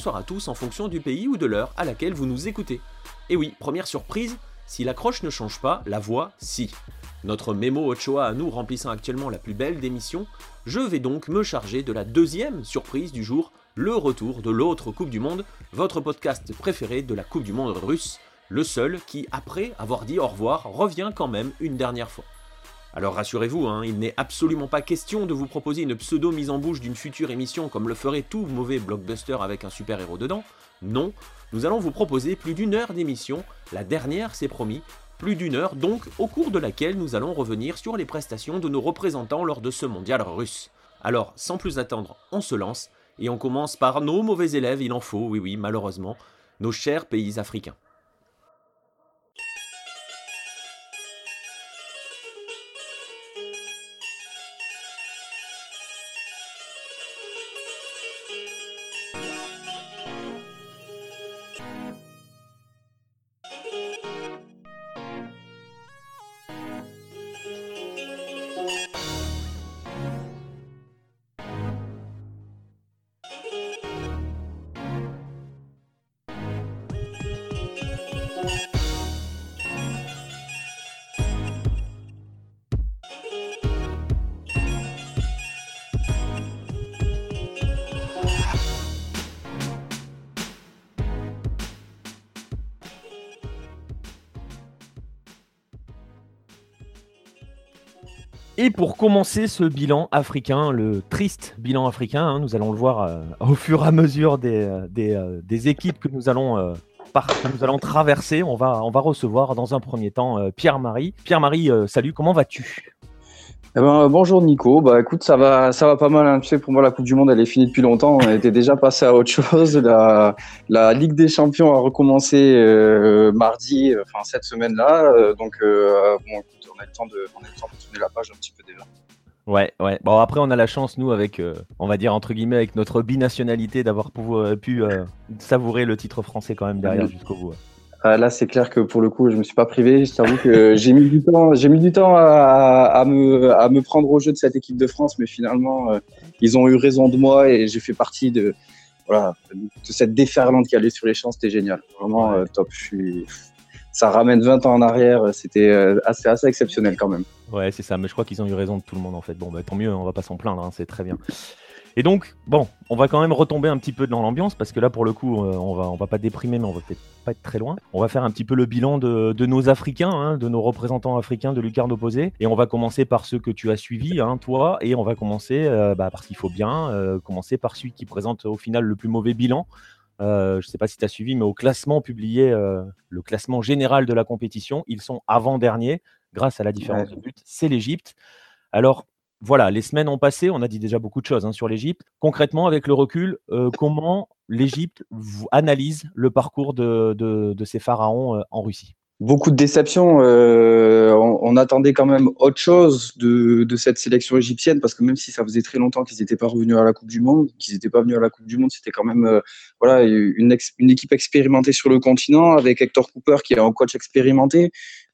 bonsoir à tous en fonction du pays ou de l'heure à laquelle vous nous écoutez. Et oui, première surprise, si l'accroche ne change pas, la voix, si. Notre Memo Ochoa à nous remplissant actuellement la plus belle démission, je vais donc me charger de la deuxième surprise du jour, le retour de l'autre Coupe du Monde, votre podcast préféré de la Coupe du Monde russe, le seul qui, après avoir dit au revoir, revient quand même une dernière fois. Alors rassurez-vous, hein, il n'est absolument pas question de vous proposer une pseudo mise en bouche d'une future émission comme le ferait tout mauvais blockbuster avec un super-héros dedans. Non, nous allons vous proposer plus d'une heure d'émission, la dernière c'est promis, plus d'une heure donc au cours de laquelle nous allons revenir sur les prestations de nos représentants lors de ce mondial russe. Alors sans plus attendre, on se lance, et on commence par nos mauvais élèves, il en faut, oui oui, malheureusement, nos chers pays africains. Et pour commencer ce bilan africain, le triste bilan africain, hein, nous allons le voir euh, au fur et à mesure des, euh, euh, équipes que nous allons nous allons traverser. On va, on va recevoir dans un premier temps Pierre-Marie. Pierre-Marie, salut, comment vas-tu? Eh ben, bonjour Nico, bah écoute ça va ça va pas mal, hein. tu sais pour moi la Coupe du Monde elle est finie depuis longtemps, on était déjà passé à autre chose, la, la Ligue des Champions a recommencé mardi, enfin cette semaine là, donc bon on a le temps de, on a le temps de tourner la page un petit peu déjà. Ouais, ouais. Bon, après, on a la chance, nous, avec, euh, on va dire, entre guillemets, avec notre binationalité, d'avoir euh, pu euh, savourer le titre français quand même derrière jusqu'au bout. Ah, là, c'est clair que pour le coup, je me suis pas privé. Je t'avoue que j'ai mis du temps, j'ai mis du temps à, à, me, à me prendre au jeu de cette équipe de France, mais finalement, ils ont eu raison de moi et j'ai fait partie de, voilà, de cette déferlante qui allait sur les champs. C'était génial. Vraiment top. Je suis, ça ramène 20 ans en arrière. C'était euh, assez, assez exceptionnel quand même. Ouais, c'est ça. Mais je crois qu'ils ont eu raison de tout le monde en fait. Bon, bah, tant mieux, on va pas s'en plaindre. Hein, c'est très bien. Et donc, bon, on va quand même retomber un petit peu dans l'ambiance parce que là, pour le coup, euh, on va, on va pas déprimer, mais on va peut-être pas être très loin. On va faire un petit peu le bilan de, de nos Africains, hein, de nos représentants africains de lucarne opposée. Et on va commencer par ceux que tu as suivis, hein, toi, et on va commencer, euh, bah, parce qu'il faut bien, commencer par celui qui présente au final le plus mauvais bilan. Euh, je ne sais pas si tu as suivi, mais au classement publié, euh, le classement général de la compétition, ils sont avant-derniers grâce à la différence de but. C'est l'Égypte. Alors, voilà, les semaines ont passé, on a dit déjà beaucoup de choses hein, sur l'Égypte. Concrètement, avec le recul, euh, comment l'Égypte analyse le parcours de ces pharaons en Russie? Beaucoup de déceptions. Euh, on, attendait quand même autre chose de, de, cette sélection égyptienne parce que même si ça faisait très longtemps qu'ils n'étaient pas revenus à la Coupe du Monde, qu'ils n'étaient pas venus à la Coupe du Monde, c'était quand même euh, voilà une, une, équipe expérimentée sur le continent avec Hector Cooper qui est un coach expérimenté.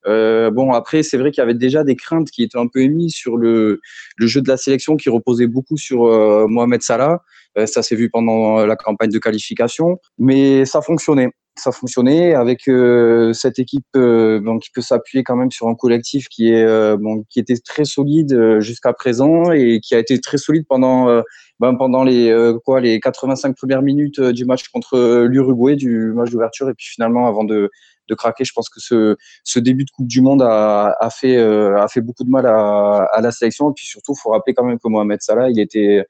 Euh, bon après c'est vrai qu'il y avait déjà des craintes qui étaient un peu émises sur le, le jeu de la sélection qui reposait beaucoup sur euh, Mohamed Salah. Euh, ça s'est vu pendant la campagne de qualification, mais ça fonctionnait ça fonctionnait avec euh, cette équipe euh, donc qui peut s'appuyer quand même sur un collectif qui est euh, bon, qui était très solide jusqu'à présent et qui a été très solide pendant ben, pendant les quoi les 85 premières minutes du match contre l'Uruguay du match d'ouverture et puis finalement avant de de craquer. Je pense que ce, ce début de Coupe du Monde a, a fait, a fait beaucoup de mal à, à la sélection. Et puis surtout, il faut rappeler quand même que Mohamed Salah, il était,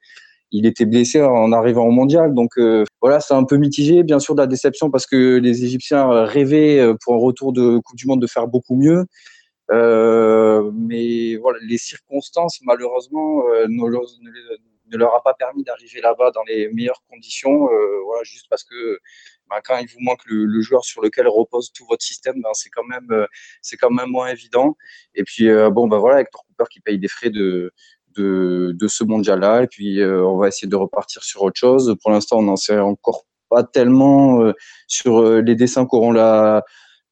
il était blessé en arrivant au mondial. Donc euh, voilà, c'est un peu mitigé, bien sûr, de la déception parce que les Égyptiens rêvaient euh, pour un retour de Coupe du Monde de faire beaucoup mieux. Euh, mais voilà, les circonstances, malheureusement, ne, ne, leur a pas permis d'arriver là-bas dans les meilleures conditions. voilà, juste parce que ben, quand il vous manque le, joueur sur lequel repose tout votre système, ben, c'est quand même c'est quand même moins évident. Et puis bon, ben voilà, Hector Cooper qui paye des frais de de, ce mondial-là. Et puis, euh, on va essayer de repartir sur autre chose. Pour l'instant, on n'en sait encore pas tellement euh, sur euh, les dessins qu'auront la,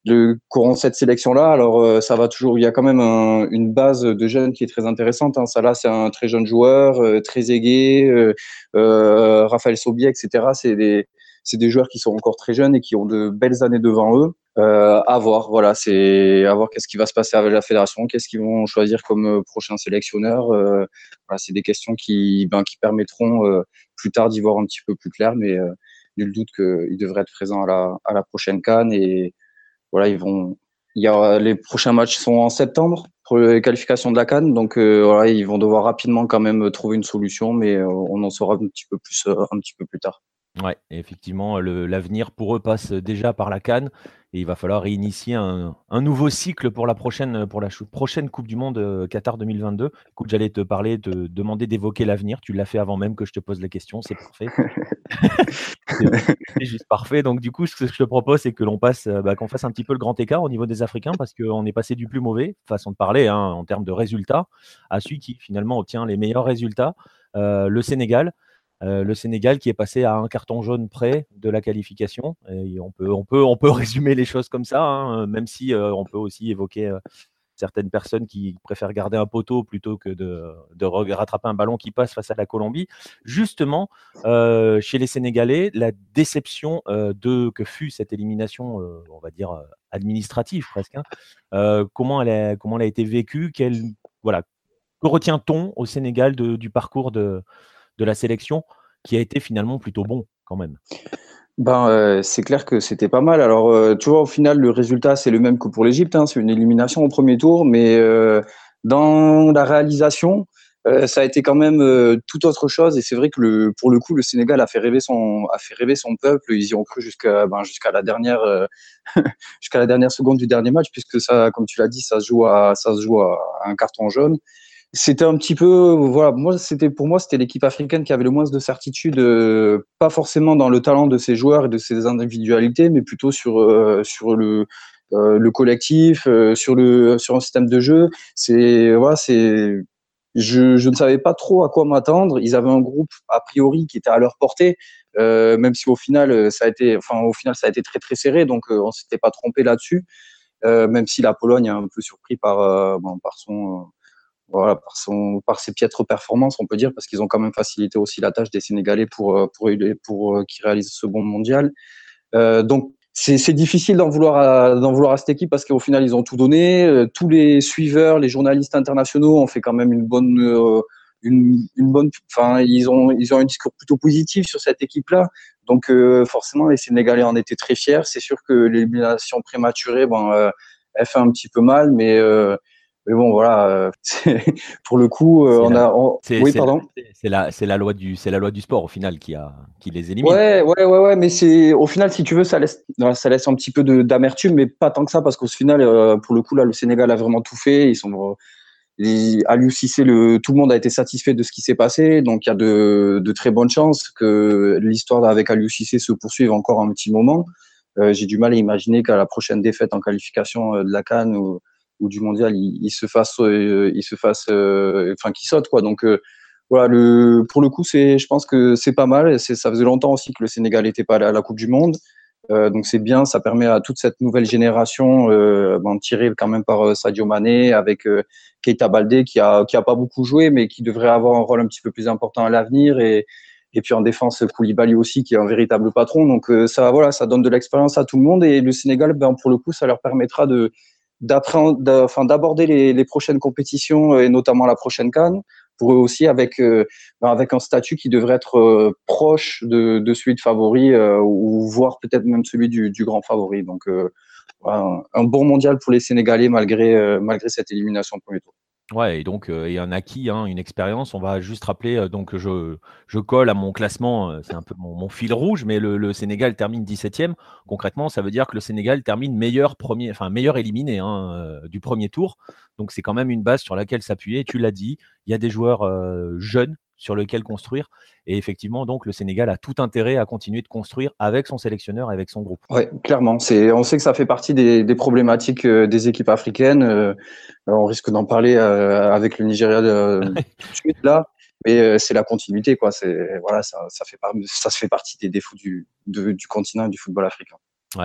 le courant cette sélection-là. Alors, ça va toujours. Il y a quand même une base de jeunes qui est très intéressante. Hein. Ça là, c'est un très jeune joueur, très aigué. Raphaël Sobier, etc. C'est des, c'est des joueurs qui sont encore très jeunes et qui ont de belles années devant eux. Euh, à voir, voilà, c'est à voir qu'est-ce qui va se passer avec la fédération, qu'est-ce qu'ils vont choisir comme euh, prochain sélectionneur. Euh, voilà, c'est des questions qui, ben, qui permettront euh, plus tard d'y voir un petit peu plus clair, mais euh, nul doute qu'ils devraient être présents à la, à la prochaine Cannes et voilà, ils vont. Il y a, les prochains matchs sont en septembre pour les qualifications de la Cannes, donc voilà, ils vont devoir rapidement quand même trouver une solution, mais on en saura un petit peu plus un petit peu plus tard. Ouais, effectivement, l'avenir pour eux passe déjà par la Cannes et il va falloir réinitier un, nouveau cycle pour la prochaine, pour la prochaine Coupe du Monde euh, Qatar 2022. Écoute, j'allais te parler, te demander d'évoquer l'avenir. Tu l'as fait avant même que je te pose la question, c'est parfait. c'est juste parfait. Donc, du coup, ce que je te propose, c'est que l'on passe, euh, bah, qu'on fasse un petit peu le grand écart au niveau des Africains parce qu'on est passé du plus mauvais, façon de parler, hein, en termes de résultats, à celui qui finalement obtient les meilleurs résultats, euh, le Sénégal. Euh, le Sénégal qui est passé à un carton jaune près de la qualification. on, peut, on, peut, on peut résumer les choses comme ça, hein, même si euh, on peut aussi évoquer euh, certaines personnes qui préfèrent garder un poteau plutôt que de, rattraper un ballon qui passe face à la Colombie. Justement, chez les Sénégalais, la déception de que fut cette élimination, on va dire administrative presque, hein, comment, elle a, comment été vécue? Voilà, Que retient-on au Sénégal du parcours de, de la sélection qui a été finalement plutôt bon quand même. Ben, euh, c'est clair que c'était pas mal. Alors, euh, tu vois, au final, le résultat, c'est le même que pour l'Égypte. Hein, c'est une élimination au premier tour. Mais euh, dans la réalisation, ça a été quand même tout autre chose. Et c'est vrai que pour le coup, le Sénégal a fait rêver son, peuple. Ils y ont cru jusqu'à ben, jusqu'à la dernière seconde du dernier match, puisque ça, comme tu l'as dit, ça joue ça se joue à un carton jaune c'était un petit peu voilà moi c'était pour moi c'était l'équipe africaine qui avait le moins de certitude euh, pas forcément dans le talent de ses joueurs et de ses individualités mais plutôt sur euh, sur le euh, le collectif sur le sur un système de jeu. C'est voilà c'est je, je ne savais pas trop à quoi m'attendre. Ils avaient un groupe a priori qui était à leur portée même si au final ça a été enfin au final ça a été très très serré donc on s'était pas trompé là-dessus. Même si la Pologne est un peu surpris par par son voilà, par, son, par ses piètres performances, on peut dire, parce qu'ils ont quand même facilité aussi la tâche des Sénégalais pour, euh, pour, pour, euh, qu'ils réalisent ce bon mondial. Euh, donc, c'est difficile d'en vouloir, à, d'en vouloir à cette équipe parce qu'au final, ils ont tout donné. Euh, tous les suiveurs, les journalistes internationaux ont fait quand même une bonne. une, une, bonne enfin ils ont ils ont un discours plutôt positif sur cette équipe là donc forcément les Sénégalais en étaient très fiers c'est sûr que l'élimination prématurée bon elle fait un petit peu mal mais mais bon, voilà, euh, pour le coup, euh, on a. Oui, pardon. C'est la, loi du, c'est la loi du sport au final qui a, qui les élimine. Ouais, ouais, ouais, ouais, mais c'est au final, si tu veux, ça laisse, ça laisse un petit peu d'amertume, mais pas tant que ça, parce qu'au final, euh, pour le coup, là, le Sénégal a vraiment tout fait. Ils sont, à l'UCC, le, tout le monde a été satisfait de ce qui s'est passé, donc il y a de, de très bonnes chances que l'histoire avec l'UCC se poursuive encore un petit moment. j'ai du mal à imaginer qu'à la prochaine défaite en qualification de la Cannes ou ou du mondial, il, se fasse, euh, il se fasse, euh, enfin, qui saute quoi. Donc euh, voilà, le, pour le coup, c'est, je pense que c'est pas mal. C'est, ça faisait longtemps aussi que le Sénégal n'était pas à la Coupe du Monde. Euh, donc c'est bien, ça permet à toute cette nouvelle génération euh, ben, tirée quand même par Sadio Mané avec euh, Keita Baldé qui a qui a pas beaucoup joué mais qui devrait avoir un rôle un petit peu plus important à l'avenir et et puis en défense Koulibaly aussi qui est un véritable patron. Donc ça voilà, ça donne de l'expérience à tout le monde et le Sénégal ben pour le coup ça leur permettra de d'aborder les, les, prochaines compétitions euh, et notamment la prochaine Cannes pour eux aussi avec euh, ben, avec un statut qui devrait être euh, proche de, de, celui de favori ou voire peut-être même celui du, du, grand favori donc un bon mondial pour les Sénégalais malgré malgré cette élimination au premier tour. Ouais, et donc, euh, et un acquis, hein, une expérience. On va juste rappeler, donc je, je colle à mon classement, c'est un peu mon, fil rouge, mais le, Sénégal termine 17e. Concrètement, ça veut dire que le Sénégal termine meilleur premier, enfin meilleur éliminé hein, du premier tour. Donc c'est quand même une base sur laquelle s'appuyer. Tu l'as dit, il y a des joueurs jeunes sur lequel construire. Et effectivement, donc, le Sénégal a tout intérêt à continuer de construire avec son sélectionneur et avec son groupe. Oui, clairement. C'est, on sait que ça fait partie des, des problématiques euh, des équipes africaines. Euh, on risque d'en parler euh, avec le Nigeria tout de suite là. Mais c'est la continuité, quoi. C'est voilà, ça, ça fait ça se fait partie des défauts du, du continent et du football africain.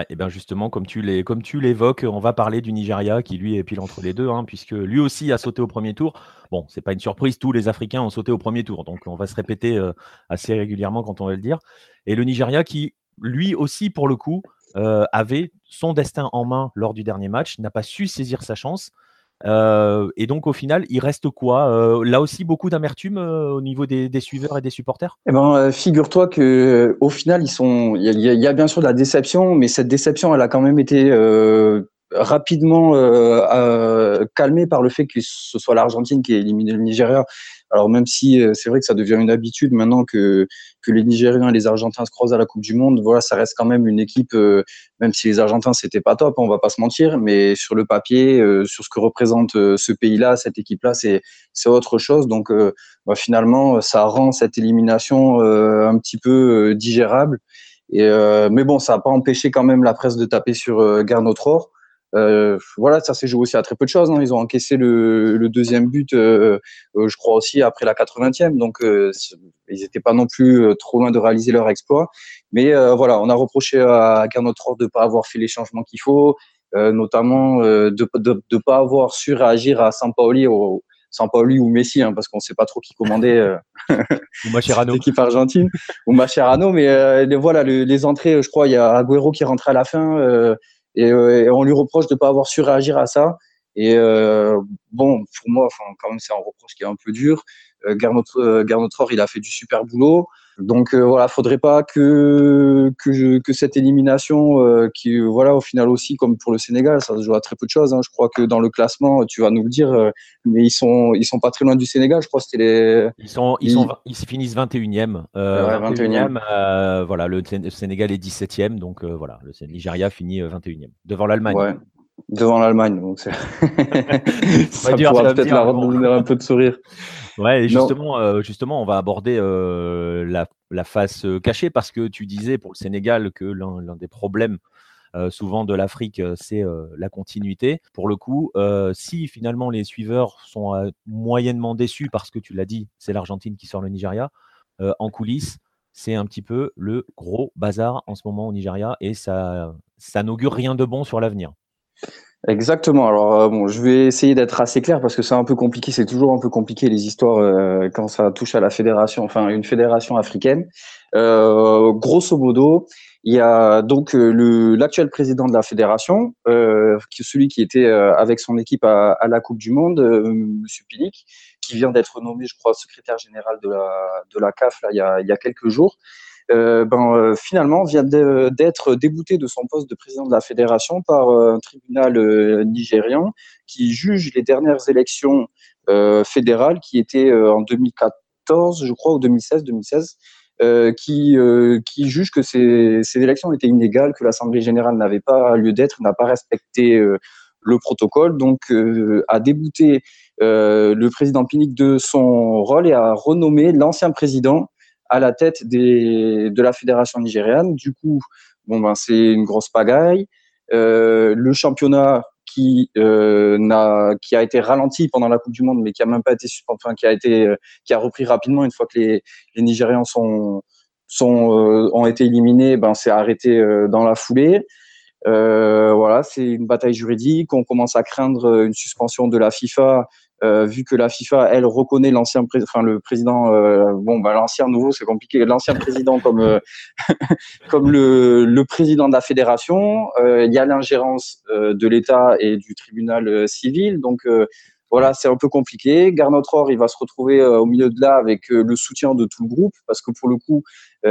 Et bien justement, comme tu l'évoques, on va parler du Nigeria qui lui est pile entre les deux, hein, puisque lui aussi a sauté au premier tour. Bon, c'est pas une surprise, tous les Africains ont sauté au premier tour, donc on va se répéter euh, assez régulièrement quand on va le dire. Et le Nigeria qui lui aussi, pour le coup, avait son destin en main lors du dernier match, n'a pas su saisir sa chance. Et donc au final, il reste quoi Là aussi, beaucoup d'amertume au niveau des, suiveurs et des supporters? Eh ben, Figure-toi que au final, ils sont. Il y, a bien sûr de la déception, mais cette déception, elle a quand même été rapidement calmée par le fait que ce soit l'Argentine qui ait éliminé le Nigeria. Alors même si c'est vrai que ça devient une habitude maintenant que que les Nigériens et les Argentins se croisent à la Coupe du Monde, voilà, ça reste quand même une équipe, euh, même si les Argentins c'était pas top, on va pas se mentir, mais sur le papier, euh, sur ce que représente euh, ce pays-là, cette équipe-là, c'est c'est autre chose. Donc bah, finalement, ça rend cette élimination un petit peu digérable. Et, mais bon, ça n'a pas empêché quand même la presse de taper sur Garnot euh, voilà, ça s'est joué aussi à très peu de choses. Hein. Ils ont encaissé le, le deuxième but, euh, euh je crois aussi après la 80e. Donc, euh, ils n'étaient pas non plus euh, trop loin de réaliser leur exploit. Mais voilà, on a reproché à Gernot de ne pas avoir fait les changements qu'il faut, notamment de ne de, pas avoir su réagir à Sampaoli, au, Sampaoli ou Messi, hein, parce qu'on ne sait pas trop qui commandait l'équipe argentine, ou Macherano. Mais voilà, les entrées, je crois, il y a Agüero qui rentrait à la fin. Euh, et, on lui reproche de ne pas avoir su réagir à ça. Et euh, bon, pour moi, enfin, quand même, c'est un reproche qui est un peu dur. Euh, Garnotror, il a fait du super boulot. Donc euh, voilà, faudrait pas que que, que cette élimination, euh, qui voilà au final aussi comme pour le Sénégal, ça se joue à très peu de choses. Hein. Je crois que dans le classement, tu vas nous le dire, mais ils sont ils sont pas très loin du Sénégal. Je crois que c'était les. Ils sont ils, sont ils finissent 21e. Euh, 21e. voilà, le Sénégal est 17e, donc voilà, le Nigeria finit 21e devant l'Allemagne. Ouais. Devant l'Allemagne, donc ça pourra peut-être la donner un peu de sourire. Ouais, justement, euh, justement, on va aborder euh, la, face euh, cachée parce que tu disais pour le Sénégal que l'un des problèmes souvent de l'Afrique, c'est la continuité. Pour le coup, si finalement les suiveurs sont moyennement déçus parce que tu l'as dit, c'est l'Argentine qui sort le Nigeria, en coulisses, c'est un petit peu le gros bazar en ce moment au Nigeria et ça, ça n'augure rien de bon sur l'avenir. Exactement. Alors euh, bon, je vais essayer d'être assez clair parce que c'est un peu compliqué. C'est toujours un peu compliqué les histoires euh, quand ça touche à la fédération, enfin une fédération africaine. Euh, grosso modo, il y a donc le l'actuel président de la fédération, celui qui était avec son équipe à, la Coupe du Monde, Monsieur Pilic, qui vient d'être nommé, je crois, secrétaire général de la CAF là il y a quelques jours. Euh, ben, euh, finalement vient d'être débouté de son poste de président de la fédération par euh, un tribunal nigérian qui juge les dernières élections fédérales qui étaient en 2014, je crois, ou 2016, 2016. qui, juge que ces, ces, élections étaient inégales, que l'Assemblée générale n'avait pas lieu d'être, n'a pas respecté le protocole, donc a débouté le président Pinnick de son rôle et a renommé l'ancien président à la tête de la fédération nigériane. Du coup, bon ben c'est une grosse pagaille. Euh, le championnat qui euh, qui a été ralenti pendant la Coupe du Monde, mais qui a même pas été qui a été euh, qui a repris rapidement une fois que les, les Nigérians ont été éliminés, ben c'est arrêté dans la foulée. voilà, c'est une bataille juridique. On commence à craindre une suspension de la FIFA euh, vu que la FIFA, elle, reconnaît l'ancien, enfin le président, euh, bon, bah, l'ancien nouveau, c'est compliqué, l'ancien président comme euh, comme le, président de la fédération. Il y a l'ingérence de l'État et du tribunal civil, donc voilà, c'est un peu compliqué. Garnotror, il va se retrouver au milieu de là avec le soutien de tout le groupe, parce que pour le coup,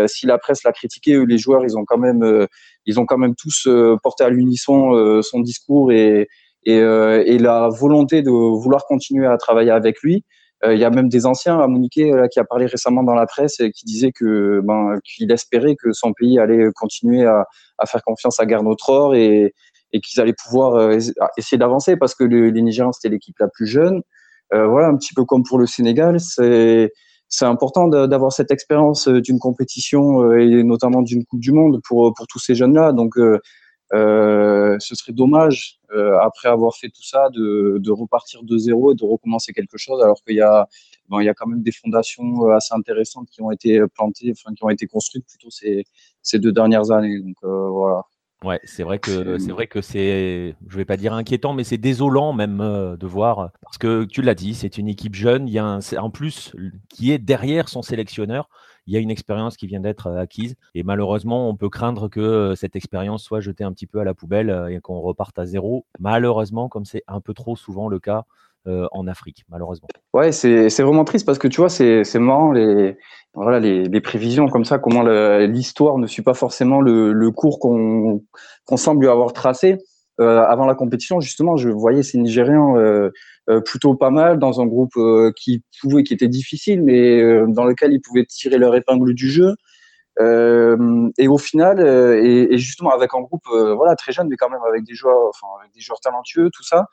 si la presse l'a critiqué, les joueurs, ils ont quand même, ils ont quand même tous porté à l'unisson son discours et et, euh, et la volonté de vouloir continuer à travailler avec lui. Euh, il y a même des anciens à Moniquet qui a parlé récemment dans la presse et qui disait que ben, qu'il espérait que son pays allait continuer à, à faire confiance à Garnotror et, et qu'ils allaient pouvoir euh, essayer d'avancer parce que les Nigérians c'était l'équipe la plus jeune. Euh, voilà, un petit peu comme pour le Sénégal, c'est c'est important d'avoir cette expérience d'une compétition et notamment d'une Coupe du Monde pour pour tous ces jeunes là. Donc euh, ce serait dommage, euh, après avoir fait tout ça, de, de, repartir de zéro et de recommencer quelque chose, alors qu'il y a, bon, il y a quand même des fondations euh, assez intéressantes qui ont été plantées, enfin qui ont été construites plutôt ces, ces deux dernières années. Donc voilà. Ouais, c'est vrai que c'est vrai que c'est, je vais pas dire inquiétant, mais c'est désolant même de voir parce que tu l'as dit, c'est une équipe jeune. Il y a un, en plus qui est derrière son sélectionneur, il y a une expérience qui vient d'être acquise. Et malheureusement, on peut craindre que cette expérience soit jetée un petit peu à la poubelle et qu'on reparte à zéro. Malheureusement, comme c'est un peu trop souvent le cas en Afrique, malheureusement. Ouais, c'est vraiment triste parce que tu vois, c'est marrant les, voilà, les, prévisions comme ça, comment l'histoire ne suit pas forcément le, le cours qu'on semble lui avoir tracé. Euh, avant la compétition, justement, je voyais ces Nigérians euh, euh, plutôt pas mal dans un groupe qui pouvait, qui était difficile, mais dans lequel ils pouvaient tirer leur épingle du jeu. et au final, et, justement avec un groupe voilà très jeune, mais quand même avec des joueurs, enfin avec des joueurs talentueux, tout ça.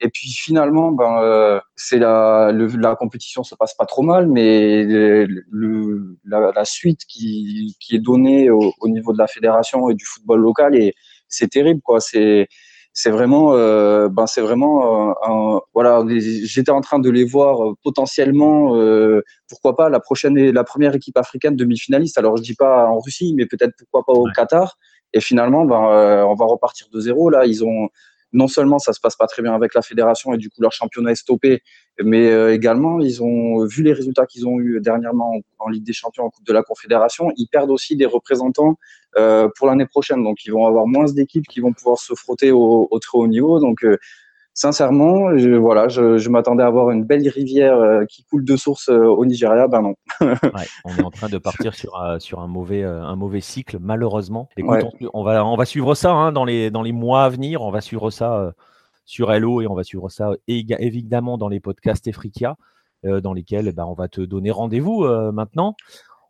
Et puis finalement, ben, c'est la, la compétition se passe pas trop mal, mais le, la, suite qui, qui est donnée au, au, niveau de la fédération et du football local, et c'est terrible, quoi. C'est c'est vraiment, euh, ben c'est vraiment, euh, un, voilà, j'étais en train de les voir euh, potentiellement, euh, pourquoi pas la prochaine, la première équipe africaine demi-finaliste. Alors je dis pas en Russie, mais peut-être pourquoi pas au Qatar. Et finalement, ben, on va repartir de zéro. Là, ils ont, non seulement ça se passe pas très bien avec la fédération et du coup leur championnat est stoppé, mais euh, également ils ont vu les résultats qu'ils ont eu dernièrement en, Ligue des Champions, en Coupe de la Confédération, ils perdent aussi des représentants euh, pour l'année prochaine, donc ils vont avoir moins d'équipes qui vont pouvoir se frotter au, au très haut niveau, donc euh, sincèrement, je, voilà, je, je m'attendais à avoir une belle rivière euh, qui coule de source euh, au Nigeria. Ben non. ouais, on est en train de partir sur, euh, sur un, mauvais, un mauvais cycle, malheureusement. Écoute, on, va, on va suivre ça hein, dans, les, dans les mois à venir. On va suivre ça sur Hello et on va suivre ça évidemment dans les podcasts Efrikia, dans lesquels ben, on va te donner rendez-vous maintenant.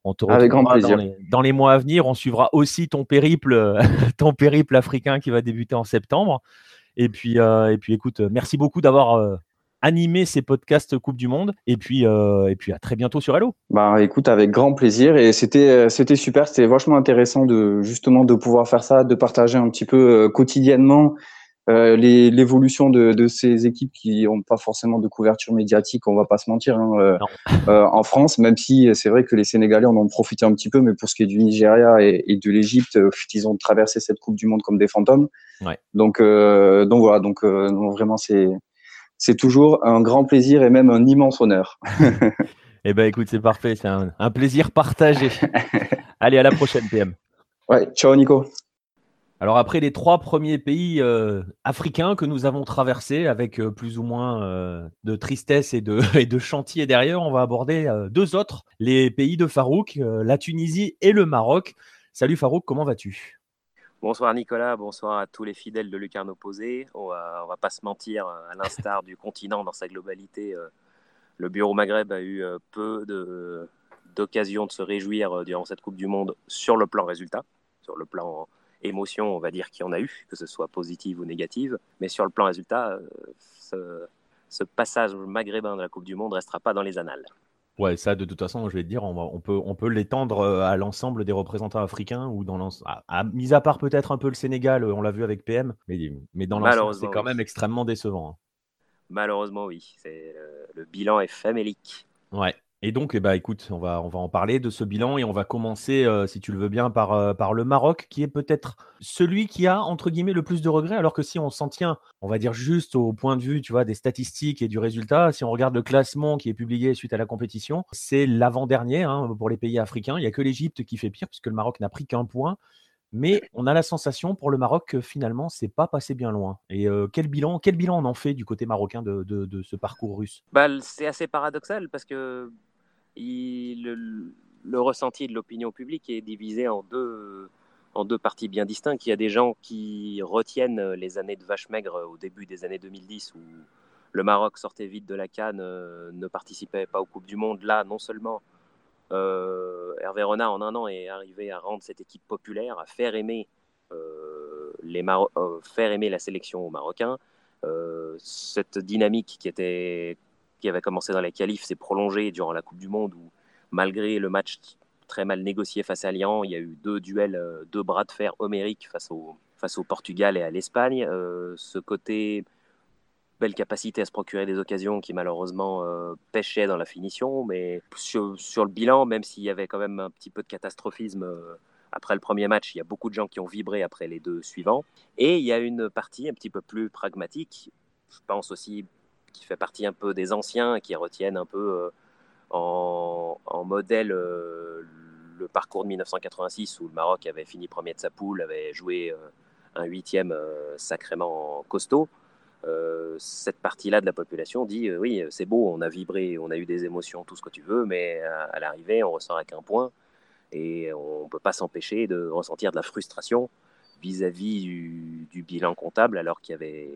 On te Avec grand plaisir. Dans les, dans les, mois à venir. On suivra aussi ton périple, ton périple africain qui va débuter en septembre. Et puis, euh, et puis écoute, merci beaucoup d'avoir euh, animé ces podcasts Coupe du Monde. Et puis, euh, et puis à très bientôt sur Hello. Bah, écoute, avec grand plaisir. Et c'était, c'était super. C'était vachement intéressant de justement de pouvoir faire ça, de partager un petit peu quotidiennement euh, l'évolution de, de, ces équipes qui n'ont pas forcément de couverture médiatique, on va pas se mentir, hein, euh, euh, en France, même si c'est vrai que les Sénégalais en ont profité un petit peu, mais pour ce qui est du Nigeria et, et de l'Égypte, ils ont traversé cette Coupe du Monde comme des fantômes. Ouais. Donc, donc voilà, donc, vraiment c'est c'est toujours un grand plaisir et même un immense honneur. eh ben écoute, c'est parfait, c'est un, un plaisir partagé. Allez, à la prochaine, PM. Ouais, ciao Nico. Alors après les trois premiers pays euh, africains que nous avons traversés avec euh, plus ou moins euh, de tristesse et de, et chantier derrière, on va aborder deux autres, les pays de Farouk, la Tunisie et le Maroc. Salut Farouk, comment vas-tu? Bonsoir Nicolas, bonsoir à tous les fidèles de Lucarne Opposé. On va, va pas se mentir, à l'instar du continent dans sa globalité, le Bureau Maghreb a eu peu d'occasions de se réjouir durant cette Coupe du Monde sur le plan résultat, sur le plan émotion, on va dire, qu'il y en a eu, que ce soit positive ou négative. Mais sur le plan résultat, euh, ce, passage maghrébin de la Coupe du Monde ne restera pas dans les annales. Ouais, ça, de toute façon, je vais te dire, on, peut, on peut l'étendre euh, à l'ensemble des représentants africains, ou dans à, mis à part peut-être un peu le Sénégal, on l'a vu avec PM, mais, mais dans l'ensemble, c'est quand même extrêmement décevant. Hein. Malheureusement, oui. C'est, euh, le bilan est famélique. Ouais. Et donc, eh ben, écoute, on va, on va en parler de ce bilan et on va commencer, euh, si tu le veux bien, par, euh, par le Maroc, qui est peut-être celui qui a, entre guillemets, le plus de regrets, alors que si on s'en tient, on va dire juste au point de vue, tu vois, des statistiques et du résultat, si on regarde le classement qui est publié suite à la compétition, c'est l'avant-dernier hein, pour les pays africains. Il n'y a que l'Égypte qui fait pire, puisque le Maroc n'a pris qu'un point. Mais on a la sensation pour le Maroc que finalement, c'est pas passé bien loin. Et euh, quel bilan, quel bilan on en fait du côté marocain de, de, ce parcours russe? Bah, C'est assez paradoxal parce que le, ressenti de l'opinion publique est divisé en deux, en deux parties bien distinctes. Il y a des gens qui retiennent les années de vache maigre au début des années 2010 où le Maroc sortait vite de la canne, euh, ne participait pas aux Coupes du Monde. Là, non seulement euh, Hervé Renard, en un an, est arrivé à rendre cette équipe populaire, à faire aimer, euh, les Maro faire aimer la sélection aux Marocains. cette dynamique qui était qui avait commencé dans les qualifs s'est prolongé durant la Coupe du Monde où, malgré le match très mal négocié face à Lyon, il y a eu deux duels, euh, deux bras de fer homériques face au, face au Portugal et à l'Espagne. Euh, ce côté belle capacité à se procurer des occasions qui malheureusement euh, dans la finition, mais sur, sur le bilan, même s'il y avait quand même un petit peu de catastrophisme après le premier match, il y a beaucoup de gens qui ont vibré après les deux suivants. Et il y a une partie un petit peu plus pragmatique, je pense aussi qui fait partie un peu des anciens, qui retiennent un peu euh, en, modèle euh, le parcours de 1986 où le Maroc avait fini premier de sa poule, avait joué un huitième sacrément costaud. cette partie-là de la population dit oui, c'est beau, on a vibré, on a eu des émotions, tout ce que tu veux, mais à, l'arrivée, on ressort avec un point et on ne peut pas s'empêcher de ressentir de la frustration vis-à-vis du, bilan comptable alors qu'il y avait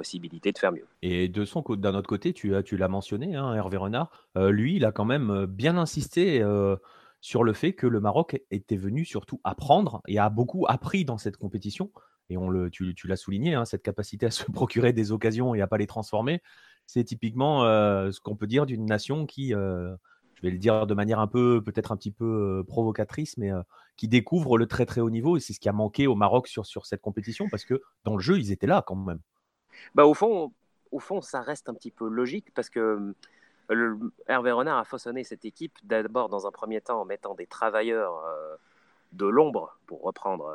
possibilité de faire mieux. Et de son d'un autre côté, tu, l'as mentionné, hein, Hervé Renard, euh, lui, il a quand même euh, bien insisté euh, sur le fait que le Maroc était venu surtout apprendre et a beaucoup appris dans cette compétition. Et tu, l'as souligné, hein, cette capacité à se procurer des occasions et à pas les transformer, c'est typiquement ce qu'on peut dire d'une nation qui, je vais le dire de manière un peu, peut-être un petit peu provocatrice, mais qui découvre le très très haut niveau. Et c'est ce qui a manqué au Maroc sur cette compétition, parce que dans le jeu, ils étaient là quand même. Bah, au, fond, au fond, ça reste un petit peu logique, parce que Hervé Renard a façonné cette équipe d'abord dans un premier temps en mettant des travailleurs de l'ombre, pour reprendre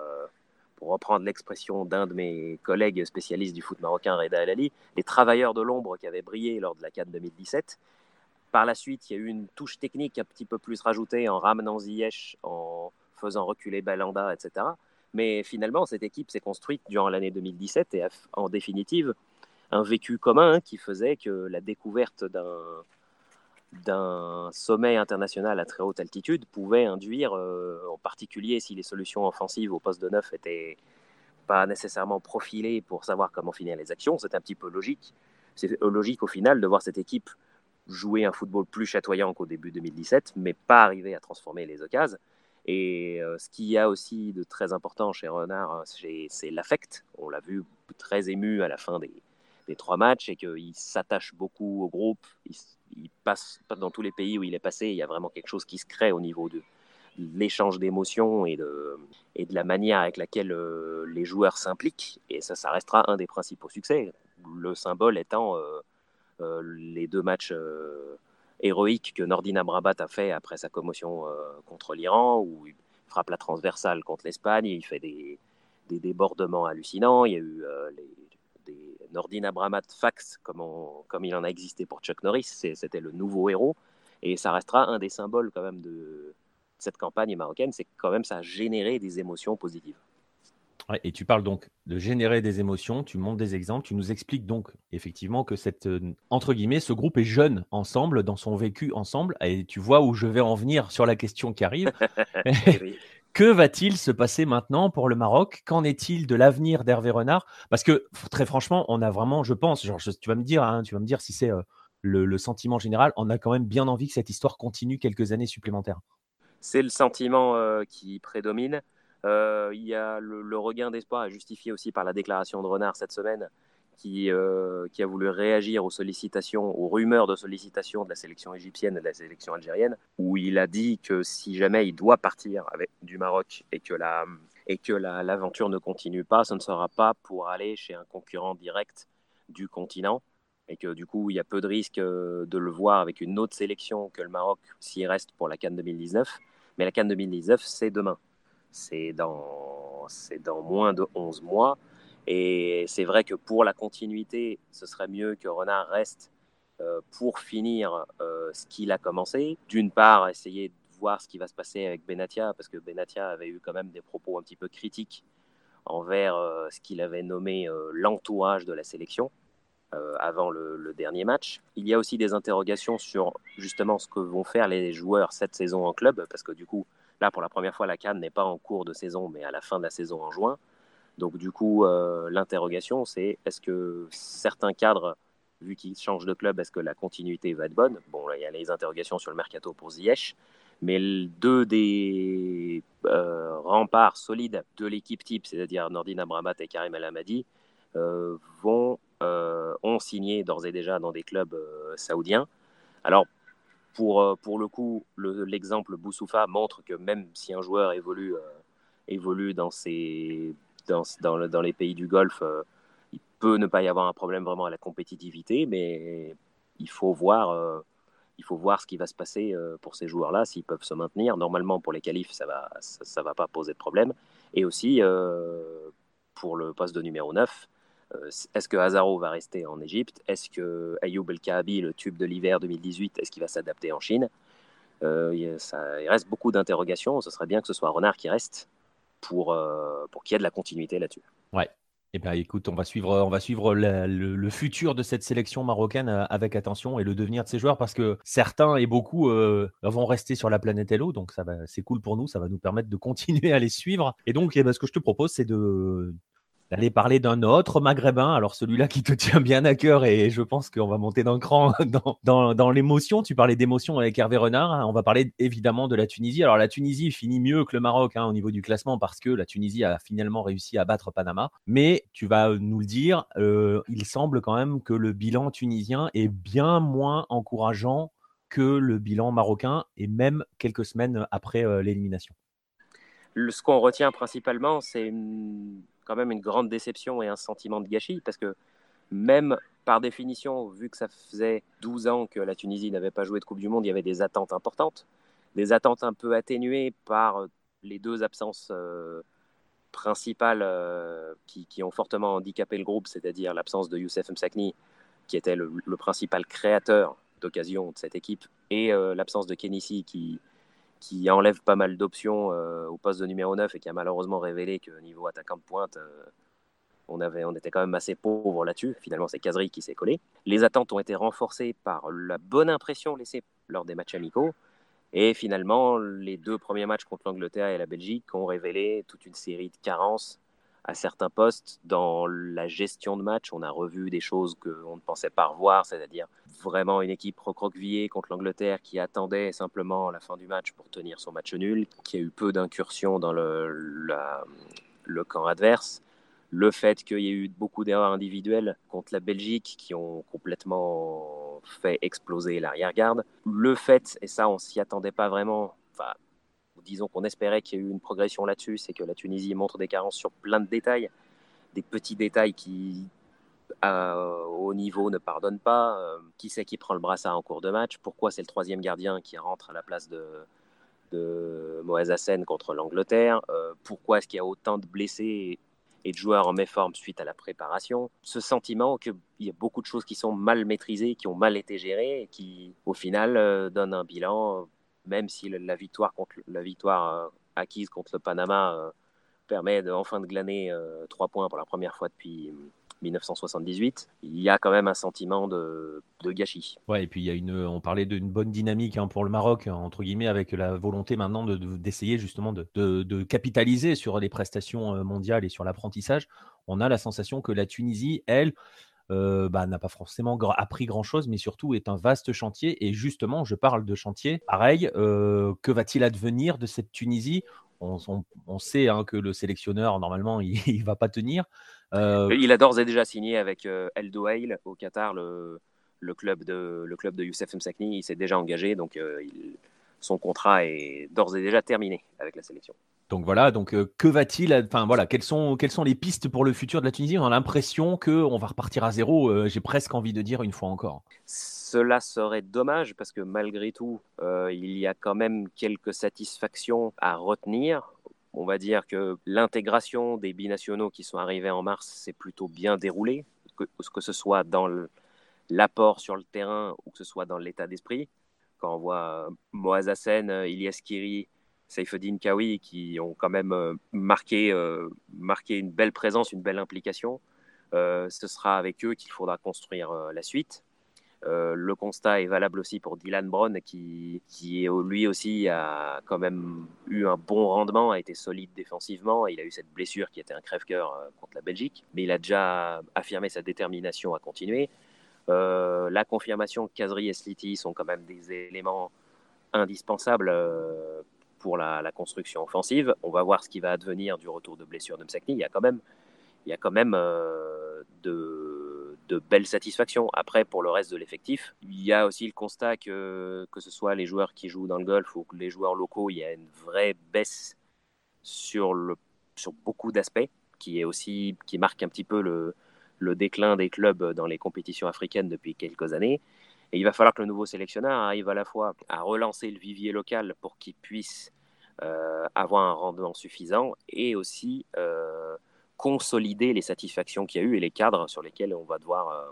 pour reprendre l'expression d'un de mes collègues spécialistes du foot marocain, Reda El Ali, les travailleurs de l'ombre qui avaient brillé lors de la Cannes 2017, par la suite, il y a eu une touche technique un petit peu plus rajoutée en ramenant Ziyech, en faisant reculer Balanda, etc. Mais finalement, cette équipe s'est construite durant l'année 2017 et a, en définitive un vécu commun qui faisait que la découverte d'un sommet international à très haute altitude pouvait induire, euh, en particulier si les solutions offensives au poste de neuf étaient pas nécessairement profilées pour savoir comment finir les actions, c'est un petit peu logique. C'est logique au final de voir cette équipe jouer un football plus chatoyant qu'au début 2017, mais pas arriver à transformer les occasions. Et euh, ce qu'il y a aussi de très important chez Renard, c'est l'affect. On l'a vu très ému à la fin des, trois matchs et qu'il s'attache beaucoup au groupe. Il, passe dans tous les pays où il est passé. Il y a vraiment quelque chose qui se crée au niveau de, l'échange d'émotions et de, la manière avec laquelle euh, les joueurs s'impliquent. Et ça, ça restera un des principaux succès. Le symbole étant euh, euh, les deux matchs euh, héroïques que Nordin Amrabat a fait après sa commotion euh, contre l'Iran, où il frappe la transversale contre l'Espagne, il fait des, débordements hallucinants. Il y a eu des Nordin Abramat fax, comme, comme il en a existé pour Chuck Norris. C'était le nouveau héros. Et ça restera un des symboles quand même de cette campagne marocaine. C'est quand même ça a généré des émotions positives et tu parles donc de générer des émotions, tu montres des exemples, tu nous expliques donc effectivement que cette, euh, entre guillemets, ce groupe est jeune ensemble, dans son vécu ensemble, et tu vois où je vais en venir sur la question qui arrive. que va-t-il se passer maintenant pour le Maroc? Qu'en est-il de l'avenir d'Hervé Renard? Parce que très franchement, on a vraiment, je pense, genre, tu vas me dire, hein, tu vas me dire si c'est euh, le, le, sentiment général, on a quand même bien envie que cette histoire continue quelques années supplémentaires. C'est le sentiment euh, qui prédomine. Euh, il y a le, regain d'espoir justifié aussi par la déclaration de Renard cette semaine, qui, euh, qui, a voulu réagir aux sollicitations, aux rumeurs de sollicitations de la sélection égyptienne et de la sélection algérienne, où il a dit que si jamais il doit partir avec, du Maroc et que la et que l'aventure ne continue pas, ce ne sera pas pour aller chez un concurrent direct du continent, et que du coup, il y a peu de risques euh, de le voir avec une autre sélection que le Maroc s'il reste pour la Cannes 2019. Mais la Cannes 2019, c'est demain c'est dans, dans moins de 11 mois. Et c'est vrai que pour la continuité, ce serait mieux que Renard reste euh, pour finir euh, ce qu'il a commencé. D'une part, essayer de voir ce qui va se passer avec Benatia, parce que Benatia avait eu quand même des propos un petit peu critiques envers euh, ce qu'il avait nommé l'entourage de la sélection avant le, le, dernier match. Il y a aussi des interrogations sur justement ce que vont faire les joueurs cette saison en club, parce que du coup, Là, pour la première fois, la Cannes n'est pas en cours de saison, mais à la fin de la saison en juin. Donc, du coup, euh, l'interrogation, c'est est-ce que certains cadres, vu qu'ils changent de club, est-ce que la continuité va être bonne? Bon, il y a les interrogations sur le mercato pour Ziyech, mais deux des euh, remparts solides de l'équipe type, c'est-à-dire Nordin Abramat et Karim El euh, vont, ont signé d'ores et déjà dans des clubs saoudiens. Alors, pour, euh, pour le coup, l'exemple le, Boussoufa montre que même si un joueur évolue, euh, évolue dans, ces, dans, dans, les pays du Golfe, euh, il peut ne pas y avoir un problème vraiment à la compétitivité, mais il faut voir, il faut voir ce qui va se passer pour ces joueurs-là, s'ils peuvent se maintenir. Normalement, pour les qualifs, ça ne va, ça, va pas poser de problème. Et aussi, pour le poste de numéro 9, euh, est-ce que Hazaro va rester en Égypte? Est-ce que Ayoub El Kaabi, le tube de l'hiver 2018, est-ce qu'il va s'adapter en Chine? Il, reste beaucoup d'interrogations. Ce serait bien que ce soit Renard qui reste pour, pour qu'il y ait de la continuité là-dessus. Ouais, eh bien, écoute, on va suivre, on va suivre le, futur de cette sélection marocaine euh, avec attention et le devenir de ces joueurs parce que certains et beaucoup euh, vont rester sur la planète Hello, donc ça va, c'est cool pour nous, ça va nous permettre de continuer à les suivre. Et donc, eh ben, ce que je te propose, c'est de d'aller parler d'un autre maghrébin, alors celui-là qui te tient bien à cœur et je pense qu'on va monter d'un cran dans, l'émotion. Tu parlais d'émotion avec Hervé Renard, hein. on va parler évidemment de la Tunisie. Alors la Tunisie finit mieux que le Maroc hein, au niveau du classement parce que la Tunisie a finalement réussi à battre Panama, mais tu vas nous le dire, euh, il semble quand même que le bilan tunisien est bien moins encourageant que le bilan marocain et même quelques semaines après euh, l'élimination. Ce qu'on retient principalement, c'est une quand même une grande déception et un sentiment de gâchis parce que même par définition, vu que ça faisait 12 ans que la Tunisie n'avait pas joué de Coupe du Monde, il y avait des attentes importantes, des attentes un peu atténuées par les deux absences euh, principales euh, qui, ont fortement handicapé le groupe, c'est-à-dire l'absence de Youssef Msakni, qui était le, principal créateur d'occasion de cette équipe, et euh, l'absence de Kenissi, qui, qui enlève pas mal d'options euh, au poste de numéro 9 et qui a malheureusement révélé que niveau attaquant de pointe, euh, on, avait, on était quand même assez pauvre là-dessus. Finalement, c'est Kazri qui s'est collé. Les attentes ont été renforcées par la bonne impression laissée lors des matchs amicaux. Et finalement, les deux premiers matchs contre l'Angleterre et la Belgique ont révélé toute une série de carences à certains postes. Dans la gestion de match, on a revu des choses qu'on ne pensait pas revoir, c'est-à-dire vraiment une équipe recroquevillée contre l'Angleterre qui attendait simplement la fin du match pour tenir son match nul, qui a eu peu d'incursions dans le, le camp adverse. Le fait qu'il y ait eu beaucoup d'erreurs individuelles contre la Belgique qui ont complètement fait exploser l'arrière-garde. Le fait, et ça on s'y attendait pas vraiment, enfin disons qu'on espérait qu'il y ait eu une progression là-dessus, c'est que la Tunisie montre des carences sur plein de détails, des petits détails qui, au niveau, ne pardonnent pas. Euh, qui c'est qui prend le brassard en cours de match? Pourquoi c'est le troisième gardien qui rentre à la place de, de Moaz Hassen contre l'Angleterre? Euh, Pourquoi est-ce qu'il y a autant de blessés et de joueurs en méforme suite à la préparation? Ce sentiment qu'il y a beaucoup de choses qui sont mal maîtrisées, qui ont mal été gérées qui, au final, euh, donnent un bilan même si la victoire, contre, la victoire euh, acquise contre le Panama euh, permet de, enfin de glaner euh, trois points pour la première fois depuis 1978, il y a quand même un sentiment de, gâchis. Ouais, et puis il y a une, on parlait d'une bonne dynamique hein, pour le Maroc, entre guillemets, avec la volonté maintenant d'essayer justement de, de, capitaliser sur les prestations mondiales et sur l'apprentissage. On a la sensation que la Tunisie, elle, euh, bah, n'a pas forcément appris grand-chose, mais surtout est un vaste chantier. Et justement, je parle de chantier. Pareil, euh, que va-t-il advenir de cette Tunisie? On, sait hein, que le sélectionneur, normalement, il ne va pas tenir. Euh, il a d'ores et déjà signé avec El Douail au Qatar, le, le, club de, le club de Youssef Msakni. Il s'est déjà engagé, donc il, son contrat est d'ores et déjà terminé avec la sélection. Donc voilà, donc euh, que va-t-il Enfin voilà, quelles sont, quelles sont les pistes pour le futur de la Tunisie? On a l'impression qu'on va repartir à zéro. Euh, j'ai presque envie de dire une fois encore. Cela serait dommage parce que malgré tout, euh, il y a quand même quelques satisfactions à retenir. On va dire que l'intégration des binationaux qui sont arrivés en mars s'est plutôt bien déroulée, que, que ce soit dans l'apport sur le terrain ou que ce soit dans l'état d'esprit. Quand on voit Moaz Hassen, Ilyas Kiri, Saifeddin Kawi qui ont quand même euh, marqué, euh, marqué une belle présence, une belle implication. Euh, ce sera avec eux qu'il faudra construire la suite. le constat est valable aussi pour Dylan Brown, qui, qui lui aussi a quand même eu un bon rendement, a été solide défensivement. Il a eu cette blessure qui était un crève-cœur contre la Belgique, mais il a déjà affirmé sa détermination à continuer. La confirmation que Kazri et Sliti sont quand même des éléments indispensables pour la, construction offensive. On va voir ce qui va advenir du retour de blessure de Msakni. Il y a quand même, il y a quand même euh, de, de, belles satisfactions. Après, pour le reste de l'effectif, il y a aussi le constat que, que ce soit les joueurs qui jouent dans le golf ou les joueurs locaux, il y a une vraie baisse sur, le, sur beaucoup d'aspects qui, est aussi, qui marque un petit peu le, le déclin des clubs dans les compétitions africaines depuis quelques années. Et il va falloir que le nouveau sélectionneur arrive à la fois à relancer le vivier local pour qu'il puisse euh, avoir un rendement suffisant et aussi euh, consolider les satisfactions qu'il y a eu et les cadres sur lesquels on va devoir, euh,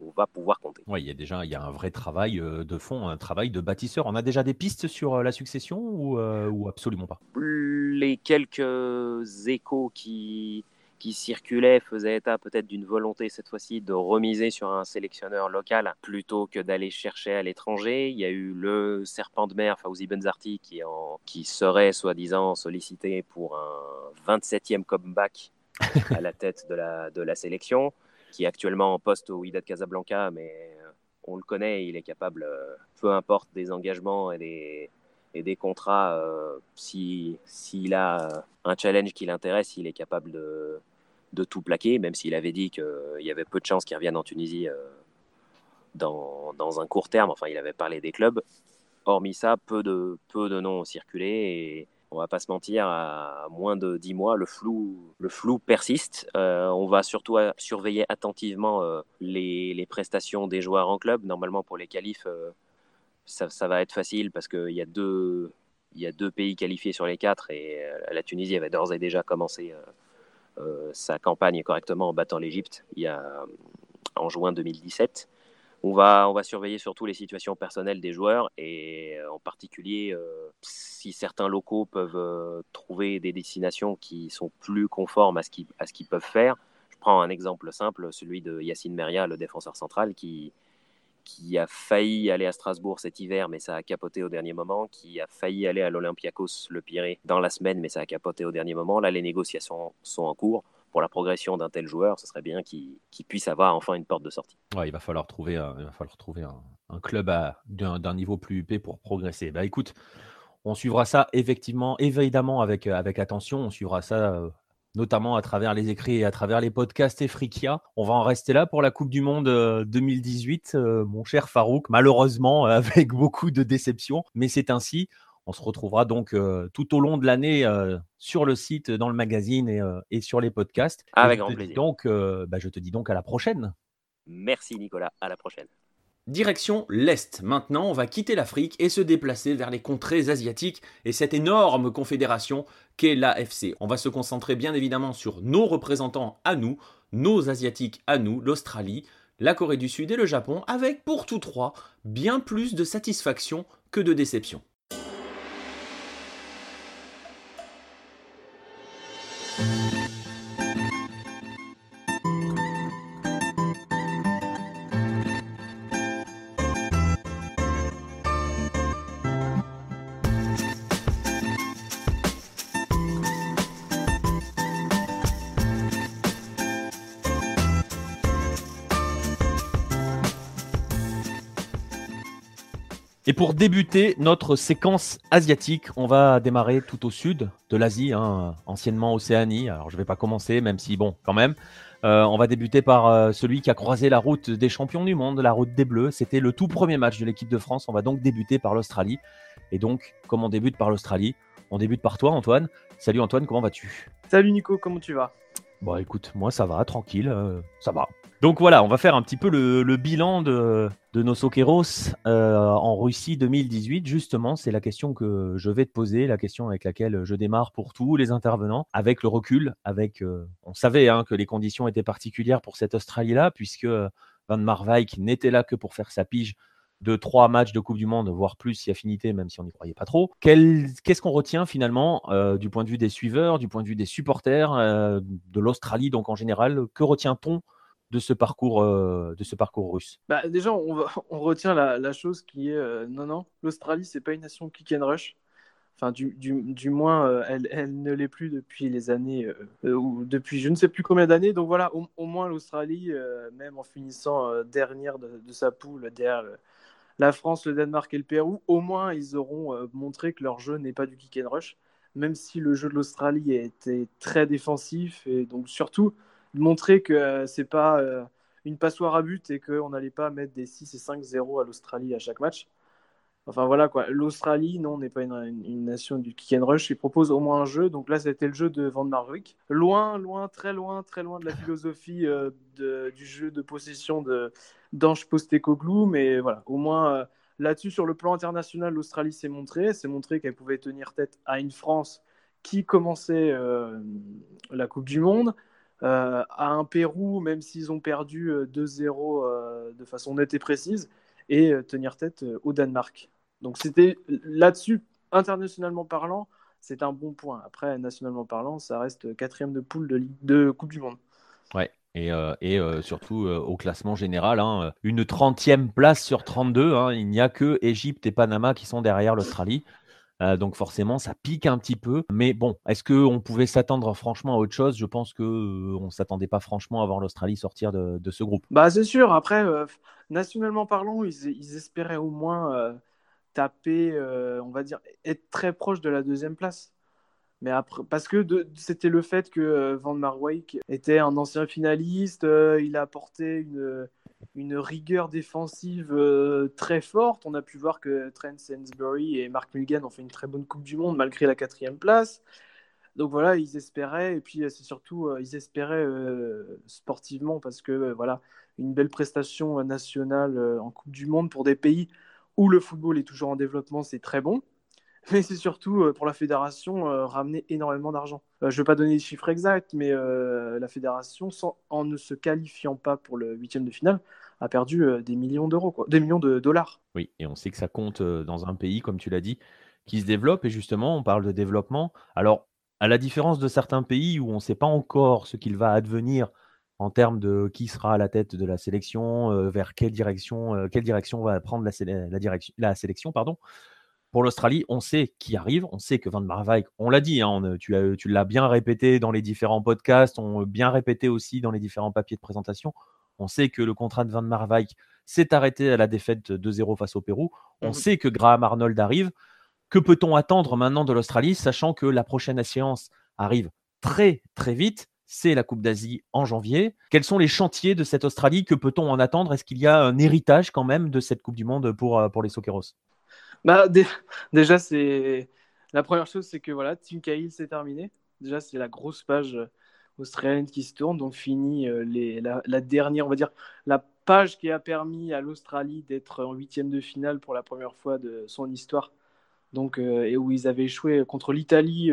on va pouvoir compter. Oui, il y a déjà il y a un vrai travail de fond, un travail de bâtisseur. On a déjà des pistes sur la succession ou, ou absolument pas? Les quelques échos qui, qui circulait faisait état peut-être d'une volonté cette fois-ci de remiser sur un sélectionneur local plutôt que d'aller chercher à l'étranger. Il y a eu le serpent de mer, Fauzi Benzarti, qui, qui serait soi-disant sollicité pour un 27e comeback à la tête de la, de la sélection, qui est actuellement en poste au Wydad Casablanca, mais euh, on le connaît, il est capable, euh, peu importe des engagements et des, et des contrats, euh, s'il si, a un challenge qui l'intéresse, il est capable de, de tout plaquer, même s'il avait dit qu'il y avait peu de chances qu'il revienne en Tunisie euh, dans, dans, un court terme. Enfin, il avait parlé des clubs. Hormis ça, peu de, peu de noms ont circulé et on va pas se mentir, à moins de 10 mois, le flou, le flou persiste. Euh, on va surtout surveiller attentivement euh, les, les, prestations des joueurs en club. Normalement, pour les qualifs, ça, va être facile parce qu'il y a deux pays qualifiés sur les quatre et la Tunisie avait d'ores et déjà commencé euh, sa campagne correctement en battant l'Égypte en juin 2017. On va, surveiller surtout les situations personnelles des joueurs et euh, en particulier euh, si certains locaux peuvent trouver des destinations qui sont plus conformes à ce qu'ils peuvent faire. Je prends un exemple simple, celui de Yacine Meria, le défenseur central, qui, qui a failli aller à Strasbourg cet hiver, mais ça a capoté au dernier moment, qui a failli aller à l'Olympiakos le Pirée dans la semaine, mais ça a capoté au dernier moment. Là, les négociations sont en cours. Pour la progression d'un tel joueur, ce serait bien qu'il puisse avoir enfin une porte de sortie. Il va falloir trouver, un, il va falloir trouver un, club d'un niveau plus huppé pour progresser. Bah écoute, on suivra ça effectivement, évidemment avec, avec attention. On suivra ça euh, notamment à travers les écrits et à travers les podcasts Efrikia. On va en rester là pour la Coupe du Monde 2018, euh, euh, mon cher Farouk, malheureusement avec beaucoup de déceptions, mais c'est ainsi. On se retrouvera donc euh, tout au long de l'année sur le site, dans le magazine et, sur les podcasts. Avec grand plaisir. Donc, bah, je te dis donc à la prochaine. Merci Nicolas, à la prochaine. Direction l'Est. Maintenant, on va quitter l'Afrique et se déplacer vers les contrées asiatiques et cette énorme confédération qu'est l'AFC. On va se concentrer bien évidemment sur nos représentants à nous, nos Asiatiques à nous, l'Australie, la Corée du Sud et le Japon, avec pour tous trois bien plus de satisfaction que de déception. Et pour débuter notre séquence asiatique, on va démarrer tout au sud de l'Asie, hein, anciennement Océanie. Alors je ne vais pas commencer, même si bon, quand même. Euh, on va débuter par euh, celui qui a croisé la route des champions du monde, la route des Bleus. C'était le tout premier match de l'équipe de France. On va donc débuter par l'Australie. Et donc, comme on débute par l'Australie, on débute par toi, Antoine. Salut Antoine, comment vas-tu? Salut Nico, comment tu vas? Bon, écoute, moi ça va, tranquille, euh, ça va. Donc voilà, on va faire un petit peu le, bilan de, nos Soqueros euh, en Russie 2018. Justement, c'est la question que je vais te poser, la question avec laquelle je démarre pour tous les intervenants, avec le recul, avec, euh, on savait hein, que les conditions étaient particulières pour cette Australie-là, puisque Van Marwijk n'était là que pour faire sa pige de trois matchs de Coupe du Monde, voire plus si affinité, même si on n'y croyait pas trop. Qu'est-ce qu'on retient finalement euh, du point de vue des suiveurs, du point de vue des supporters, de l'Australie donc en général? Que retient-on de ce parcours, euh, de ce parcours russe bah, Déjà, on, on retient la, chose qui est euh, non, non, l'Australie, c'est pas une nation kick and rush. Enfin, du, du, du moins, euh, elle, elle, ne l'est plus depuis les années, ou depuis je ne sais plus combien d'années. Donc voilà, au, moins l'Australie, même en finissant dernière de, sa poule, derrière la France, le Danemark et le Pérou, au moins ils auront montré que leur jeu n'est pas du kick and rush, même si le jeu de l'Australie a été très défensif et donc surtout montrer que euh, c'est pas euh, une passoire à but et qu'on n'allait pas mettre des 6 et 5-0 à l'Australie à chaque match. Enfin voilà quoi. L'Australie, non, n'est pas une, nation du kick and rush. Il propose au moins un jeu. Donc là, c'était le jeu de Van Marwijk. Loin, loin, très loin, très loin de la philosophie euh, du jeu de possession d'Ange Postecoglou. Mais voilà, au moins là-dessus, sur le plan international, l'Australie s'est montrée. s'est montré qu'elle pouvait tenir tête à une France qui commençait la Coupe du Monde. À un Pérou, même s'ils ont perdu 2-0 de façon nette et précise, et tenir tête au Danemark. Donc c'était là-dessus, internationalement parlant, c'est un bon point. Après, nationalement parlant, ça reste quatrième de poule de, Coupe du Monde. Ouais, et, euh, euh, surtout euh, au classement général, hein, une 30e place sur 32. Hein, il n'y a que Égypte et Panama qui sont derrière l'Australie. Donc forcément, ça pique un petit peu. Mais bon, est-ce qu'on pouvait s'attendre franchement à autre chose? Je pense qu'on ne s'attendait pas franchement à voir l'Australie sortir de, ce groupe. Bah c'est sûr. Après, nationalement parlant, ils, espéraient au moins taper, on va dire, être très proche de la deuxième place. Mais après, parce que c'était le fait que euh, Van Marwijk était un ancien finaliste, euh, il a apporté une, une rigueur défensive euh, très forte. On a pu voir que Trent Sainsbury et Mark Mulligan ont fait une très bonne Coupe du Monde malgré la quatrième place. Donc voilà, ils espéraient, et puis c'est surtout, ils espéraient sportivement parce que voilà, une belle prestation nationale en Coupe du Monde pour des pays où le football est toujours en développement, c'est très bon mais c'est surtout euh, pour la fédération euh, ramener énormément d'argent. Euh, je ne vais pas donner les chiffres exacts, mais la fédération, en ne se qualifiant pas pour le huitième de finale, a perdu des millions d'euros, des millions de dollars. Oui, et on sait que ça compte dans un pays, comme tu l'as dit, qui se développe. Et justement, on parle de développement. Alors, à la différence de certains pays où on ne sait pas encore ce qu'il va advenir en termes de qui sera à la tête de la sélection, vers quelle direction, quelle direction va prendre la, la sélection, pardon pour l'Australie, on sait qui arrive, on sait que Van Marwijk, on l'a dit, hein, tu, l'as bien répété dans les différents podcasts, on l'a bien répété aussi dans les différents papiers de présentation. On sait que le contrat de Van Marwijk s'est arrêté à la défaite 2-0 face au Pérou. On mmh sait que Graham Arnold arrive. Que peut-on attendre maintenant de l'Australie, sachant que la prochaine séance arrive très très vite? C'est la Coupe d'Asie en janvier. Quels sont les chantiers de cette Australie? Que peut-on en attendre? Est-ce qu'il y a un héritage quand même de cette Coupe du Monde pour, euh, pour les Soqueros bah, déjà, c'est la première chose, c'est que voilà, Team Cahill c'est terminé. Déjà, c'est la grosse page euh, australienne qui se tourne, donc fini euh, les, la, dernière, on va dire, la page qui a permis à l'Australie d'être en huitième de finale pour la première fois de son histoire. Donc, euh, et où ils avaient échoué contre l'Italie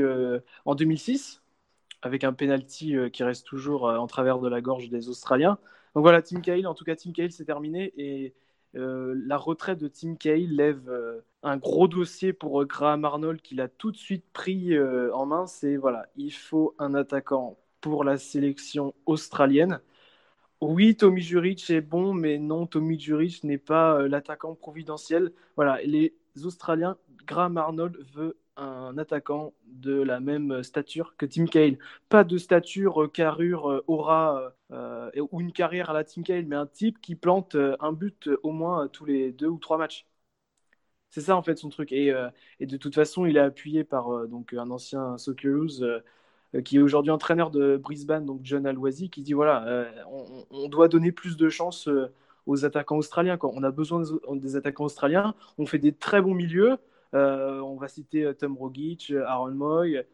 en 2006, avec un penalty qui reste toujours en travers de la gorge des Australiens. Donc voilà, Team Cahill, en tout cas, Team Cahill c'est terminé et la retraite de Tim Cahill lève euh, un gros dossier pour euh, Graham Arnold qu'il a tout de suite pris en main. C'est voilà, il faut un attaquant pour la sélection australienne. Oui, Tommy Juric est bon, mais non, Tommy Juric n'est pas l'attaquant providentiel. Voilà, les Australiens, Graham Arnold veut un attaquant de la même stature que Tim Cahill. Pas de stature, euh, carrure, euh, aura euh, ou une carrière à la Tim Cahill, mais un type qui plante un but au moins tous les deux ou trois matchs. C'est ça en fait son truc. Et, de toute façon, il est appuyé par donc, un ancien Socceroos qui est aujourd'hui entraîneur de Brisbane, donc John Alwazi, qui dit voilà, on, doit donner plus de chance aux attaquants australiens. Quand on a besoin des attaquants australiens, on fait des très bons milieux. Euh, on va citer euh, Tom Rogic, euh, Aaron Moy,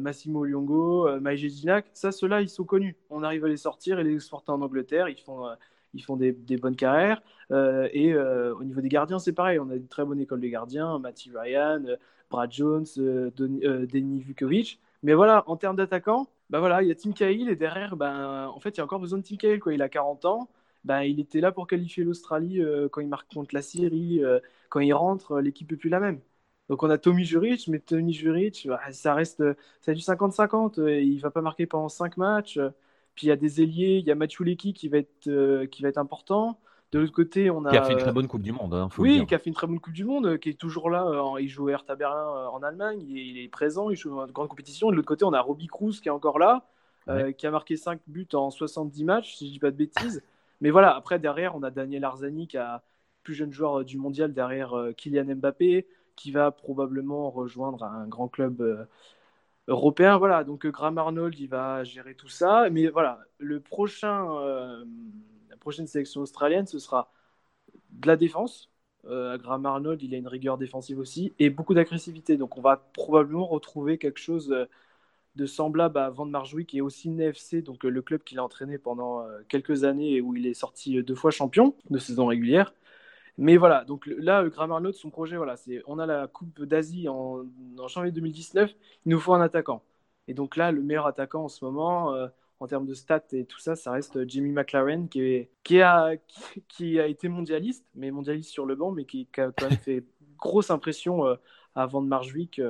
Massimo Liongo, Maïje Ginac. Ça, ceux-là, ils sont connus. On arrive à les sortir et les exporter en Angleterre. Ils font ils font des, bonnes carrières. et au niveau des gardiens, c'est pareil. On a une très bonne école de gardiens. Matty Ryan, Brad Jones, Denis Vukovic. Mais voilà, en termes d'attaquants, bah voilà, il y a Tim Cahill et derrière, ben, en fait, il y a encore besoin de Tim Cahill. Quoi. Il a 40 ans. Ben, il était là pour qualifier l'Australie quand il marque contre la Syrie quand il rentre, l'équipe n'est plus la même. Donc on a Tommy Juric, mais Tommy Juric, bah, ça reste ça du 50-50. Il va pas marquer pendant 5 matchs. Puis il y a des ailiers, il y a Leckie qui va être euh, qui va être important. De l'autre côté, on a qui a fait une très bonne Coupe du Monde. Hein, oui, qui a fait une très bonne Coupe du Monde, qui est toujours là. il joue à Hertha Berlin euh, en Allemagne, il est, présent, il joue dans une grande compétition. De l'autre côté, on a Robbie Cruz qui est encore là, euh, qui a marqué 5 buts en 70 matchs, si je dis pas de bêtises. Mais voilà, après derrière, on a Daniel Arzani qui a plus jeune joueur euh, du mondial derrière euh, Kylian Mbappé, qui va probablement rejoindre un grand club euh, européen. Voilà, donc Graham Arnold, il va gérer tout ça. Mais voilà, le prochain, la prochaine sélection australienne, ce sera de la défense. Graham Arnold, il a une rigueur défensive aussi et beaucoup d'agressivité. Donc on va probablement retrouver quelque chose de semblable à Van Marjoui, qui est aussi une FC, donc le club qu'il a entraîné pendant quelques années et où il est sorti deux fois champion de saison régulière. Mais voilà, donc là, Graham Arnold, son projet, voilà, c'est on a la Coupe d'Asie en, janvier 2019, il nous faut un attaquant. Et donc là, le meilleur attaquant en ce moment, euh, en termes de stats et tout ça, ça reste Jimmy McLaren qui, est, qui, a, qui, a été mondialiste, mais mondialiste sur le banc, mais qui, a quand même fait grosse impression de Marjwick.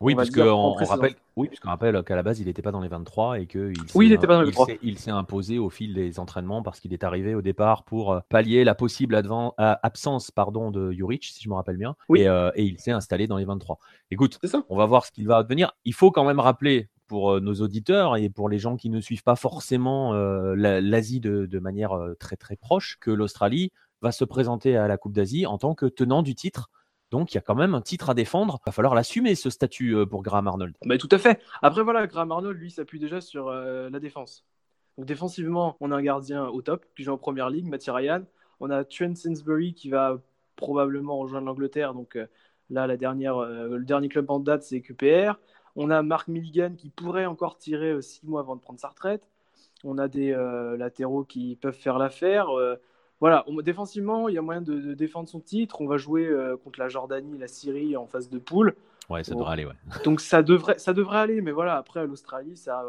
Oui, parce qu'on rappelle, oui, rappelle qu'à la base, il n'était pas dans les 23 et qu'il oui, il, pas dans les 23. il s'est imposé au fil des entraînements parce qu'il est arrivé au départ pour euh, pallier la possible euh, absence pardon, de Juric, si je me rappelle bien, euh, et, il s'est installé dans les 23. Écoute, on va voir ce qu'il va devenir. Il faut quand même rappeler pour nos auditeurs et pour les gens qui ne suivent pas forcément l'Asie de, de, manière très très proche que l'Australie va se présenter à la Coupe d'Asie en tant que tenant du titre donc, il y a quand même un titre à défendre. Il va falloir l'assumer, ce statut euh, pour Graham Arnold. Bah, tout à fait. Après, voilà, Graham Arnold, lui, s'appuie déjà sur euh, la défense. Donc, défensivement, on a un gardien au top qui joue en première ligue, Mathieu Ryan. On a Trent Sainsbury qui va probablement rejoindre l'Angleterre. Donc, euh, là, la le dernier club en date, c'est QPR. On a Mark Milligan qui pourrait encore tirer six mois avant de prendre sa retraite. On a des latéraux qui peuvent faire l'affaire voilà, défensivement, il y a moyen de, défendre son titre. On va jouer euh, contre la Jordanie, la Syrie en phase de poule. Ouais, ça devrait aller, ouais. Donc ça devrait, ça devrait aller, mais voilà, après l'Australie, ça,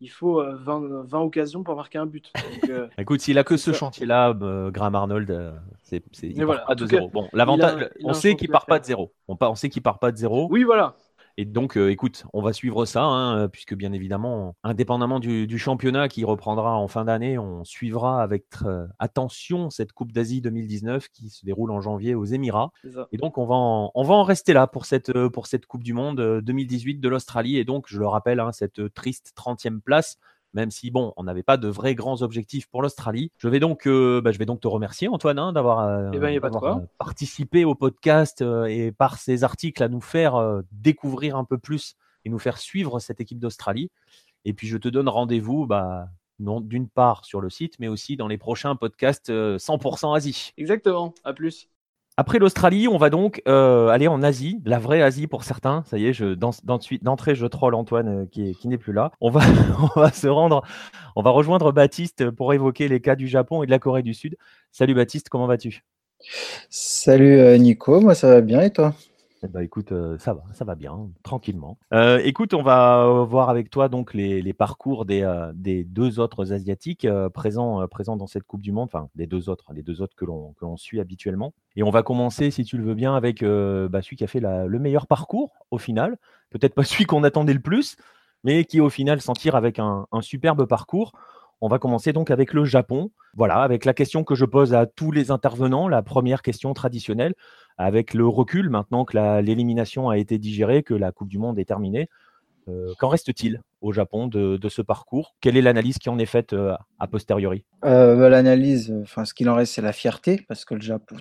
il faut 20, euh, 20, occasions pour marquer un but. Euh, Écoute, s'il a que ce chantier-là, Graham Arnold, c'est, il part pas de zéro. Bon, l'avantage, on sait qu'il part pas de zéro. On, on sait qu'il part pas de zéro. Oui, voilà. Et donc, euh, écoute, on va suivre ça, hein, euh, puisque bien évidemment, indépendamment du, championnat qui reprendra en fin d'année, on suivra avec euh, attention cette Coupe d'Asie 2019 qui se déroule en janvier aux Émirats. Et donc, on va, en, on va en rester là pour cette, pour cette Coupe du Monde 2018 de l'Australie. Et donc, je le rappelle, hein, cette triste 30e place même si bon, on n'avait pas de vrais grands objectifs pour l'Australie. Je vais donc, euh, bah, je vais donc te remercier Antoine hein, d'avoir euh, eh ben, euh, participé au podcast et par ces articles à nous faire découvrir un peu plus et nous faire suivre cette équipe d'Australie. Et puis je te donne rendez-vous, bah, non d'une part sur le site, mais aussi dans les prochains podcasts 100% Asie. Exactement. À plus. Après l'Australie, on va donc euh, aller en Asie, la vraie Asie pour certains. Ça y est, je, d'entrée, je troll Antoine euh, qui, n'est plus là. On va, on va se rendre, on va rejoindre Baptiste pour évoquer les cas du Japon et de la Corée du Sud. Salut Baptiste, comment vas-tu? Salut euh, Nico, moi ça va bien et toi? Bah écoute, euh, ça va, bien, tranquillement. Euh, écoute, on va voir avec toi donc les, parcours des, euh, deux autres asiatiques présents, dans cette Coupe du Monde, enfin des deux autres, les deux autres que l'on suit habituellement. Et on va commencer, si tu le veux bien, avec bah, celui qui a fait le meilleur parcours au final. Peut-être pas celui qu'on attendait le plus, mais qui au final s'en tire avec un superbe parcours. On va commencer donc avec le Japon. Voilà, avec la question que je pose à tous les intervenants, la première question traditionnelle. Avec le recul, maintenant que l'élimination a été digérée, que la Coupe du Monde est terminée, euh, qu'en reste-t-il au Japon de, ce parcours? Quelle est l'analyse qui en est faite euh, a posteriori? Euh, bah, L'analyse, ce qu'il en reste, c'est la fierté, parce que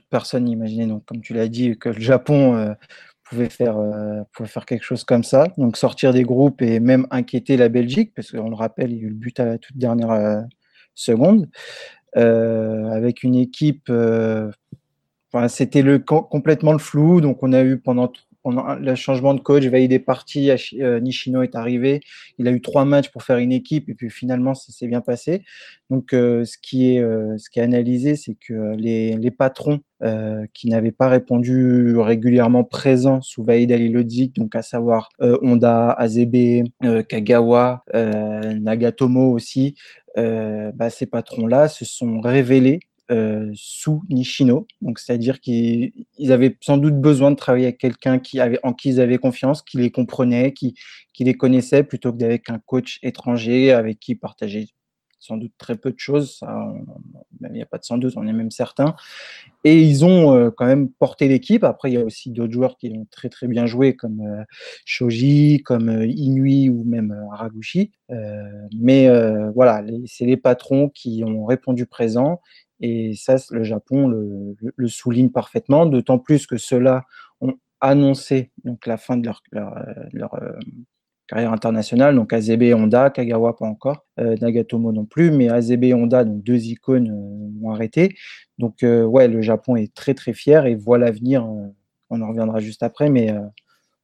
personne n'imaginait, comme tu l'as dit, que le Japon pouvait, faire, pouvait faire quelque chose comme ça. Donc sortir des groupes et même inquiéter la Belgique, parce qu'on le rappelle, il y a eu le but à la toute dernière seconde, avec une équipe c'était le, complètement le flou. Donc, on a eu pendant, le changement de coach, Vaïd est parti, euh, Nishino est arrivé. Il a eu trois matchs pour faire une équipe et puis finalement, ça s'est bien passé. Donc, euh, ce, qui est, euh, ce qui est analysé, c'est que les, les patrons qui n'avaient pas répondu régulièrement présents sous Vaïd Alilodzic, donc à savoir Honda, Azebe, Kagawa, Nagatomo aussi, bah, ces patrons-là se sont révélés sous Nishino. Donc, c'est-à-dire qu'ils avaient sans doute besoin de travailler avec quelqu'un en qui ils avaient confiance, qui les comprenait, qui, les connaissait, plutôt que d'avec un coach étranger avec qui partageaient sans doute très peu de choses. il n'y a pas de sans doute, on est même certain. Et ils ont euh, quand même porté l'équipe. Après, il y a aussi d'autres joueurs qui ont très très bien joué, comme euh, Shoji, comme Inui ou même Araguchi. mais voilà, c'est les patrons qui ont répondu présent et ça, le Japon le, souligne parfaitement, d'autant plus que ceux-là ont annoncé donc, la fin de leur, leur, euh, carrière internationale. Donc Azebe et Honda, Kagawa pas encore, euh, Nagatomo non plus, mais Azebe et Honda, donc deux icônes, euh, ont arrêté. Donc ouais, le Japon est très très fier et voit l'avenir. on en reviendra juste après, mais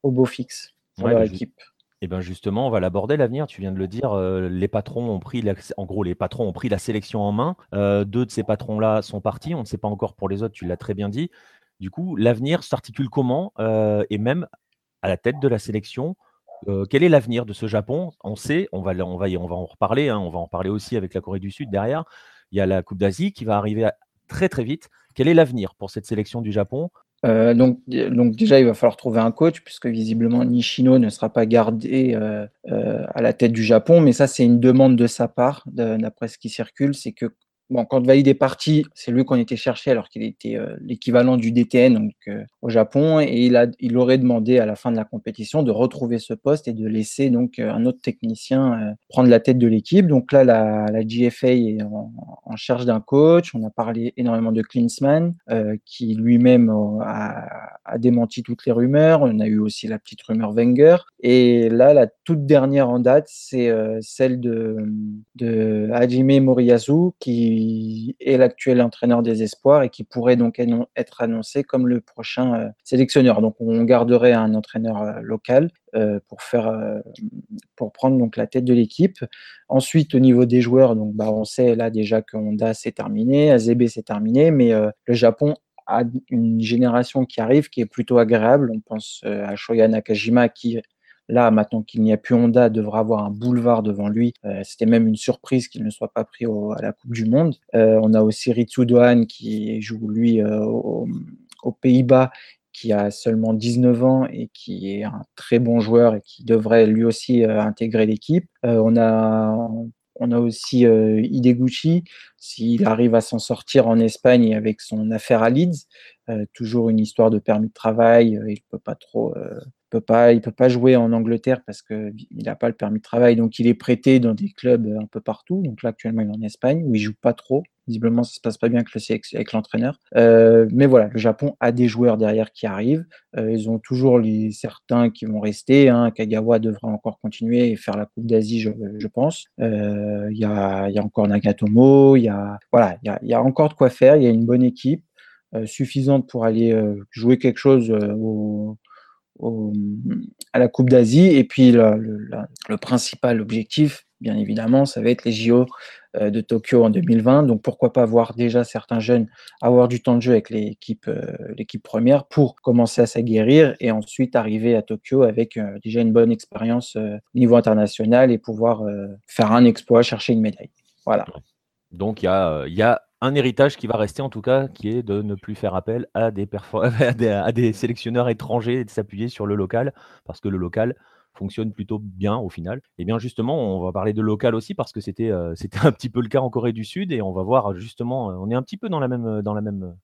au beau fixe pour leur équipe. Et bien justement, on va l'aborder l'avenir. Tu viens de le dire, euh, les patrons ont pris, la, en gros, les patrons ont pris la sélection en main. Euh, deux de ces patrons-là sont partis. On ne sait pas encore pour les autres. Tu l'as très bien dit. Du coup, l'avenir s'articule comment euh, Et même à la tête de la sélection, quel est l'avenir de ce Japon? On sait, on va, on va, on va en reparler, hein, on va en parler aussi avec la Corée du Sud derrière. Il y a la Coupe d'Asie qui va arriver très très vite. Quel est l'avenir pour cette sélection du Japon? Euh, donc, donc déjà, il va falloir trouver un coach, puisque visiblement Nishino ne sera pas gardé euh, euh, à la tête du Japon. Mais ça, c'est une demande de sa part, d'après ce qui circule. C'est que Bon, quand Valide est parti, c'est lui qu'on était cherché alors qu'il était euh, l'équivalent du DTN donc, euh, au Japon et il, a, il aurait demandé à la fin de la compétition de retrouver ce poste et de laisser donc euh, un autre technicien prendre la tête de l'équipe. Donc là, la, la GFA est en, en charge d'un coach. On a parlé énormément de Klinsmann qui lui-même a, démenti toutes les rumeurs. On a eu aussi la petite rumeur Wenger. Et là, la toute dernière en date, c'est celle de, de Hajime Moriyasu qui est l'actuel entraîneur des espoirs et qui pourrait donc être annoncé comme le prochain euh, sélectionneur. Donc on garderait un entraîneur euh, local euh, pour faire pour prendre donc la tête de l'équipe. Ensuite au niveau des joueurs, donc bah, on sait là déjà que Honda c'est terminé, Azebe c'est terminé, mais le Japon a une génération qui arrive qui est plutôt agréable. On pense à Shoya Nakajima qui Là, maintenant qu'il n'y a plus Honda, devra avoir un boulevard devant lui. Euh, c'était même une surprise qu'il ne soit pas pris à la Coupe du Monde. Euh, on a aussi Ritsu Dohan qui joue lui euh, aux Pays-Bas qui a seulement 19 ans et qui est un très bon joueur et qui devrait lui aussi intégrer l'équipe. on a on a aussi Hideguchi, s'il arrive à s'en sortir en Espagne avec son affaire à Leeds, toujours une histoire de permis de travail, il peut pas trop peut pas, il peut pas jouer en Angleterre parce qu'il n'a pas le permis de travail, donc il est prêté dans des clubs un peu partout. Donc là, actuellement, il est en Espagne où il joue pas trop. Visiblement, ça se passe pas bien avec l'entraîneur. Euh, mais voilà, le Japon a des joueurs derrière qui arrivent. Euh, ils ont toujours les certains qui vont rester. Hein. Kagawa devra encore continuer et faire la Coupe d'Asie, je, pense. Euh, il y, a, encore Nagatomo. Il y a voilà, il y a, encore de quoi faire. Il y a une bonne équipe. suffisante pour aller jouer quelque chose à la Coupe d'Asie. Et puis le, principal objectif, bien évidemment, ça va être les JO euh, de Tokyo en 2020. Donc pourquoi pas voir déjà certains jeunes avoir du temps de jeu avec l'équipe euh, première pour commencer à s'aguerrir et ensuite arriver à Tokyo avec euh, déjà une bonne expérience au niveau international et pouvoir faire un exploit, chercher une médaille. Voilà. Donc il y a, y a un héritage qui va rester en tout cas, qui est de ne plus faire appel à des, à des, sélectionneurs étrangers et de s'appuyer sur le local, parce que le local fonctionne plutôt bien au final. Et bien justement, on va parler de local aussi parce que c'était euh, c'était un petit peu le cas en Corée du Sud et on va voir justement, on est un petit peu dans la même dans la même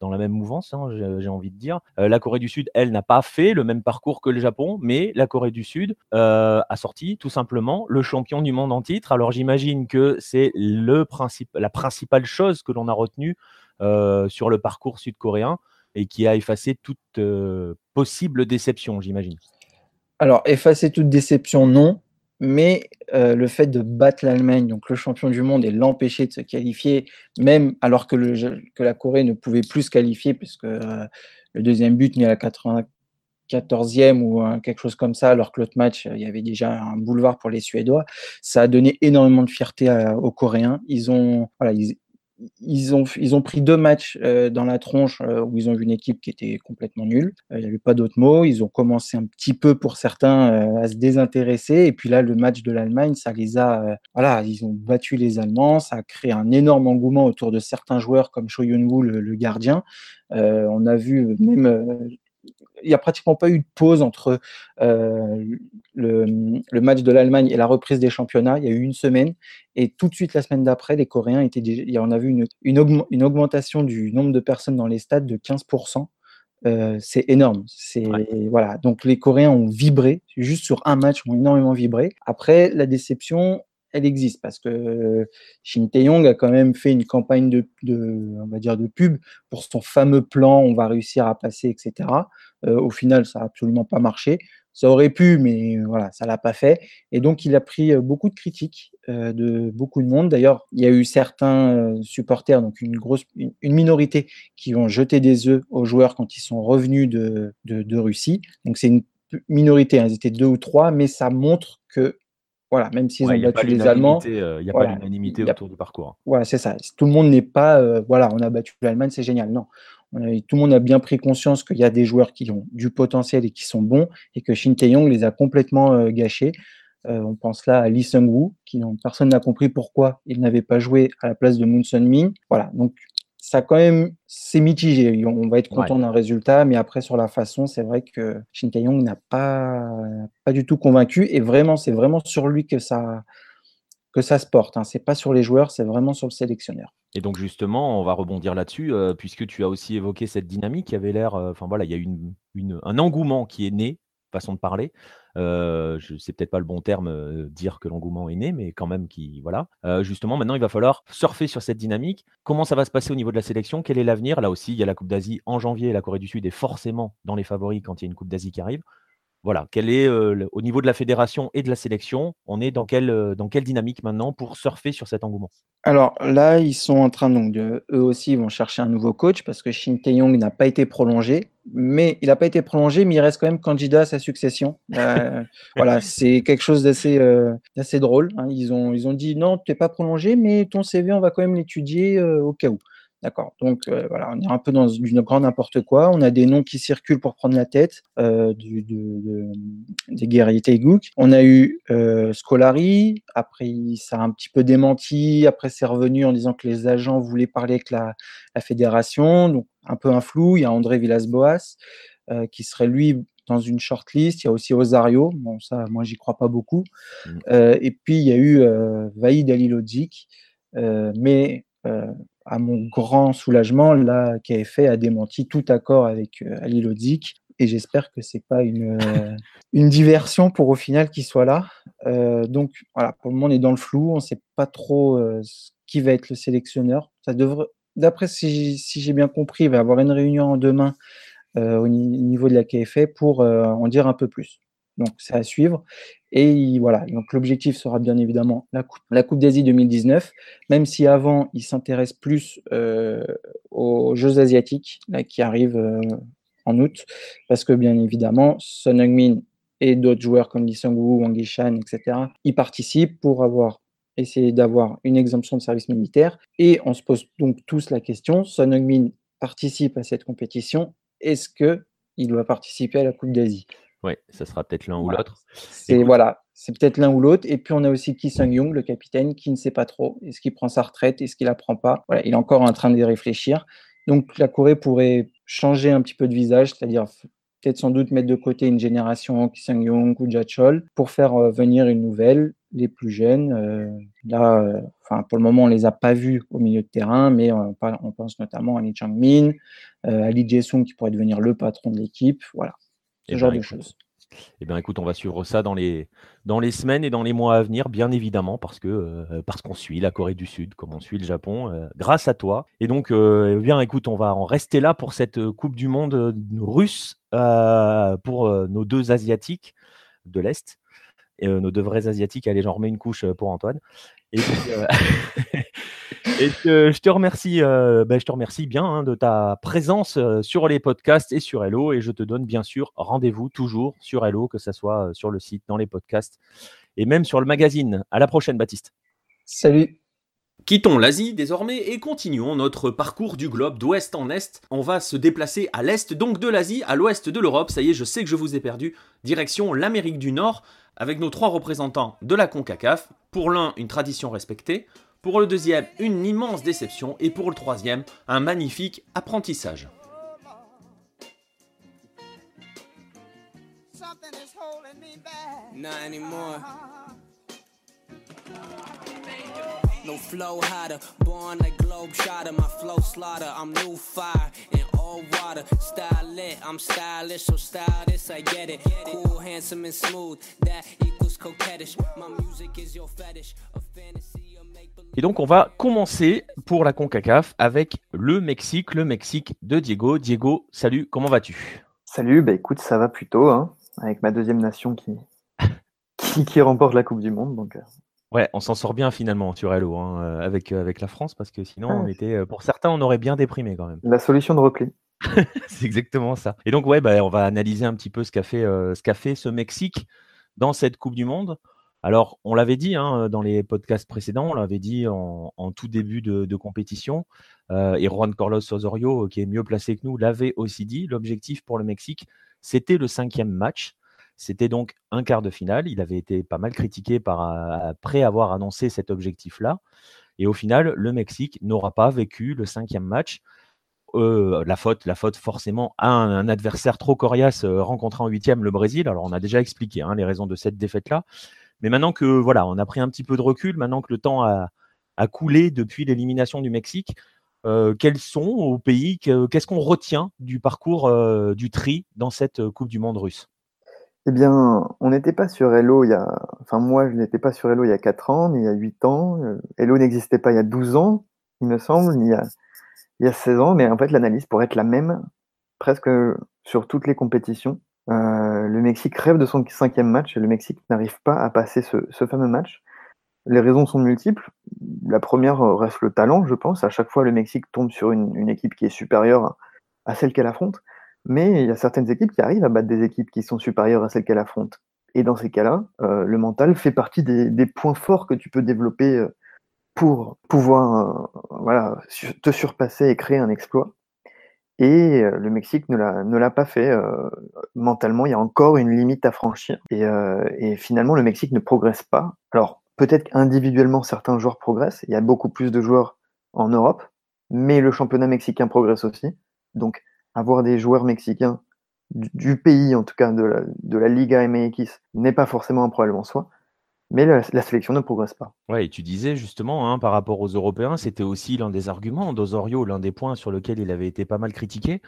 dans la même mouvance, hein, j'ai envie de dire. Euh, la Corée du Sud, elle, n'a pas fait le même parcours que le Japon, mais la Corée du Sud euh, a sorti tout simplement le champion du monde en titre. Alors j'imagine que c'est le principe, la principale chose que l'on a retenue euh, sur le parcours sud-coréen et qui a effacé toute possible déception, j'imagine. Alors, effacer toute déception, non mais euh, le fait de battre l'Allemagne, donc le champion du monde, et l'empêcher de se qualifier, même alors que, la Corée ne pouvait plus se qualifier, puisque euh, le deuxième but mis à la 94e ou quelque chose comme ça, alors que l'autre match, il y avait déjà un boulevard pour les Suédois, ça a donné énormément de fierté aux Coréens. Ils ont, ils ont, ils ont pris deux matchs euh, dans la tronche euh, où ils ont vu une équipe qui était complètement nulle. Euh, il n'y avait pas d'autres mots. Ils ont commencé un petit peu pour certains à se désintéresser. Et puis là, le match de l'Allemagne, ça les a. voilà, ils ont battu les Allemands. Ça a créé un énorme engouement autour de certains joueurs comme Cho Yun-woo, le, gardien. on a vu même il n'y a pratiquement pas eu de pause entre euh, le, match de l'Allemagne et la reprise des championnats. Il y a eu une semaine et tout de suite la semaine d'après, les Coréens étaient déjà, on a vu une, une, augmentation du nombre de personnes dans les stades de 15%. Euh, c'est énorme. C'est voilà. Donc les Coréens ont vibré juste sur un match, ont énormément vibré. Après, la déception, elle existe parce que Shin Tae-yong a quand même fait une campagne de, on va dire de pub pour son fameux plan, on va réussir à passer, etc. Euh, au final, ça n'a absolument pas marché. Ça aurait pu, mais voilà, ça l'a pas fait. Et donc, il a pris euh, beaucoup de critiques euh, de beaucoup de monde. D'ailleurs, il y a eu certains supporters, donc une grosse, minorité, qui ont jeté des œufs aux joueurs quand ils sont revenus de, de, Russie. Donc, c'est une minorité, hein, ils étaient deux ou trois, mais ça montre que voilà, même s'ils ont battu les Allemands. Il n'y a pas d'unanimité autour du parcours. Voilà, c'est ça. Tout le monde n'est pas, voilà, on a battu l'Allemagne, c'est génial. Non, tout le monde a bien pris conscience qu'il y a des joueurs qui ont du potentiel et qui sont bons, et que Shin Tae-yong les a complètement gâchés. on pense là à Lee Seung-woo, qui personne n'a compris pourquoi il n'avait pas joué à la place de Moon Sun-min. Voilà, donc ça quand même, c'est mitigé. On va être content d'un résultat, mais après sur la façon, c'est vrai que Shin Tae-yong n'a pas, pas du tout convaincu, et vraiment, c'est vraiment sur lui que ça, que ça se porte. Hein. C'est pas sur les joueurs, c'est vraiment sur le sélectionneur. Et donc justement, on va rebondir là-dessus, euh, puisque tu as aussi évoqué cette dynamique qui avait l'air, euh, enfin voilà, il y a une, une, un engouement qui est né, façon de parler. Euh, je sais peut-être pas le bon terme, euh, dire que l'engouement est né, mais quand même qui, voilà. justement, maintenant, il va falloir surfer sur cette dynamique. Comment ça va se passer au niveau de la sélection? Quel est l'avenir? Là aussi, il y a la Coupe d'Asie en janvier. La Corée du Sud est forcément dans les favoris quand il y a une Coupe d'Asie qui arrive voilà, quel est au niveau de la fédération et de la sélection, on est dans quelle, dans quelle dynamique maintenant pour surfer sur cet engouement? Alors là, ils sont en train donc de, eux aussi, ils vont chercher un nouveau coach parce que Shin Tae-yong n'a pas été prolongé, mais il n'a pas été prolongé, mais il reste quand même candidat à sa succession. Euh, voilà, c'est quelque chose d'assez d'assez drôle. Hein. Ils ont ils ont dit non, tu n'es pas prolongé, mais ton CV, on va quand même l'étudier au cas où. D'accord. Donc euh, voilà, on est un peu dans une grande n'importe quoi. On a des noms qui circulent pour prendre la tête euh, du, des guerriers Taegook. On a eu euh, Scolari. Après, ça a un petit peu démenti. Après, c'est revenu en disant que les agents voulaient parler avec la, fédération. Donc un peu un flou. Il y a André Villas-Boas qui serait lui dans une shortlist. Il y a aussi Osario. Bon, ça, moi, j'y crois pas beaucoup. Mm. et puis, il y a eu Vaïd Alilodzic. mais à mon grand soulagement, la KFA a démenti tout accord avec euh, Ali Lodzik. Et j'espère que c'est pas une, euh, une diversion pour au final qu'il soit là. Euh, donc voilà, pour le moment, on est dans le flou. On ne sait pas trop qui va être le sélectionneur. D'après si, si j'ai bien compris, il va y avoir une réunion demain au niveau de la KFA pour en dire un peu plus. Donc c'est à suivre. Et voilà, donc l'objectif sera bien évidemment la Coupe, la coupe d'Asie 2019, même si avant il s'intéresse plus euh, aux Jeux asiatiques là, qui arrivent euh, en août, parce que bien évidemment, Son Heung-min et d'autres joueurs comme Lee Seung-woo, Wang Yishan, etc., y participent pour avoir essayer d'avoir une exemption de service militaire. Et on se pose donc tous la question, Son Heung-min participe à cette compétition, est-ce qu'il doit participer à la Coupe d'Asie? Oui, ça sera peut-être l'un ou l'autre. C'est voilà, c'est peut-être l'un ou l'autre. Et puis on a aussi Ki Sung Young, le capitaine, qui ne sait pas trop. Est-ce qu'il prend sa retraite Est-ce qu'il la prend pas Voilà, il est encore en train de réfléchir. Donc la Corée pourrait changer un petit peu de visage, c'est-à-dire peut-être sans doute mettre de côté une génération Ki Sung Young ou Jachol pour faire euh, venir une nouvelle, les plus jeunes. Euh, là, euh, enfin pour le moment on les a pas vus au milieu de terrain, mais on, on pense notamment à Lee Chang Min, à Lee Jae-sung qui pourrait devenir le patron de l'équipe. Voilà ce genre de choses. Eh bien, écoute, on va suivre ça dans les, dans les semaines et dans les mois à venir, bien évidemment, parce que euh, parce qu'on suit la Corée du Sud, comme on suit le Japon, euh, grâce à toi. Et donc, euh, eh bien, écoute, on va en rester là pour cette Coupe du Monde russe pour nos deux asiatiques de l'est, et nos deux vrais asiatiques. Allez, j'en remets une couche pour Antoine. Et Et je te remercie, euh, ben, je te remercie bien hein, de ta présence euh, sur les podcasts et sur Hello. Et je te donne bien sûr rendez-vous toujours sur Hello, que ce soit euh, sur le site, dans les podcasts et même sur le magazine. À la prochaine, Baptiste. Salut. Quittons l'Asie désormais et continuons notre parcours du globe d'ouest en est. On va se déplacer à l'est donc de l'Asie, à l'ouest de l'Europe. Ça y est, je sais que je vous ai perdu. Direction l'Amérique du Nord avec nos trois représentants de la CONCACAF. Pour l'un, une tradition respectée. Pour le deuxième, une immense déception. Et pour le troisième, un magnifique apprentissage. No flow hotter, born like globe shotter, my flow slaughter, I'm new fire in all water, style lit, I'm stylish, so style this, I get it, cool, handsome and smooth, that equals coquettish, my music is your fetish, a fantasy. Et donc, on va commencer pour la CONCACAF avec le Mexique, le Mexique de Diego. Diego, salut, comment vas-tu? Salut, bah écoute, ça va plutôt, hein, avec ma deuxième nation qui, qui, remporte la Coupe du Monde. Donc, euh. Ouais, on s'en sort bien finalement sur Hello hein, euh, avec, euh, avec la France parce que sinon, on était, pour certains, on aurait bien déprimé quand même. La solution de repli. C'est exactement ça. Et donc, ouais, bah, on va analyser un petit peu ce qu'a fait, ce qu'a fait ce Mexique dans cette Coupe du Monde. Alors, on l'avait dit hein, dans les podcasts précédents, on l'avait dit en, tout début de, compétition, euh, et Juan Carlos Osorio, qui est mieux placé que nous, l'avait aussi dit, l'objectif pour le Mexique, c'était le cinquième match. C'était donc un quart de finale. Il avait été pas mal critiqué par, après avoir annoncé cet objectif-là. Et au final, le Mexique n'aura pas vécu le cinquième match. Euh, la faute, la faute forcément à un, adversaire trop coriace euh, rencontré en huitième, le Brésil. Alors on a déjà expliqué hein, les raisons de cette défaite-là. Mais maintenant que voilà, on a pris un petit peu de recul, maintenant que le temps a, coulé depuis l'élimination du Mexique, euh, quels sont au pays, qu'est-ce qu'on retient du parcours euh, du tri dans cette euh, Coupe du Monde russe? Eh bien, on n'était pas sur Hello il y a, enfin moi je n'étais pas sur Hello il y a 4 ans, ni il y a 8 ans. Hello n'existait pas il y a 12 ans, il me semble, ni il y a, il y a 16 ans, mais en fait l'analyse pourrait être la même presque sur toutes les compétitions. Euh, le Mexique rêve de son cinquième match et le Mexique n'arrive pas à passer ce, fameux match. Les raisons sont multiples. La première reste le talent, je pense. À chaque fois, le Mexique tombe sur une, équipe qui est supérieure à celle qu'elle affronte. Mais il y a certaines équipes qui arrivent à battre des équipes qui sont supérieures à celles qu'elle affronte. Et dans ces cas-là, euh, le mental fait partie des, points forts que tu peux développer euh, pour pouvoir voilà, te surpasser et créer un exploit. Et le Mexique ne l'a pas fait. mentalement, il y a encore une limite à franchir. Et, finalement, le Mexique ne progresse pas. Alors, peut-être qu'individuellement, certains joueurs progressent. Il y a beaucoup plus de joueurs en Europe, mais le championnat mexicain progresse aussi. Donc, avoir des joueurs mexicains du, pays, en tout cas de la, Liga MX, n'est pas forcément un problème en soi mais la, sélection ne progresse pas. Ouais, et tu disais justement, hein, par rapport aux Européens, c'était aussi l'un des arguments d'Osorio, l'un des points sur lequel il avait été pas mal critiqué.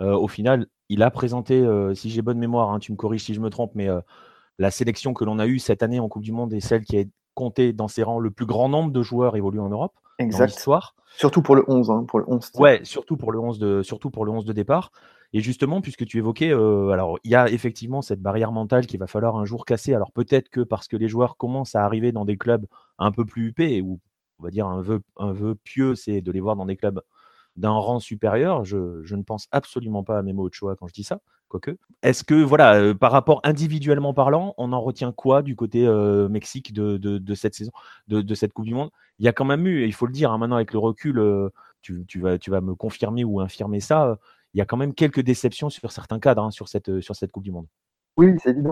Euh, au final, il a présenté, euh, si j'ai bonne mémoire, hein, tu me corriges si je me trompe, mais euh, la sélection que l'on a eue cette année en Coupe du Monde est celle qui a compté dans ses rangs le plus grand nombre de joueurs évolués en Europe exact. l'histoire. Surtout pour le 11, hein, pour le 11. Ouais, surtout pour le 11 de, surtout pour le 11 de départ. Et justement, puisque tu évoquais, euh, alors il y a effectivement cette barrière mentale qu'il va falloir un jour casser. Alors peut-être que parce que les joueurs commencent à arriver dans des clubs un peu plus huppés, ou on va dire un vœu, un vœu pieux, c'est de les voir dans des clubs d'un rang supérieur. Je, ne pense absolument pas à Memo Ochoa quand je dis ça, Est-ce que, voilà, euh, par rapport individuellement parlant, on en retient quoi du côté euh, Mexique de, cette saison, de, cette Coupe du Monde? Il y a quand même eu, il faut le dire, hein, maintenant avec le recul, tu, vas, tu vas me confirmer ou infirmer ça il y a quand même quelques déceptions sur certains cadres hein, sur, cette, Coupe du Monde. Oui, c'est évident.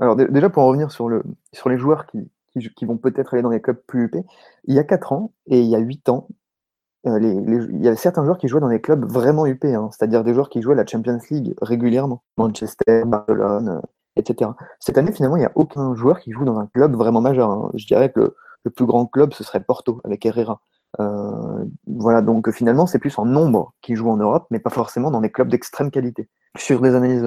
Alors, déjà, pour en revenir sur, le, sur les joueurs qui, qui, vont peut-être aller dans les clubs plus UP, il y a 4 ans et il y a 8 ans, euh, il y a certains joueurs qui jouaient dans des clubs vraiment UP, hein, c'est-à-dire des joueurs qui jouaient la Champions League régulièrement, Manchester, Barcelone, euh, etc. Cette année, finalement, il n'y a aucun joueur qui joue dans un club vraiment majeur. Hein. Je dirais que le, plus grand club, ce serait Porto, avec Herrera. Euh, voilà, donc finalement, c'est plus en nombre qui jouent en Europe, mais pas forcément dans des clubs d'extrême qualité. Sur des analyses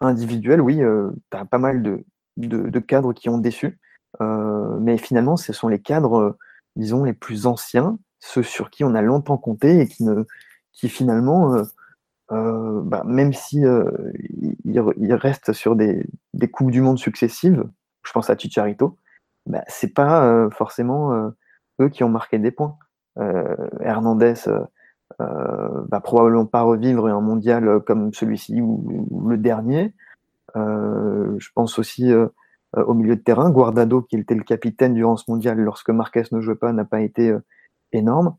individuelles, oui, tu as pas mal de, de, cadres qui ont déçu, mais finalement, ce sont les cadres, disons, les plus anciens, ceux sur qui on a longtemps compté et qui, ne, qui finalement, bah, même si ils, restent sur des, des, Coupes du Monde successives, je pense à Chicharito, bah, c'est pas forcément eux qui ont marqué des points. Euh, Hernandez euh, euh, va probablement pas revivre un mondial comme celui-ci ou, le dernier. je pense aussi au milieu de terrain, Guardado, qui était le capitaine durant ce mondial lorsque Marquez ne jouait pas, n'a pas été énorme.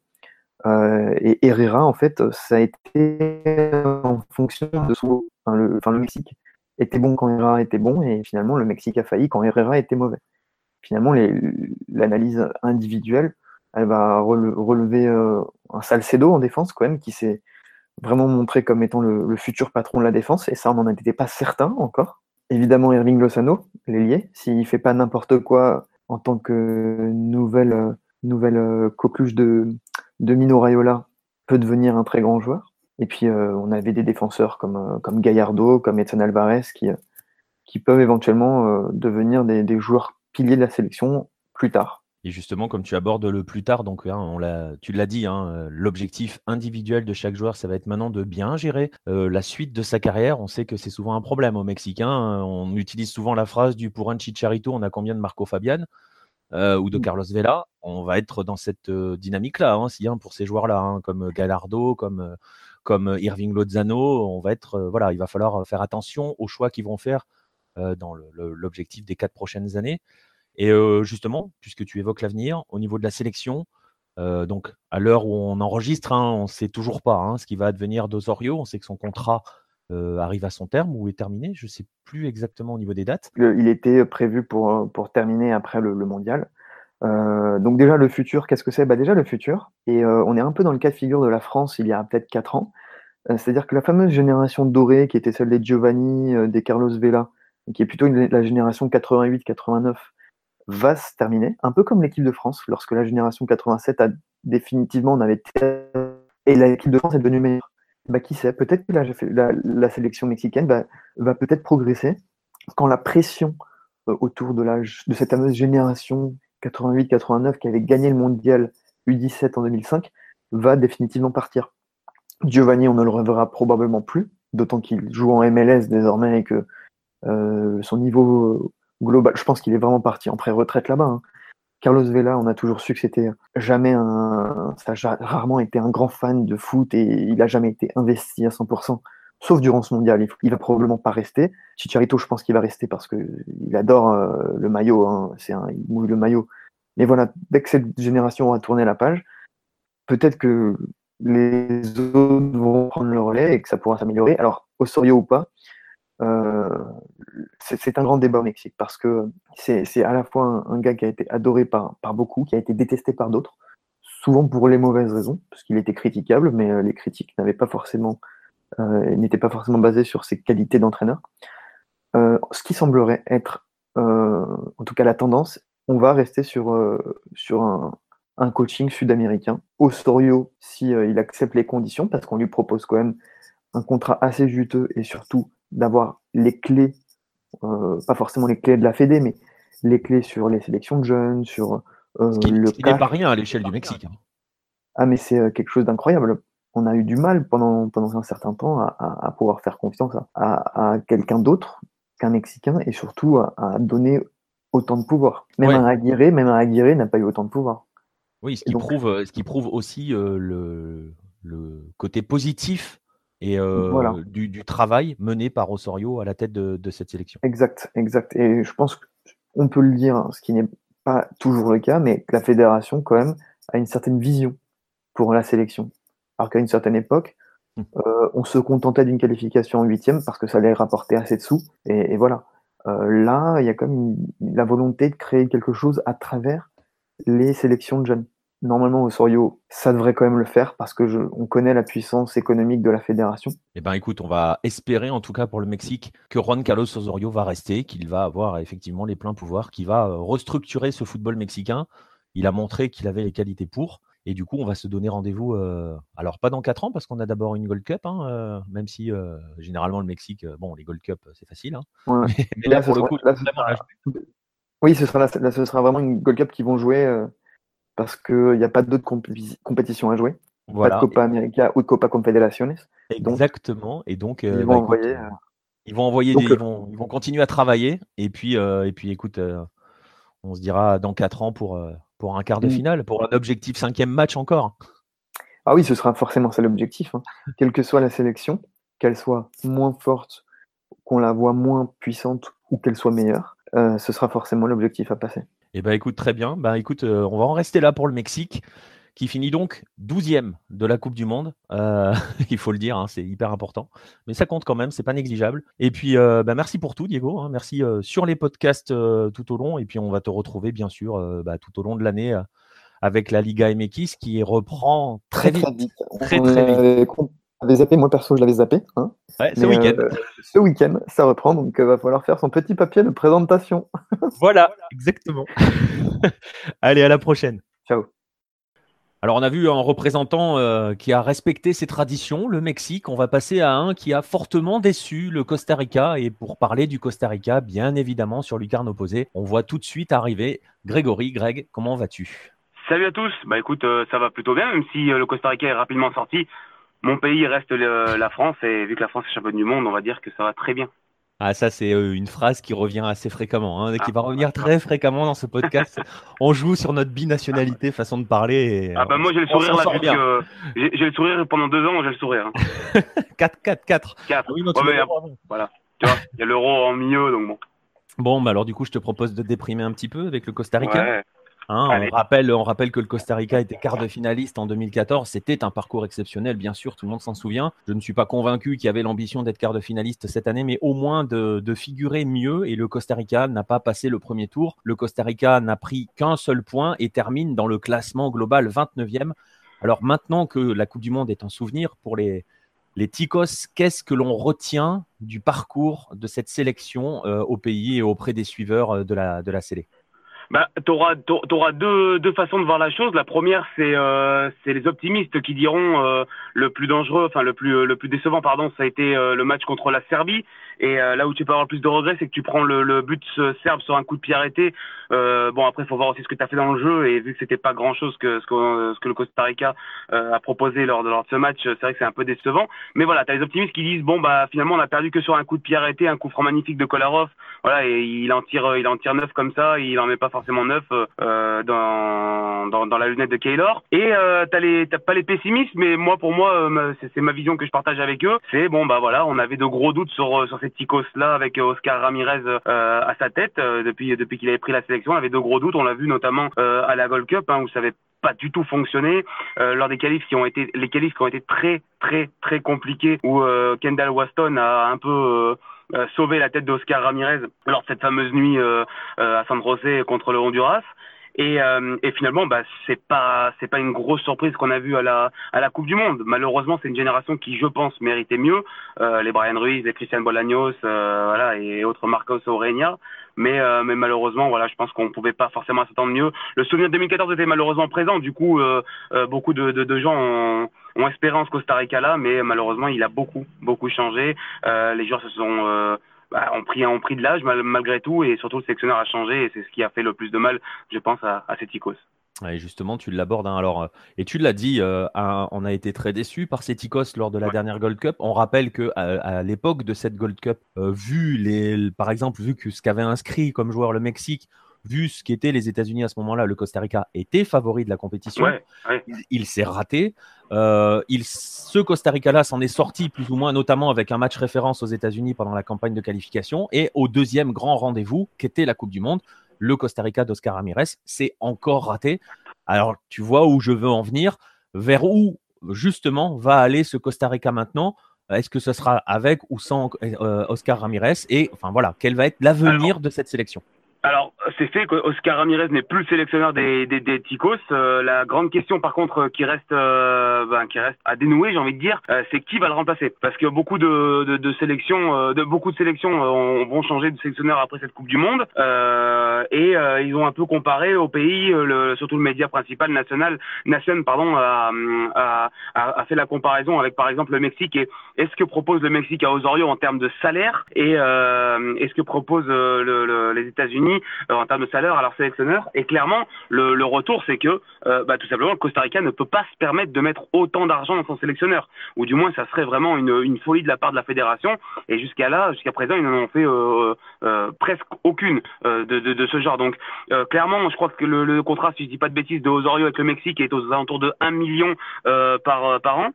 et Herrera, en fait, ça a été en fonction de son. Enfin, le, Mexique était bon quand Herrera était bon, et finalement, le Mexique a failli quand Herrera était mauvais finalement, l'analyse individuelle, elle va relever euh, un Salcedo en défense, quand même, qui s'est vraiment montré comme étant le, futur patron de la défense, et ça, on n'en était pas certain encore. Évidemment, Irving Lozano, l'ailier, s'il ne fait pas n'importe quoi en tant que nouvelle, nouvelle euh, coqueluche de, Mino Raiola, peut devenir un très grand joueur. Et puis, euh, on avait des défenseurs comme, comme Gallardo, comme Edson Alvarez, qui, peuvent éventuellement devenir des, joueurs pilier de la sélection plus tard. Et justement, comme tu abordes le plus tard, donc hein, on tu l'as dit, hein, l'objectif individuel de chaque joueur, ça va être maintenant de bien gérer euh, la suite de sa carrière. On sait que c'est souvent un problème aux Mexicains. Hein. On utilise souvent la phrase du pour un Chicharito, on a combien de Marco Fabian? Euh, ou de mm. Carlos Vela. On va être dans cette euh, dynamique-là, si, pour ces joueurs-là, comme Gallardo, comme, comme Irving Lozano. On va être, voilà, il va falloir faire attention aux choix qu'ils vont faire dans l'objectif des quatre prochaines années. Et justement, puisque tu évoques l'avenir, au niveau de la sélection, donc à l'heure où on enregistre, hein, on ne sait toujours pas hein, ce qui va advenir d'Osorio. On sait que son contrat arrive à son terme ou est terminé. Je ne sais plus exactement au niveau des dates. il était prévu pour, pour terminer après le, mondial. donc déjà le futur, qu'est-ce que c'est? Bah Déjà le futur, et on est un peu dans le cas de figure de la France il y a peut-être 4 ans. C'est-à-dire que la fameuse génération dorée, qui était celle des Giovanni, des Carlos Vela, qui est plutôt la génération 88-89, va se terminer, un peu comme l'équipe de France, lorsque la génération 87 a définitivement, on avait et l'équipe de France est devenue meilleure. Bah, qui sait, peut-être que la, la, sélection mexicaine va, peut-être progresser quand la pression euh, autour de, de cette fameuse génération 88-89 qui avait gagné le mondial U17 en 2005 va définitivement partir. Giovanni, on ne le reverra probablement plus, d'autant qu'il joue en MLS désormais et que euh, son niveau global, je pense qu'il est vraiment parti en pré-retraite là-bas. Hein. Carlos Vela, on a toujours su que c'était jamais un, ça a rarement été un grand fan de foot et il a jamais été investi à 100%, sauf durant ce mondial. Il, va probablement pas rester. Chicharito, je pense qu'il va rester parce que il adore euh, le maillot, hein. c'est un, il mouille le maillot. Mais voilà, dès que cette génération aura tourné la page, peut-être que les autres vont prendre le relais et que ça pourra s'améliorer. Alors, Osorio ou pas, c'est un grand débat au Mexique parce que c'est à la fois un, gars qui a été adoré par, par beaucoup, qui a été détesté par d'autres, souvent pour les mauvaises raisons, parce qu'il était critiquable, mais euh, les critiques euh, n'étaient pas forcément basées sur ses qualités d'entraîneur. ce qui semblerait être, en tout cas la tendance, on va rester sur, sur un, un coaching sud-américain. Osorio, si il accepte les conditions, parce qu'on lui propose quand même un contrat assez juteux et surtout d'avoir les clés, euh, pas forcément les clés de la Fédé, mais les clés sur les sélections de jeunes, sur euh, ce qui, le ce n'est pas rien à l'échelle du Mexique. Hein. Ah, mais c'est euh, quelque chose d'incroyable. On a eu du mal pendant, pendant un certain temps à, pouvoir faire confiance à, quelqu'un d'autre qu'un Mexicain et surtout à, donner autant de pouvoir. Même un Aguirre, même un Aguirre n'a pas eu autant de pouvoir. Oui, ce qui, prouve, ce qui prouve aussi le, le côté positif et euh, du, travail mené par Osorio à la tête de, cette sélection. Exact, exact. Et je pense qu'on peut le dire, hein, ce qui n'est pas toujours le cas, mais que la fédération, quand même, a une certaine vision pour la sélection. Alors qu'à une certaine époque, mmh. euh, on se contentait d'une qualification en huitième parce que ça allait rapporter assez de sous. Et, voilà. Euh, là, il y a comme la volonté de créer quelque chose à travers les sélections de jeunes normalement Osorio, ça devrait quand même le faire parce que on connaît la puissance économique de la fédération. Eh ben écoute, on va espérer en tout cas pour le Mexique que Juan Carlos Osorio va rester, qu'il va avoir effectivement les pleins pouvoirs, qu'il va euh, restructurer ce football mexicain. Il a montré qu'il avait les qualités pour. Et du coup, on va se donner rendez-vous, euh, alors pas dans 4 ans, parce qu'on a d'abord une Gold Cup, hein, euh, même si généralement le Mexique, bon, les Gold Cup, c'est facile. Hein. mais, là, pour le coup, oui, ce sera, ce sera vraiment une Gold Cup qui vont jouer parce qu'il n'y a pas d'autres compétitions à jouer. Pas de Copa América ou de Copa Confederaciones. Exactement. Et donc, euh, ils, vont bah, envoyer, euh, ils vont envoyer, ils, vont, ils vont continuer à travailler. Et puis, euh, et puis écoute, on se dira dans 4 ans pour, pour un quart de mm. finale, pour un objectif cinquième match encore. Ah oui, ce sera forcément ça l'objectif. Hein. Quelle que soit la sélection, qu'elle soit moins forte, qu'on la voit moins puissante ou qu'elle soit meilleure, ce sera forcément l'objectif à passer. Eh bien, écoute, très bien. Ben, écoute, euh, on va en rester là pour le Mexique, qui finit donc 12e de la Coupe du Monde. Euh, il faut le dire, hein, c'est hyper important. Mais ça compte quand même, c'est pas négligeable. Et puis, euh, ben, merci pour tout, Diego. Hein. merci sur les podcasts tout au long. Et puis, on va te retrouver, bien sûr, bah, tout au long de l'année avec la Liga MX qui reprend très, vite. Très, très vite avait zappé, moi perso je l'avais zappé. Hein. ce week-end. Euh, ce week-end, ça reprend, donc il euh, va falloir faire son petit papier de présentation. voilà, exactement. Allez, à la prochaine. Ciao. Alors on a vu un représentant euh, qui a respecté ses traditions, le Mexique. On va passer à un qui a fortement déçu, le Costa Rica. Et pour parler du Costa Rica, bien évidemment, sur Lucarne opposé, on voit tout de suite arriver Grégory. Greg, comment vas-tu? Salut à tous. Bah écoute, ça va plutôt bien, même si le Costa Rica est rapidement sorti mon pays reste la France et vu que la France est championne du monde, on va dire que ça va très bien. Ah, ça, c'est euh, une phrase qui revient assez fréquemment, hein, qui va revenir très fréquemment dans ce podcast. on joue sur notre binationalité, façon de parler. ah, bah moi, j'ai le sourire là, j'ai le sourire pendant deux ans, j'ai le sourire. 4, 4, 4. 4. oui, voilà. Tu vois, il y a l'euro en milieu, donc bon. Bon, bah alors du coup, je te propose de déprimer un petit peu avec le Costa Rica. Ouais. Hein, on, rappelle, on rappelle que le Costa Rica était quart de finaliste en 2014. C'était un parcours exceptionnel, bien sûr, tout le monde s'en souvient. Je ne suis pas convaincu qu'il y avait l'ambition d'être quart de finaliste cette année, mais au moins de, de figurer mieux. Et le Costa Rica n'a pas passé le premier tour. Le Costa Rica n'a pris qu'un seul point et termine dans le classement global 29e. Alors maintenant que la Coupe du Monde est un souvenir pour les, les Ticos, qu'est-ce que l'on retient du parcours de cette sélection euh, au pays et auprès des suiveurs euh, de la, de la Célé Bah, t'auras t'auras deux deux façons de voir la chose. La première, c'est euh, les optimistes qui diront euh, le plus dangereux, enfin le plus le plus décevant, pardon, ça a été euh, le match contre la Serbie. Et euh, là où tu peux avoir le plus de regrets, c'est que tu prends le, le but euh, serbe sur un coup de pied arrêté. Euh, bon, après, faut voir aussi ce que tu as fait dans le jeu. Et vu que c'était pas grand-chose que ce que, ce que le Costa Rica euh, a proposé lors de, lors de ce match, c'est vrai que c'est un peu décevant. Mais voilà, tu as les optimistes qui disent bon bah finalement on a perdu que sur un coup de pied arrêté, un coup franc magnifique de Kolarov. Voilà, et il en tire il en tire neuf comme ça, il en met pas forcément neuf euh, dans, dans dans la lunette de Kaylor. Et euh, t'as les t'as pas les pessimistes, mais moi pour moi euh, c'est ma vision que je partage avec eux. C'est bon bah voilà, on avait de gros doutes sur euh, sur ces Ticos là avec euh, Oscar Ramirez euh, à sa tête euh, depuis depuis qu'il avait pris la sélection. On avait de gros doutes, on l'a vu notamment euh, à la Gold Cup hein, où ça avait pas du tout fonctionné euh, lors des qualifs qui ont été les qualifs qui ont été très très très compliqués où euh, Kendall Waston a un peu euh, euh, sauvé la tête d'Oscar Ramirez lors de cette fameuse nuit euh, euh, à San José contre le Honduras. Et, euh, et finalement, bah, c'est pas c'est pas une grosse surprise qu'on a vu à la à la Coupe du Monde. Malheureusement, c'est une génération qui, je pense, méritait mieux. Euh, les Brian Ruiz, les Christian Bolaños, euh, voilà, et autres Marcos Aurenia. Mais mais malheureusement, voilà, je pense qu'on pouvait pas forcément s'attendre mieux. Le souvenir de 2014 était malheureusement présent. Du coup, beaucoup de, de, de gens ont, ont espéré en ce Costa Rica là, mais malheureusement, il a beaucoup beaucoup changé. Euh, les joueurs se sont euh, bah, ont pris ont pris de l'âge mal- malgré tout et surtout le sélectionneur a changé et c'est ce qui a fait le plus de mal, je pense, à, à Ticos. Et justement, tu l'abordes. hein, alors, euh, et tu l'as dit, euh, on a été très déçus par ces Ticos lors de la Ouais. dernière Gold Cup. On rappelle que à, à l'époque de cette Gold Cup, euh, vu les, par exemple, vu que ce qu'avait inscrit comme joueur le Mexique, vu ce qu'étaient les États-Unis à ce moment-là, le Costa Rica était favori de la compétition. Ouais, ouais. Il, il s'est raté. Euh, il, ce Costa Rica-là s'en est sorti plus ou moins, notamment avec un match référence aux États-Unis pendant la campagne de qualification et au deuxième grand rendez-vous, qui était la Coupe du Monde, le Costa Rica d'Oscar Ramirez, c'est encore raté. Alors, tu vois où je veux en venir, vers où justement va aller ce Costa Rica maintenant? Est-ce que ce sera avec ou sans euh, Oscar Ramirez? Et enfin voilà, quel va être l'avenir de cette sélection? Alors, c'est fait que Oscar Ramirez n'est plus le sélectionneur des, des, des Ticos. Euh, la grande question, par contre, euh, qui reste, euh, ben, qui reste à dénouer, j'ai envie de dire, euh, c'est qui va le remplacer? Parce que beaucoup de, de, de sélections, euh, de beaucoup de sélections vont changer de sélectionneur après cette Coupe du Monde. Et ils ont un peu comparé au pays, le, surtout le média principal national, Nation, pardon, a, a, a, fait la comparaison avec, par exemple, le Mexique et est-ce que propose le Mexique à Osorio en termes de salaire? Et est-ce que propose le, le, les États-Unis? Euh, en termes de salaire à leurs sélectionneurs Et clairement, le, retour, c'est que euh, bah, tout simplement, le Costa Rica ne peut pas se permettre de mettre autant d'argent dans son sélectionneur, ou du moins, ça serait vraiment une, folie de la part de la fédération. Et jusqu'à là, jusqu'à présent, ils n'en ont fait euh, presque aucune de, ce genre. Donc, clairement, je crois que le, contrat, si je dis pas de bêtises, de Osorio avec le Mexique est aux alentours de 1 million par an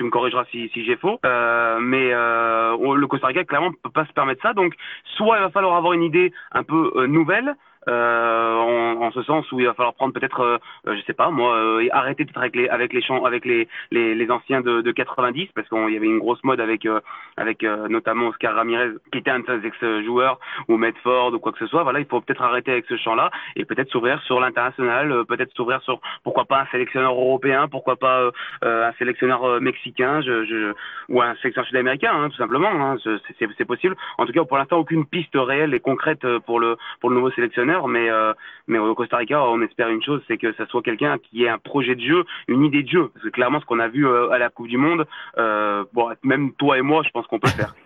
tu me corrigeras si, si j'ai faux. Euh, mais euh, le Costa Rica, clairement, peut pas se permettre ça. Donc, soit il va falloir avoir une idée un peu euh, nouvelle, euh, en, en ce sens où il va falloir prendre peut-être, euh, euh, je sais pas, moi, euh, arrêter peut-être avec les avec les champs, avec les les, les anciens de, de 90, parce qu'il y avait une grosse mode avec euh, avec euh, notamment Oscar Ramirez, qui était un de ses ex-joueurs, ou Medford ou quoi que ce soit. Voilà, il faut peut-être arrêter avec ce champ-là et peut-être s'ouvrir sur l'international, peut-être s'ouvrir sur pourquoi pas un sélectionneur européen, pourquoi pas un sélectionneur mexicain, je, je, ou un sélectionneur sud-américain, hein, tout simplement. Hein, c'est- possible. En tout cas, pour l'instant, aucune piste réelle et concrète pour le pour le nouveau sélectionneur, mais euh, mais au Costa Rica, on espère une chose, c'est que ça soit quelqu'un qui ait un projet de jeu, une idée de jeu. Parce que clairement, ce qu'on a vu euh, à la Coupe du Monde, euh, bon, même toi et moi, je pense qu'on peut le faire.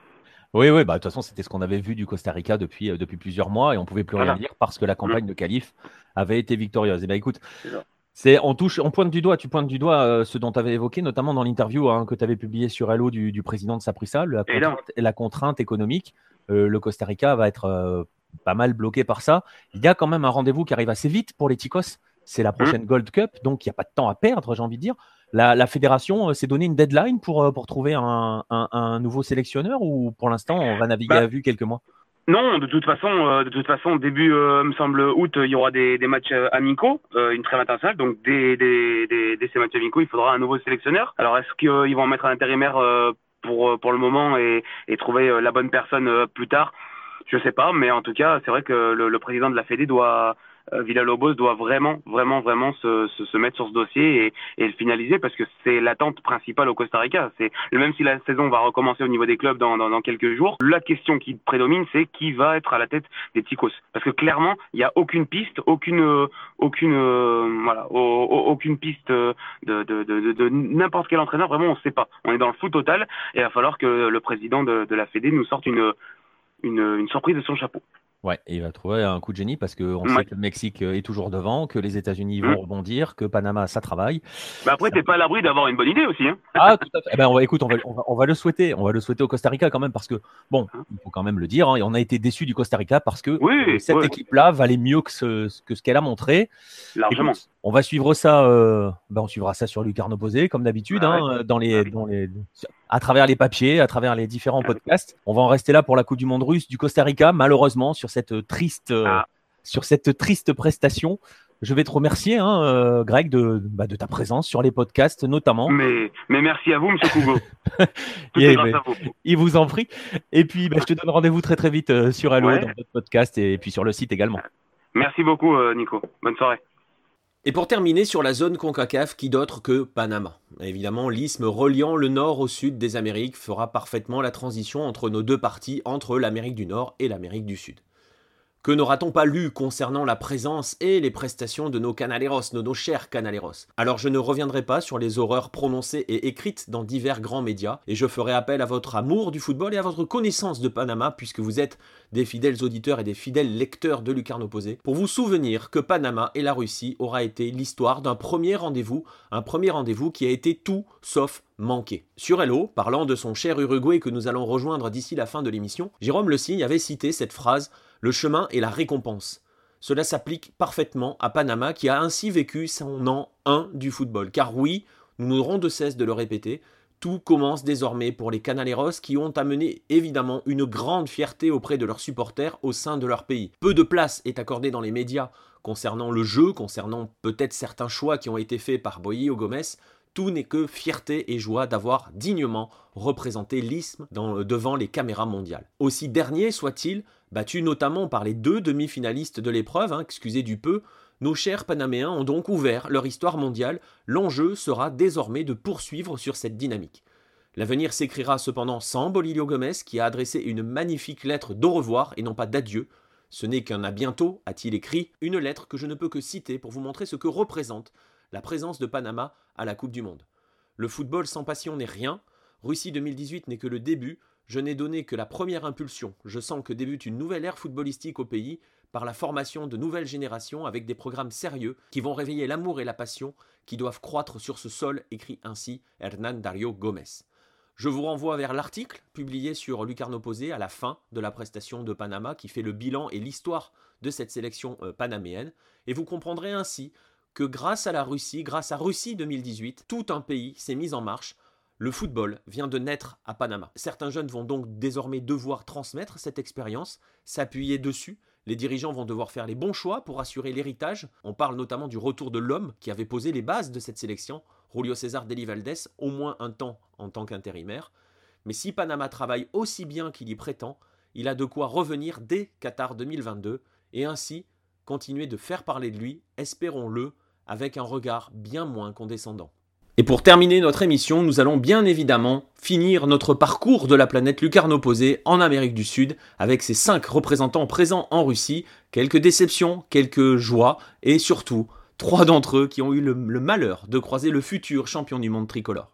Oui, oui, bah, de toute façon, c'était ce qu'on avait vu du Costa Rica depuis, euh, depuis plusieurs mois et on pouvait plus rien Voilà. dire parce que la campagne de qualif avait été victorieuse. Et ben écoute, C'est on touche, on pointe du doigt, tu pointes du doigt euh, ce dont tu avais évoqué, notamment dans l'interview hein, que tu avais publié sur Hello du, du président de Saprissa, la la contrainte économique. Euh, le Costa Rica va être pas mal bloqué par ça. Il y a quand même un rendez-vous qui arrive assez vite pour les Ticos. C'est la prochaine Gold Cup, donc il n'y a pas de temps à perdre, j'ai envie de dire. la, la fédération euh, s'est donné une deadline pour, euh, pour trouver un, un, un nouveau sélectionneur ou pour l'instant on va naviguer Bah, à vue quelques mois? Non, de toute façon, euh, de toute façon, début, me semble août, il y aura des, des matchs amicaux, une trêve internationale. Donc dès, dès, dès, dès ces matchs amicaux, il faudra un nouveau sélectionneur. Alors est-ce qu'ils vont mettre un intérimaire pour pour le moment et, et trouver la bonne personne plus tard? Je sais pas, mais en tout cas, c'est vrai que le, le président de la Fédé doit euh, Villalobos doit vraiment, vraiment, vraiment se, se, se mettre sur ce dossier et, et le finaliser parce que c'est l'attente principale au Costa Rica. C'est même si la saison va recommencer au niveau des clubs dans, dans, dans quelques jours, la question qui prédomine, c'est qui va être à la tête des Ticos. Parce que clairement, il n'y a aucune piste, aucune, aucune, euh, voilà, au- au- aucune piste euh, de, de, de, de, de n'importe quel entraîneur. Vraiment, on ne sait pas. On est dans le flou total et il va falloir que le président de, de la Fédé nous sorte une, une, une surprise de son chapeau. Ouais, et il va trouver un coup de génie parce qu'on Ouais. sait que le Mexique euh, est toujours devant, que les États-Unis vont Mm. rebondir, que Panama ça travaille. Mais après, t'es pas à l'abri d'avoir une bonne idée aussi. Hein. Ah, tout à fait. Eh ben, on va, écoute, on va, on, va, on va le souhaiter. On va le souhaiter au Costa Rica quand même parce que, bon, il faut quand même le dire, hein, on a été déçus du Costa Rica parce que Oui, euh, cette équipe-là valait mieux que ce, que ce qu'elle a montré. Largement. Écoute, on va suivre ça. euh, ben, on suivra ça sur Lucarno Posé, comme d'habitude, Ah hein, dans les, dans les, à travers les papiers, à travers les différents podcasts. On va en rester là pour la Coupe du Monde russe du Costa Rica, malheureusement, sur cette triste, euh, Ah. sur cette triste prestation. Je vais te remercier, hein, euh, Greg, de, bah, de ta présence sur les podcasts, notamment. Mais, mais merci à vous, Monsieur Cougo. Yeah, mais- à vous. Il vous en prie. Et puis, bah, je te donne rendez-vous très très vite euh, sur Hello, Ouais. dans votre podcast et puis sur le site également. Merci beaucoup, euh, Nico. Bonne soirée. Et pour terminer sur la zone CONCACAF, qui d'autre que Panama? Évidemment, l'isthme reliant le nord au sud des Amériques fera parfaitement la transition entre nos deux parties, entre l'Amérique du Nord et l'Amérique du Sud. Que n'aura-t-on pas lu concernant la présence et les prestations de nos canaleros, de nos chers canaleros? Alors je ne reviendrai pas sur les horreurs prononcées et écrites dans divers grands médias, et je ferai appel à votre amour du football et à votre connaissance de Panama, puisque vous êtes des fidèles auditeurs et des fidèles lecteurs de Lucarno Posé, pour vous souvenir que Panama et la Russie aura été l'histoire d'un premier rendez-vous, un premier rendez-vous qui a été tout sauf manqué. Sur Hello, parlant de son cher Uruguay que nous allons rejoindre d'ici la fin de l'émission, Jérôme Le Signe avait cité cette phrase Le chemin est la récompense. Cela s'applique parfaitement à Panama qui a ainsi vécu son an 1 du football. Car oui, nous n'aurons de cesse de le répéter, tout commence désormais pour les Canaleros qui ont amené évidemment une grande fierté auprès de leurs supporters au sein de leur pays. Peu de place est accordée dans les médias concernant le jeu, concernant peut-être certains choix qui ont été faits par Boyo Gomez. Tout n'est que fierté et joie d'avoir dignement représenté l'isthme devant les caméras mondiales. Aussi dernier soit-il, battu notamment par les deux demi-finalistes de l'épreuve, hein, excusez du peu, nos chers Panaméens ont donc ouvert leur histoire mondiale. L'enjeu sera désormais de poursuivre sur cette dynamique. L'avenir s'écrira cependant sans Bolilio Gomez qui a adressé une magnifique lettre d'au revoir et non pas d'adieu. Ce n'est qu'un à bientôt, a-t-il écrit, une lettre que je ne peux que citer pour vous montrer ce que représente la présence de Panama à la Coupe du Monde. Le football sans passion n'est rien, Russie 2018 n'est que le début, je n'ai donné que la première impulsion, je sens que débute une nouvelle ère footballistique au pays par la formation de nouvelles générations avec des programmes sérieux qui vont réveiller l'amour et la passion qui doivent croître sur ce sol, écrit ainsi Hernán Dario Gomez. Je vous renvoie vers l'article publié sur Lucarno Posé à la fin de la prestation de Panama qui fait le bilan et l'histoire de cette sélection euh, panaméenne et vous comprendrez ainsi que grâce à la Russie, grâce à Russie 2018, tout un pays s'est mis en marche. Le football vient de naître à Panama. Certains jeunes vont donc désormais devoir transmettre cette expérience, s'appuyer dessus. Les dirigeants vont devoir faire les bons choix pour assurer l'héritage. On parle notamment du retour de l'homme qui avait posé les bases de cette sélection, Julio César Deli Valdés, au moins un temps en tant qu'intérimaire. Mais si Panama travaille aussi bien qu'il y prétend, il a de quoi revenir dès Qatar 2022 et ainsi continuer de faire parler de lui, espérons-le, avec un regard bien moins condescendant. Et pour terminer notre émission, nous allons bien évidemment finir notre parcours de la planète Lucarno Posé en Amérique du Sud avec ses cinq représentants présents en Russie, quelques déceptions, quelques joies et surtout trois d'entre eux qui ont eu le malheur de croiser le futur champion du monde tricolore.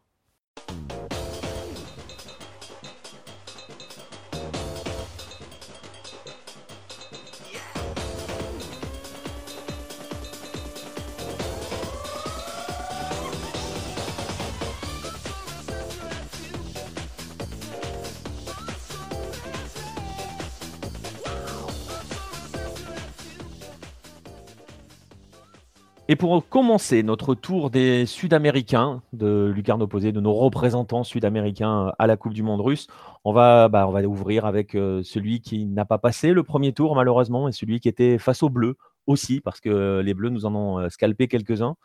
Pour commencer notre tour des Sud-Américains, de Lucarne opposé, de nos représentants sud-américains à la Coupe du Monde russe, on va, bah, on va ouvrir avec euh, celui qui n'a pas passé le premier tour malheureusement et celui qui était face aux Bleus aussi, parce que les Bleus nous en ont euh, scalpé quelques-uns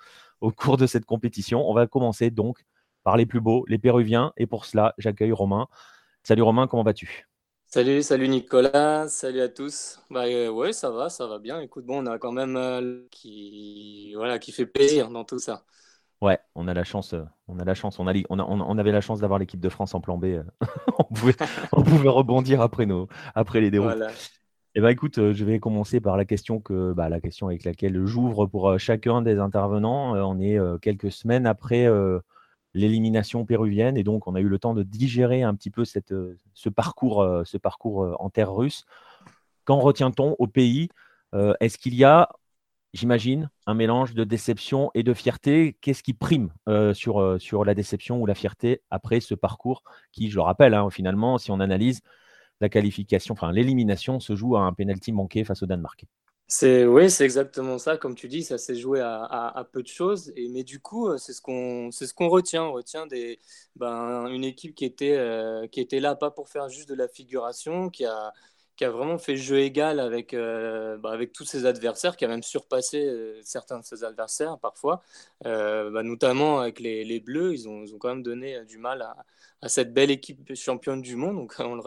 au cours de cette compétition. On va commencer donc par les plus beaux, les Péruviens, et pour cela, j'accueille Romain. Salut Romain, comment vas-tu? Salut, salut Nicolas, salut à tous. Bah euh, ouais, ça va, ça va bien. Écoute, bon, on a quand même euh, qui voilà qui fait plaisir dans tout ça. Ouais, on a la chance, euh, on a la chance, on, a, on, on avait la chance d'avoir l'équipe de France en plan B. on, pouvait, on pouvait rebondir après nos, après les déroules. Voilà. Eh ben, écoute, je vais commencer par la question que, bah, la question avec laquelle j'ouvre pour chacun des intervenants. on est quelques semaines après l'élimination péruvienne. Et donc, on a eu le temps de digérer un petit peu euh, ce parcours, euh, ce parcours euh, en terre russe. Qu'en retient-on au pays Est-ce qu'il y a, j'imagine, un mélange de déception et de fierté? Qu'est-ce qui prime sur, sur la déception ou la fierté après ce parcours qui, je le rappelle, hein, finalement, si on analyse la qualification, enfin l'élimination se joue à un penalty manqué face au Danemark? C'est oui, c'est exactement ça. Comme tu dis, ça s'est joué à, peu de choses. Mais du coup, euh, c'est ce qu'on c'est ce qu'on retient. On retient des, ben, une équipe qui était, euh, qui était là pas pour faire juste de la figuration, qui a, qui a vraiment fait jeu égal avec, euh, bah, avec tous ses adversaires, qui a même surpassé certains de ses adversaires parfois, bah, notamment avec les, les, Bleus. Ils ont, ils ont quand même donné du mal à, à cette belle équipe championne du monde. Donc, on le,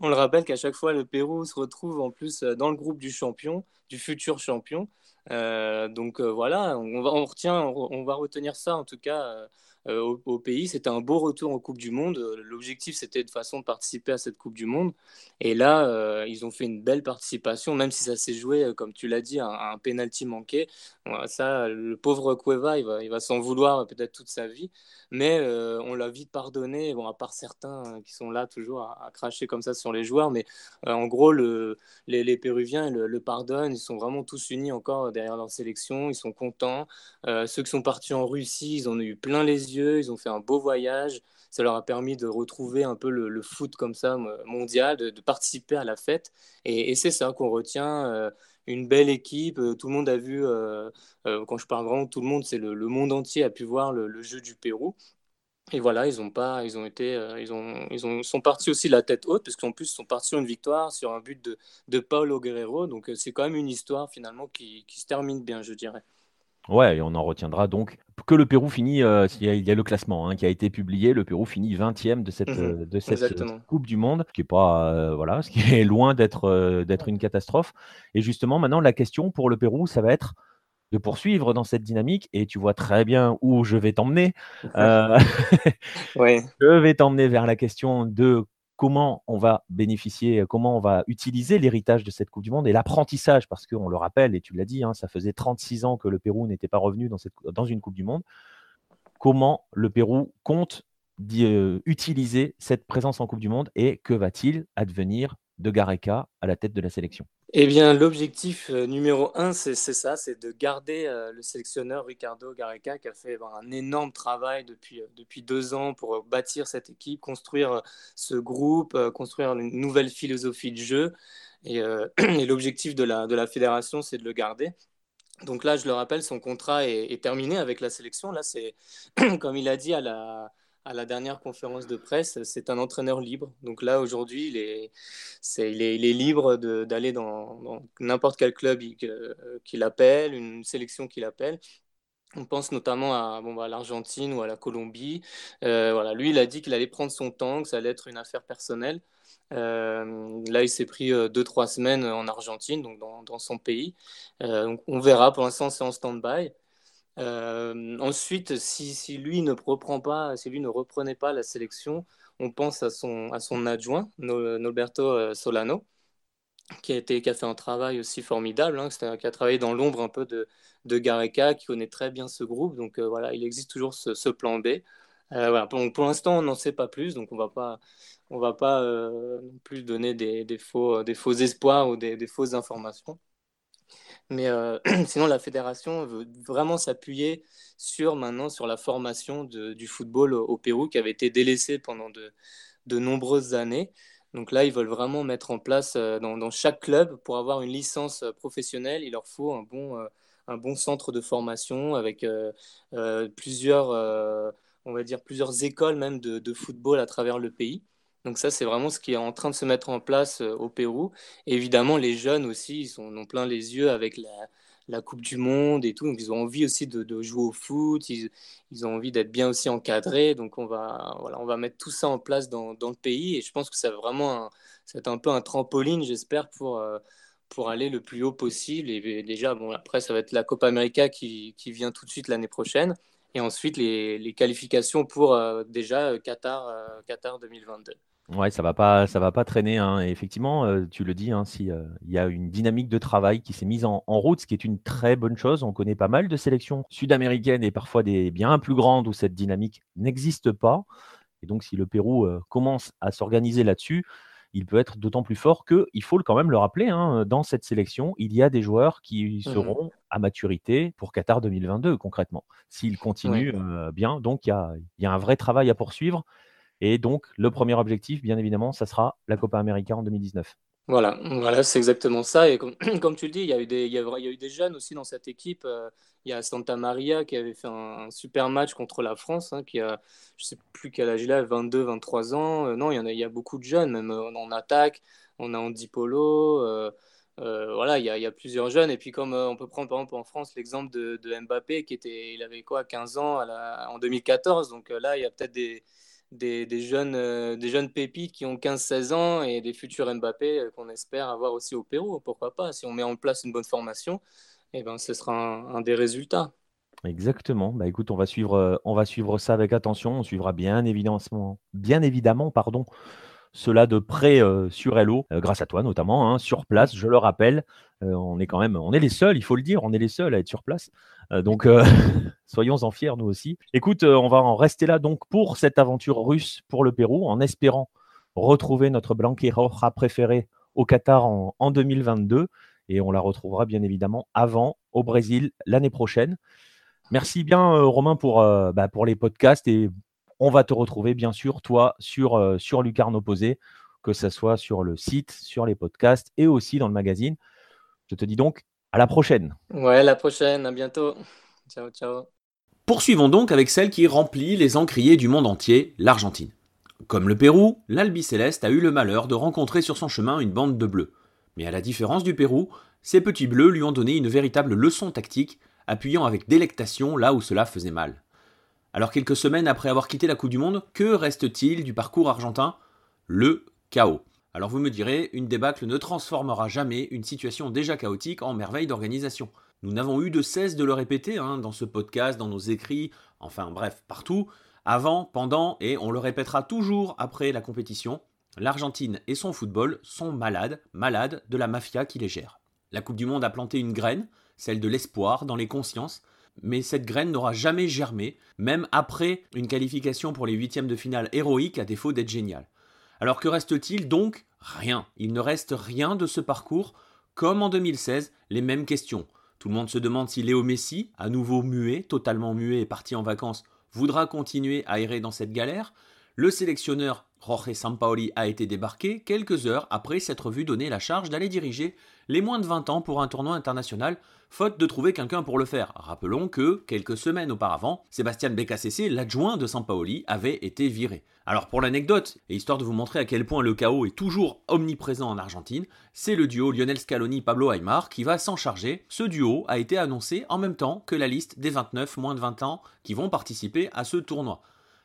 on le rappelle qu'à chaque fois, le Pérou se retrouve en plus dans le groupe du champion, du futur champion. Euh, donc euh, voilà, on, on retient, on, va retenir ça en tout cas euh, au, pays. C'était un beau retour en Coupe du Monde. L'objectif, c'était de façon de participer à cette Coupe du Monde. Et là, euh, ils ont fait une belle participation, même si ça s'est joué, euh, comme tu l'as dit, un, un penalty manqué. ça, le pauvre Cueva, il va, il va s'en vouloir peut-être toute sa vie. Mais on l'a vite pardonné, bon, à part certains qui sont là toujours à, cracher comme ça sur les joueurs. Mais en gros, le, les, Péruviens le, le, pardonnent. Ils sont vraiment tous unis encore derrière leur sélection. Ils sont contents. ceux qui sont partis en Russie, ils en ont eu plein les ils ont fait un beau voyage. Ça leur a permis de retrouver un peu le, foot comme ça mondial, de, participer à la fête. Et, c'est ça qu'on retient. Euh, une belle équipe. Euh, tout le monde a vu, euh, quand je parle vraiment tout le monde, c'est le, monde entier a pu voir le, jeu du Pérou. Et voilà, ils ont pas, ils ont été, ils ont, ils ont, sont partis aussi la tête haute parce qu'en plus ils sont partis sur une victoire, sur un but de, de Paulo Guerrero. Donc c'est quand même une histoire finalement qui se termine bien, je dirais. Ouais, et on en retiendra donc que le Pérou finit, euh, il, y a, le classement hein, qui a été publié, le Pérou finit 20e de cette, mmh euh, de cette Coupe du Monde, ce qui est pas, euh, voilà, ce qui est loin d'être d'être une catastrophe. Et justement, maintenant, la question pour le Pérou, ça va être de poursuivre dans cette dynamique, et tu vois très bien où je vais t'emmener. Je vais t'emmener vers la question de comment on va bénéficier, comment on va utiliser l'héritage de cette Coupe du Monde et l'apprentissage, parce qu'on le rappelle, et tu l'as dit, hein, ça faisait 36 ans que le Pérou n'était pas revenu dans une Coupe du Monde. Comment le Pérou compte euh, utiliser cette présence en Coupe du Monde et que va-t-il advenir de Gareca à la tête de la sélection? Eh bien, l'objectif euh, numéro un, c'est ça, c'est de garder euh, le sélectionneur Ricardo Gareca qui a fait ben, un énorme travail depuis, euh, depuis deux ans pour bâtir cette équipe, construire ce groupe, construire une nouvelle philosophie de jeu. Et, l'objectif de la, de la fédération, c'est de le garder. Donc là, je le rappelle, son contrat est, est terminé avec la sélection. Là, c'est, comme il a dit à la, à la dernière conférence de presse, c'est un entraîneur libre. Donc là, aujourd'hui, il est, libre d'aller dans, n'importe quel club qu'il appelle, une sélection qu'il appelle. On pense notamment à, bah, l'Argentine ou à la Colombie. Euh, voilà, lui, il a dit qu'il allait prendre son temps, que ça allait être une affaire personnelle. Euh, là, il s'est pris euh, deux, trois semaines en Argentine, donc dans, dans son pays. donc on verra. Pour l'instant, c'est en stand-by. Euh, ensuite, si, si, lui ne reprend pas, si lui ne reprenait pas la sélection, on pense à son, à son adjoint, Norberto euh, Solano, qui a, été, qui a fait un travail aussi formidable, hein, qui a travaillé dans l'ombre un peu de, de Gareca, qui connaît très bien ce groupe. Donc euh, voilà, il existe toujours ce, plan B. pour, pour l'instant, on n'en sait pas plus, donc on va pas, on va pas non plus donner des, des, faux, des faux espoirs ou des, des fausses informations. Mais euh, sinon, la fédération veut vraiment s'appuyer sur maintenant sur la formation du football au, Pérou qui avait été délaissé pendant de, nombreuses années. Donc là, ils veulent vraiment mettre en place euh, dans, chaque club pour avoir une licence professionnelle, il leur faut un bon, euh, un bon centre de formation avec plusieurs, on va dire plusieurs écoles même de, football à travers le pays. Donc ça, c'est vraiment ce qui est en train de se mettre en place au Pérou. évidemment, les jeunes aussi, ils, sont, ont plein les yeux avec la, Coupe du Monde et tout. Donc, ils ont envie aussi de, jouer au foot. Ils, ont envie d'être bien aussi encadrés. Donc, on va, voilà, on va mettre tout ça en place dans, le pays. Et je pense que c'est vraiment un, un peu un trampoline, j'espère, pour, euh, pour aller le plus haut possible. Et, déjà, bon, après, ça va être la Copa América qui, vient tout de suite l'année prochaine. Et ensuite, les, qualifications pour euh, déjà Qatar, euh, Qatar 2022. Ouais, ça va pas, ça va pas traîner. Hein. effectivement, euh, tu le dis, hein, si euh, il y a une dynamique de travail qui s'est mise en, route, ce qui est une très bonne chose. On connaît pas mal de sélections sud-américaines et parfois des bien plus grandes où cette dynamique n'existe pas. Et donc, si le Pérou euh, commence à s'organiser là-dessus, il peut être d'autant plus fort que, il faut quand même le rappeler, hein, dans cette sélection, il y a des joueurs qui mmh seront à maturité pour Qatar 2022 concrètement, s'ils continuent bien. Donc, il y a, y a un vrai travail à poursuivre. Et donc, le premier objectif, bien évidemment, ça sera la Copa América en 2019. Voilà, voilà c'est exactement ça. Et comme, tu le dis, il y, a eu des, il, y a, eu des jeunes aussi dans cette équipe. Euh, il y a Santa Maria qui avait fait un, super match contre la France, hein, qui a, je ne sais plus quel âge il a, 22, 23 ans. Euh, non, il y, en a, il y a beaucoup de jeunes, même euh, en attaque. On a Andy Polo. voilà, il y, a, il y, a, plusieurs jeunes. Et puis, comme on peut prendre par exemple en France l'exemple de, de, Mbappé, qui était, il avait quoi, 15 ans en 2014. Donc là, il y a peut-être des des, jeunes, euh, des jeunes pépites qui ont 15-16 ans et des futurs Mbappé euh, qu'on espère avoir aussi au Pérou. Pourquoi pas Si on met en place une bonne formation, eh ben, ce sera un, des résultats. Exactement. Bah, écoute, on va, suivre, euh, on va suivre ça avec attention. On suivra bien évidemment, bien évidemment pardon, cela de près sur Hello, grâce à toi notamment, hein, sur place, je le rappelle. on est quand même, on est les seuls, il faut le dire, on est les seuls à être sur place. donc, soyons-en fiers, nous aussi. Écoute, on va en rester là donc pour cette aventure russe pour le Pérou, en espérant retrouver notre Blanquerora préféré au Qatar en, 2022. Et on la retrouvera bien évidemment avant au Brésil l'année prochaine. Merci bien, Romain, pour, bah, pour les podcasts et on va te retrouver, bien sûr, toi, sur, euh, sur Lucarne Opposé, que ce soit sur le site, sur les podcasts et aussi dans le magazine. Je te dis donc à la prochaine. Ouais, à la prochaine, à bientôt. Ciao, ciao. Poursuivons donc avec celle qui remplit les encriers du monde entier, l'Argentine. Comme le Pérou, l'Albi Céleste a eu le malheur de rencontrer sur son chemin une bande de bleus. Mais à la différence du Pérou, ces petits bleus lui ont donné une véritable leçon tactique, appuyant avec délectation là où cela faisait mal. Alors quelques semaines après avoir quitté la Coupe du Monde, que reste-t-il du parcours argentin? Le chaos. Alors vous me direz, une débâcle ne transformera jamais une situation déjà chaotique en merveille d'organisation. Nous n'avons eu de cesse de le répéter hein, dans ce podcast, dans nos écrits, enfin bref, partout, avant, pendant et on le répétera toujours après la compétition. L'Argentine et son football sont malades, malades de la mafia qui les gère. La Coupe du Monde a planté une graine, celle de l'espoir, dans les consciences, mais cette graine n'aura jamais germé, même après une qualification pour les huitièmes de finale héroïque à défaut d'être génial. Alors que reste-t-il donc? Rien. Il ne reste rien de ce parcours, comme en 2016, les mêmes questions. Tout le monde se demande si Léo Messi, à nouveau muet, totalement muet et parti en vacances, voudra continuer à errer dans cette galère. Le sélectionneur Jorge Sampaoli a été débarqué quelques heures après s'être vu donner la charge d'aller diriger les moins de 20 ans pour un tournoi international, faute de trouver quelqu'un pour le faire. Rappelons que, quelques semaines auparavant, Sébastien Beccassese, l'adjoint de Sampaoli, avait été viré. Alors pour l'anecdote, et histoire de vous montrer à quel point le chaos est toujours omniprésent en Argentine, c'est le duo Lionel Scaloni-Pablo Aymar qui va s'en charger. Ce duo a été annoncé en même temps que la liste des 29 moins de 20 ans qui vont participer à ce tournoi.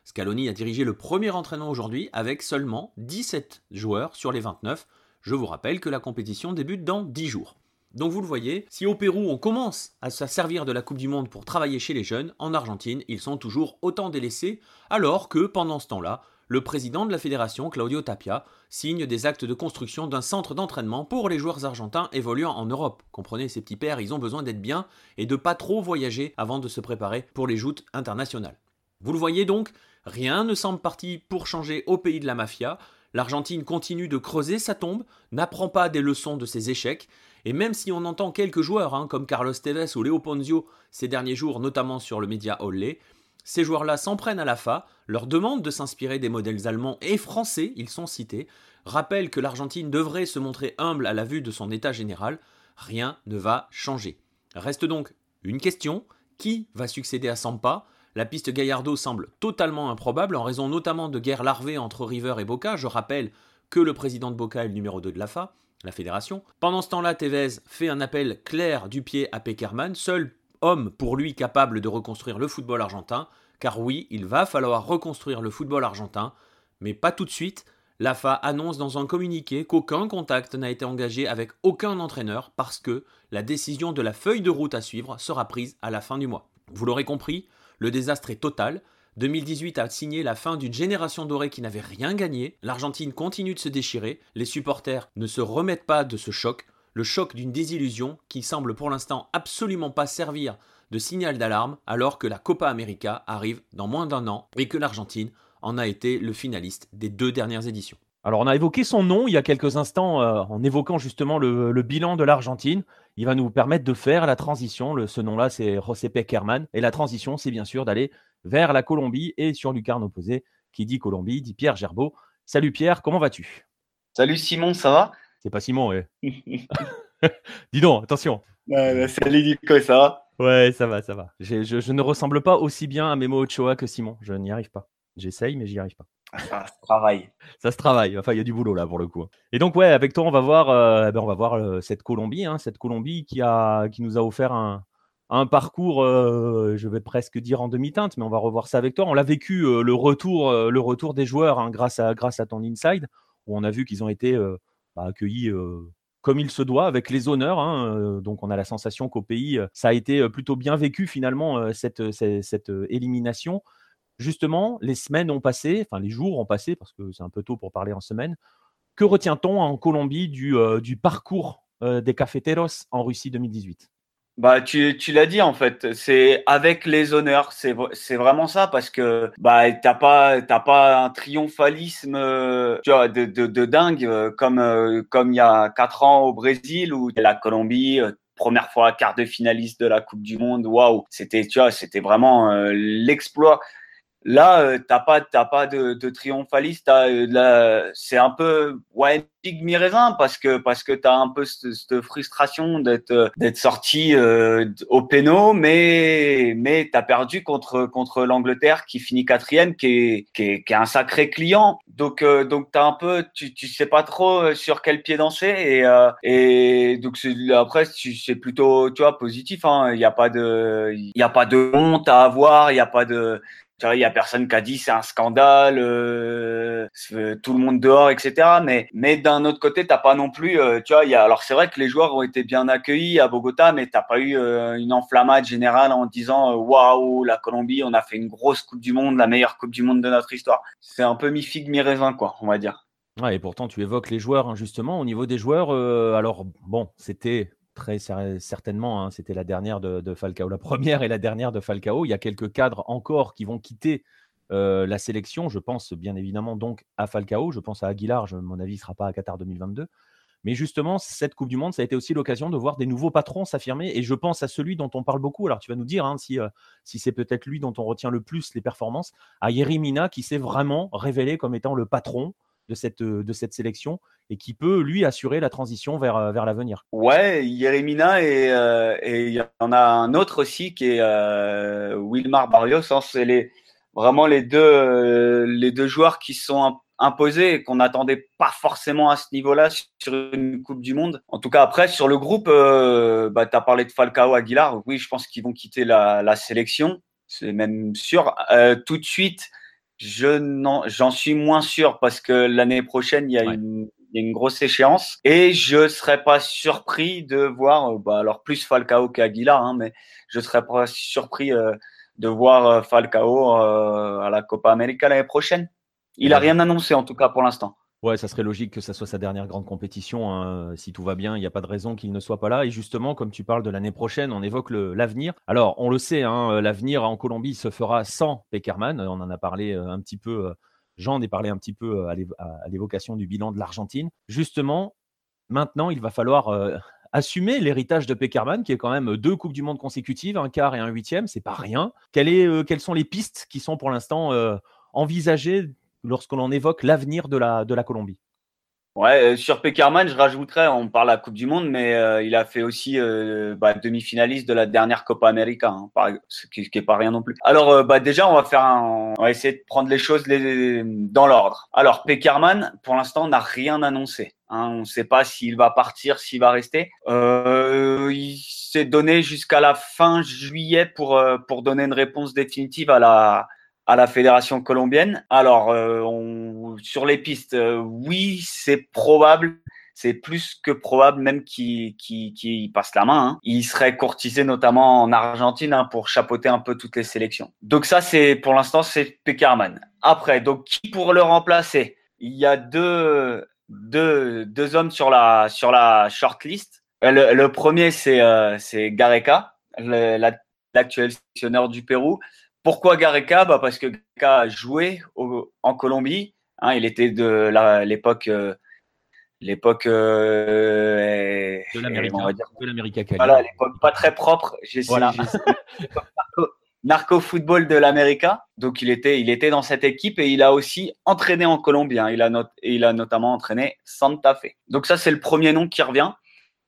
Scaloni a dirigé le premier entraînement aujourd'hui avec seulement 17 joueurs sur les 29. Je vous rappelle que la compétition débute dans 10 jours. Donc vous le voyez, si au Pérou on commence à se servir de la Coupe du Monde pour travailler chez les jeunes, en Argentine ils sont toujours autant délaissés, alors que pendant ce temps-là, le président de la fédération, Claudio Tapia, signe des actes de construction d'un centre d'entraînement pour les joueurs argentins évoluant en Europe. Comprenez, ces petits pères, ils ont besoin d'être bien et de pas trop voyager avant de se préparer pour les joutes internationales. Vous le voyez donc, Rien ne semble parti pour changer au pays de la mafia. L'Argentine continue de creuser sa tombe, n'apprend pas des leçons de ses échecs, et même si on entend quelques joueurs hein, comme Carlos Tevez ou Léo Ponzio ces derniers jours, notamment sur le média Olé, ces joueurs-là s'en prennent à la fa, leur demandent de s'inspirer des modèles allemands et français, ils sont cités, rappellent que l'Argentine devrait se montrer humble à la vue de son état général, rien ne va changer. Reste donc Une question, qui va succéder à Sampa? La piste Gallardo semble totalement improbable en raison notamment de guerres larvées entre River et Boca. Je rappelle que le président de Boca est le numéro 2 de l'AFA, la fédération. Pendant ce temps-là, Tevez fait un appel clair du pied à Peckerman, seul homme pour lui capable de reconstruire le football argentin, car oui, il va falloir reconstruire le football argentin, mais pas tout de suite. L'AFA annonce dans un communiqué qu'aucun contact n'a été engagé avec aucun entraîneur parce que la décision de la feuille de route à suivre sera prise à la fin du mois. Vous l'aurez compris, le désastre est total. 2018 a signé la fin d'une génération dorée qui n'avait rien gagné. L'Argentine continue de se déchirer. Les supporters ne se remettent pas de ce choc. Le choc d'une désillusion qui semble pour l'instant absolument pas servir de signal d'alarme alors que la Copa América arrive dans moins d'un an et que l'Argentine en a été le finaliste des deux dernières éditions. Alors, on a évoqué son nom il y a quelques instants euh, en évoquant justement le, bilan de l'Argentine. Il va nous permettre de faire la transition. ce nom-là, c'est José Peckerman. Et la transition, c'est bien sûr d'aller vers la Colombie et sur lucarne opposée. Qui dit Colombie dit Pierre Gerbeau. Salut Pierre, comment vas-tu? Salut Simon, ça va? C'est pas Simon, ouais. Dis donc, attention. salut Nico, ça va? Ouais, ça va, ça va. Je, je, ne ressemble pas aussi bien à Memo Ochoa que Simon. Je n'y arrive pas. J'essaye, mais j'y arrive pas. Ça se travaille. Ça se travaille. Enfin, il y a du boulot là pour le coup. Et donc, ouais, avec toi, on va voir, euh, eh ben, on va voir euh, cette Colombie, hein, cette Colombie qui, a, qui nous a offert un, parcours, euh, je vais presque dire en demi-teinte, mais on va revoir ça avec toi. On l'a vécu, le, retour, le retour des joueurs hein, grâce, à, grâce à ton inside, où on a vu qu'ils ont été bah, accueillis comme il se doit, avec les honneurs. Hein, donc, on a la sensation qu'au pays, ça a été plutôt bien vécu finalement, cette, cette élimination justement, les semaines ont passé, enfin les jours ont passé, parce que c'est un peu tôt pour parler en semaine. Que retient-on en Colombie du, euh, parcours euh, des cafeteros en Russie 2018 bah, tu, l'as dit en fait, c'est avec les honneurs, c'est vraiment ça parce que bah t'as pas t'as pas un triomphalisme vois, de, dingue euh, comme comme il y a quatre ans au Brésil où la Colombie première fois quart de finaliste de la Coupe du Monde, waouh, c'était tu vois c'était vraiment l'exploit Là, euh, t'as pas, t'as pas de, de triomphaliste. Euh, c'est un peu, ouais, pique mi-raisin parce que parce que t'as un peu cette, frustration d'être euh, d'être sorti au péno, mais mais t'as perdu contre contre l'Angleterre qui finit quatrième, qui est qui est, qui est un sacré client. Donc donc t'as un peu, tu tu sais pas trop sur quel pied danser et et donc après c'est plutôt tu vois positif. Hein. Il y a pas de il y a pas de honte à avoir, il y a pas de il y a personne qui a dit c'est un scandale, euh, tout le monde dehors, etc. Mais, mais d'un autre côté, t'as pas non plus, euh, tu vois, y a, alors c'est vrai que les joueurs ont été bien accueillis à Bogota, mais t'as pas eu euh, une enflammade générale en disant waouh, la Colombie, on a fait une grosse Coupe du Monde, la meilleure Coupe du Monde de notre histoire. C'est un peu mi figue mi raisin, quoi, on va dire. Ouais, et pourtant, tu évoques les joueurs, hein, justement. Au niveau des joueurs, alors, bon, c'était très certainement, hein, c'était la dernière de, Falcao, la première et la dernière de Falcao. Il y a quelques cadres encore qui vont quitter euh, la sélection. Je pense bien évidemment donc à Falcao, je pense à Aguilar, mon avis ne sera pas à Qatar 2022. Mais justement, cette Coupe du Monde, ça a été aussi l'occasion de voir des nouveaux patrons s'affirmer. Et je pense à celui dont on parle beaucoup. Alors, tu vas nous dire hein, si, euh, si c'est peut-être lui dont on retient le plus les performances, à Yerimina, qui s'est vraiment révélé comme étant le patron de cette, euh, de cette sélection et qui peut, lui, assurer la transition vers, euh, vers l'avenir. Ouais, Yeremina et euh, et il y en a un autre aussi qui est Wilmar Barrios. Hein, c'est les, vraiment les deux, les deux joueurs qui sont imposés et qu'on n'attendait pas forcément à ce niveau-là sur une Coupe du Monde. En tout cas, après, sur le groupe, bah, tu as parlé de Falcao Aguilar. Oui, je pense qu'ils vont quitter la, la sélection. C'est même sûr. tout de suite, je j'en suis moins sûr parce que l'année prochaine, il y, a une, il y, a une, grosse échéance et je serais pas surpris de voir, euh, bah, alors plus Falcao qu'Aguilar, hein, mais je serais pas surpris euh, de voir euh, Falcao à la Copa América l'année prochaine. Il a rien annoncé en tout cas pour l'instant. Ouais, ça serait logique que ça soit sa dernière grande compétition. Hein. Si tout va bien, il n'y a pas de raison qu'il ne soit pas là. Et justement, comme tu parles de l'année prochaine, on évoque l'avenir. Alors, on le sait, hein, l'avenir en Colombie se fera sans Peckerman. On en a parlé euh, un petit peu, euh, Jean en a parlé un petit peu euh, à l'évocation du bilan de l'Argentine. Justement, maintenant, il va falloir assumer l'héritage de Peckerman, qui est quand même deux Coupes du Monde consécutives, un quart et un huitième. C'est pas rien. quelles sont les pistes qui sont pour l'instant envisagées lorsqu'on évoque l'avenir de la, de la Colombie Ouais, euh, sur Peckerman, je rajouterais, on parle de la Coupe du Monde, mais euh, il a fait aussi euh, bah, demi-finaliste de la dernière Copa América, hein, ce qui n'est pas rien non plus. Alors, bah, déjà, on va faire on va essayer de prendre les choses dans l'ordre. Alors, Peckerman, pour l'instant, n'a rien annoncé. hein. on ne sait pas s'il va partir, s'il va rester. Il s'est donné jusqu'à la fin juillet pour, pour donner une réponse définitive à la, à la fédération colombienne. Alors, euh, on- sur les pistes, euh, oui, c'est probable. C'est plus que probable même qu'il qu'il- qu'il passe la main. hein. Il serait courtisé notamment en Argentine hein, pour chapeauter un peu toutes les sélections. Donc ça, c'est pour l'instant, c'est Peckerman. Après, donc qui pour le remplacer? Il y a deux, deux, deux hommes sur la, sur la shortlist. Euh, Le, le premier, c'est euh, Gareca, l'actuel sélectionneur du Pérou. Pourquoi Gareca? Bah Parce que Gareca a joué au- en Colombie. hein, il était de l'époque. euh, l'époque. euh, De Cali. Voilà, l'époque pas très propre. J'ai Voilà. narco, narco-football de l'América. Donc il était, il était dans cette équipe et il a aussi entraîné en Colombie. hein. Il, a not- il a notamment entraîné Santa Fe. Donc ça, c'est le premier nom qui revient.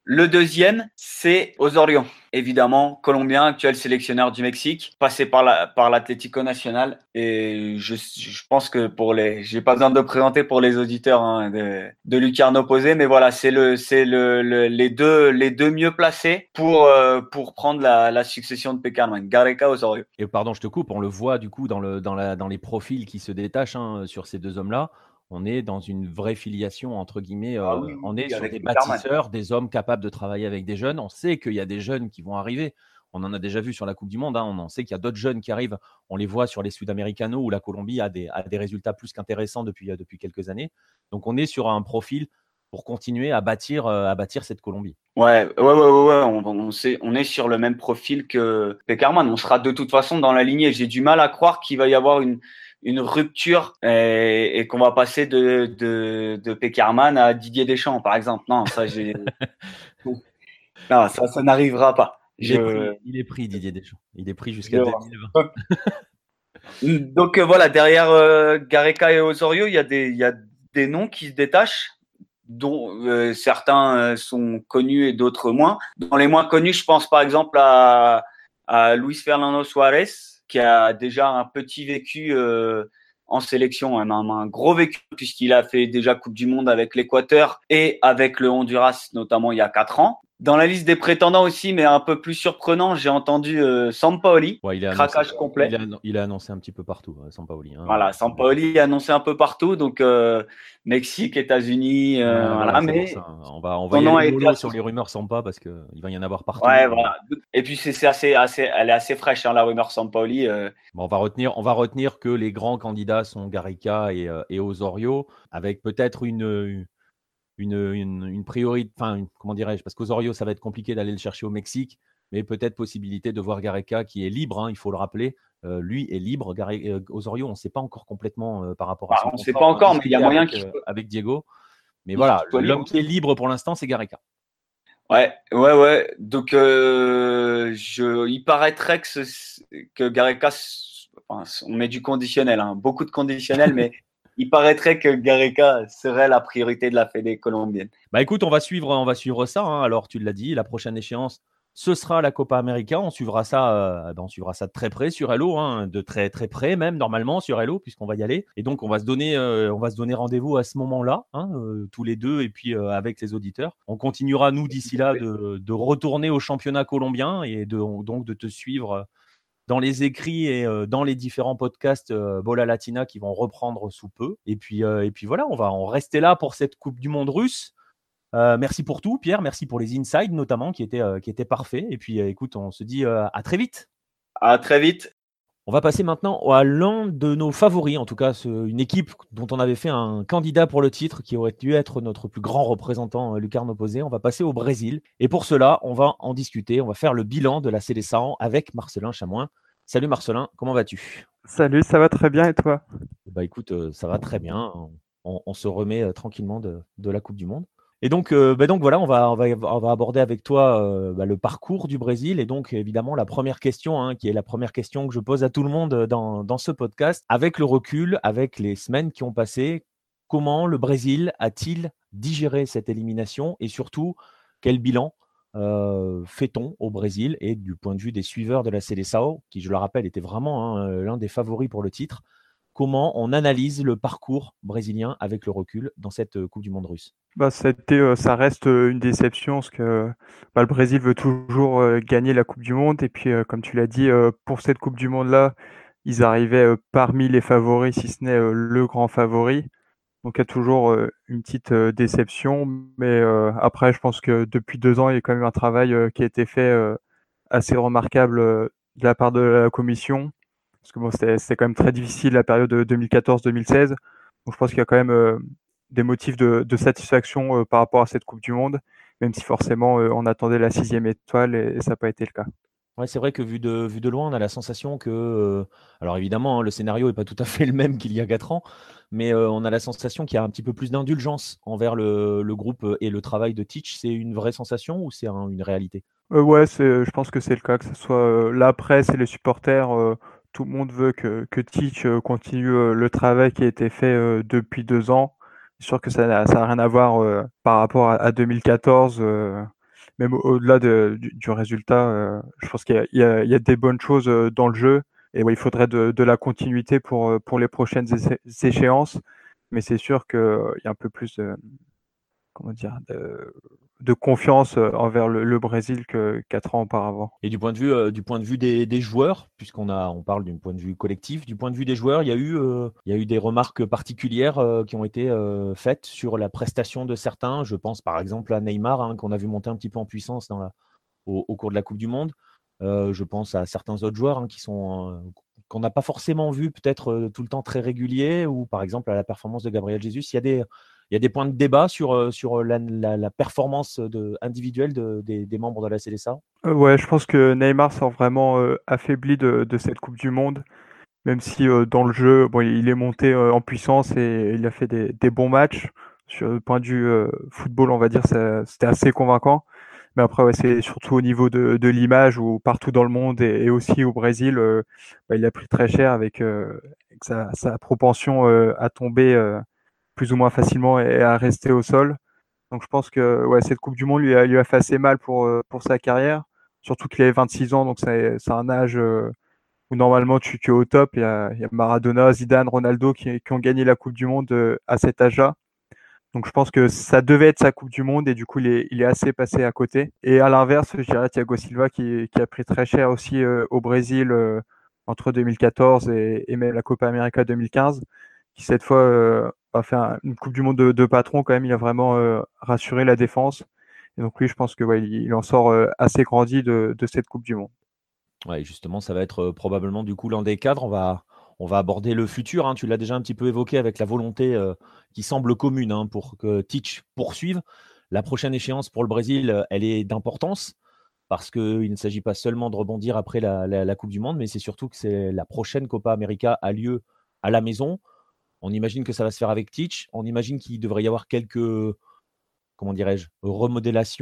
Le deuxième, c'est Osorio, évidemment, colombien, actuel sélectionneur du Mexique, passé par la, par l'Atlético Nacional. Et je, je pense que pour les, j'ai pas besoin de présenter pour les auditeurs hein, de, de Lucarno Posé, mais voilà, c'est le, c'est le, le- les deux, les deux mieux placés pour, euh, pour prendre la, la succession de Peckerman, Gareca Osorio. Et pardon, je te coupe, on le voit du coup dans, le, dans, la, dans les profils qui se détachent hein, sur ces deux hommes-là. On est dans une vraie filiation, entre guillemets. Ah euh, oui, on est sur des bâtisseurs, des hommes capables de travailler avec des jeunes. On sait qu'il y a des jeunes qui vont arriver. On en a déjà vu sur la Coupe du Monde. hein. On en sait qu'il y a d'autres jeunes qui arrivent. On les voit sur les Sud-Américanos où la Colombie a des, a des résultats plus qu'intéressants depuis, euh, depuis quelques années. Donc on est sur un profil pour continuer à bâtir, euh, à bâtir cette Colombie. Ouais, ouais, ouais, ouais, ouais, On, on, sait, on est sur le même profil que Peckerman. On sera de toute façon dans la lignée. J'ai du mal à croire qu'il va y avoir une, une rupture et, et qu'on va passer de, de, de à Didier Deschamps, par exemple. Non, ça, j'ai. non, ça, ça n'arrivera pas. Il, est pris, il est pris, Didier Deschamps. Il est pris jusqu'à Je- 2020. Donc euh, voilà, derrière euh, Gareca et Osorio, il y, a des, il y a des noms qui se détachent, dont euh, certains euh, sont connus et d'autres moins. Dans les moins connus, je pense par exemple à, à Luis Fernando Suarez, qui a déjà un petit vécu euh, en sélection, un, un- un gros vécu, puisqu'il a fait déjà Coupe du Monde avec l'Équateur et avec le Honduras, notamment il y a quatre ans. Dans la liste des prétendants aussi, mais un peu plus surprenant, j'ai entendu euh, Sampaoli, Ouais, il craquage annoncé, complet. Il a, il a annoncé un petit peu partout, euh, Sampaoli. hein. Voilà, Sampaoli est annoncé un peu partout, donc euh, Mexique, États-Unis, euh, Ouais, voilà, voilà, c'est mais pour ça. On va, on va y aller a mollo sur les rumeurs Sampa parce qu'il va y en avoir partout. ouais, voilà. Et puis c'est assez, assez, elle est assez fraîche, hein, la rumeur Sampaoli. Bon, on, va retenir, on va retenir que les grands candidats sont Garica et, et Osorio, avec peut-être une, une, une, une priorité, enfin, comment dirais-je, parce qu'Osorio, ça va être compliqué d'aller le chercher au Mexique, mais peut-être possibilité de voir Gareca qui est libre, hein, il faut le rappeler. Euh, lui est libre. Gare- euh, Osorio, on ne sait pas encore complètement euh, par rapport à Bah, son on sait contrat, pas encore, mais il y a moyen avec, qu'il euh, avec Diego. Mais il voilà, l'homme qui est libre pour l'instant, c'est Gareca. Ouais, ouais, ouais. Donc, euh, je, il paraîtrait que, ce- que Gareca, enfin, on met du conditionnel, hein, beaucoup de conditionnel, mais il paraîtrait que Gareca serait la priorité de la Fédé colombienne. Bah écoute, on va suivre, on va suivre ça. hein. Alors, tu l'as dit, la prochaine échéance, ce sera la Copa América. On suivra ça, euh, ben, on suivra ça de très près sur Hello, hein, de très très près même normalement sur Hello, puisqu'on va y aller. Et donc, on va se donner, euh, on va se donner rendez-vous à ce moment-là, hein, euh, tous les deux, et puis avec les auditeurs. On continuera nous d'ici là de, retourner au championnat colombien et donc de te suivre. Dans les écrits et euh, dans les différents podcasts euh, Bola Latina qui vont reprendre sous peu. Et puis, euh, et puis voilà, on va en rester là pour cette Coupe du Monde russe. Merci pour tout, Pierre. Merci pour les insides notamment qui étaient, qui étaient parfaits. Et puis, écoute, on se dit à très vite. À très vite. On va passer maintenant à l'un de nos favoris, en tout cas une équipe dont on avait fait un candidat pour le titre qui aurait dû être notre plus grand représentant, euh, Lucarno Posé. On va passer au Brésil. Et pour cela, on va en discuter. On va faire le bilan de la Célestin avec Marcelin Chamoin. Salut Marcelin, comment vas-tu? Salut, ça va très bien et toi? Bah écoute, euh, ça va très bien. On, on se remet euh, tranquillement de, de la Coupe du Monde. Et donc, euh, bah donc voilà, on va, on va, on va aborder avec toi euh, bah, le parcours du Brésil. Et donc, évidemment, la première question, hein, qui est la première question que je pose à tout le monde euh, dans, dans ce podcast, avec le recul, avec les semaines qui ont passé, comment le Brésil a-t-il digéré cette élimination et surtout quel bilan fait-on au Brésil et du point de vue des suiveurs de la Seleção, qui je le rappelle était vraiment hein, l'un des favoris pour le titre, comment on analyse le parcours brésilien avec le recul dans cette Coupe du Monde russe? Bah, euh, ça reste une déception parce que bah, le Brésil veut toujours gagner la Coupe du Monde. Et puis comme tu l'as dit, pour cette Coupe du Monde-là, ils arrivaient parmi les favoris, si ce n'est le grand favori. Donc il y a toujours une petite déception, mais après je pense que depuis deux ans il y a quand même un travail qui a été fait assez remarquable de la part de la commission, parce que bon c'était quand même très difficile la période 2014-2016, donc je pense qu'il y a quand même des motifs de, satisfaction par rapport à cette Coupe du Monde, même si forcément on attendait la sixième étoile et ça n'a pas été le cas. Ouais, c'est vrai que vu de, vu de loin, on a la sensation que. Euh, alors évidemment, hein, le scénario n'est pas tout à fait le même qu'il y a 4 ans, mais euh, on a la sensation qu'il y a un petit peu plus d'indulgence envers le, le, groupe et le travail de Teach. C'est une vraie sensation ou c'est une réalité? Euh, Ouais, je pense que c'est le cas, que ce soit la presse et les supporters. tout le monde veut que, que Teach continue le travail qui a été fait depuis deux ans. C'est sûr que ça n'a rien à voir par rapport à, à 2014 même au-delà du, résultat, euh, je pense qu'il y, a des bonnes choses euh, dans le jeu. Et il faudrait de, la continuité pour, euh, pour les prochaines échéances. Mais c'est sûr qu'il y a un peu plus de, comment dire, de, confiance envers le, Brésil que quatre ans auparavant. Et du point de vue, du point de vue des, joueurs, puisqu'on a, on parle d'un point de vue collectif, du point de vue des joueurs, il y a eu, il y a eu des remarques particulières qui ont été faites sur la prestation de certains. Je pense par exemple à Neymar, hein, qu'on a vu monter un petit peu en puissance au, cours de la Coupe du Monde. je pense à certains autres joueurs hein, qui sont qu'on n'a pas forcément vu peut-être tout le temps très réguliers, ou par exemple à la performance de Gabriel Jesus. Il y a des, il y a des points de débat sur, euh, sur la, la, performance de, individuelle de, des, membres de la CDSA euh, Ouais, je pense que Neymar sort vraiment euh, affaibli de, de, cette Coupe du Monde, même si dans le jeu, bon, il est monté en puissance et il a fait des, des, bons matchs. Sur le point vue football, on va dire, c'était assez convaincant. Mais après, ouais, c'est surtout au niveau de, de l'image où partout dans le monde et, aussi au Brésil, bah, il a pris très cher avec, avec sa, sa, propension à tomber plus ou moins facilement et à rester au sol. Donc je pense que cette Coupe du Monde lui a, a fait assez mal pour, euh, pour sa carrière, surtout qu'il avait 26 ans, donc c'est un âge euh, où normalement tu, es au top. Il y, a, Maradona, Zidane, Ronaldo qui, ont gagné la Coupe du Monde euh, à cet âge-là. Donc je pense que ça devait être sa Coupe du Monde et du coup il est, il assez passé à côté. Et à l'inverse, je dirais Thiago Silva qui, qui, a pris très cher aussi au Brésil entre 2014 et, et, même la Copa América 2015, qui cette fois a fait une Coupe du Monde de, patron quand même. Il a vraiment euh, rassuré la défense. Et donc lui, je pense que il, en sort euh, assez grandi de, cette Coupe du Monde. Ouais, justement, ça va être euh, probablement du coup l'un des cadres. On va, on va aborder le futur. Hein. Tu l'as déjà un petit peu évoqué avec la volonté qui semble commune hein, pour que Teach poursuive. La prochaine échéance pour le Brésil, elle est d'importance parce qu'il ne s'agit pas seulement de rebondir après la, la Coupe du Monde, mais c'est surtout que c'est la prochaine Copa América a lieu à la maison. On imagine que ça va se faire avec Teach. On imagine qu'il devrait y avoir quelques, comment dirais-je, remodelage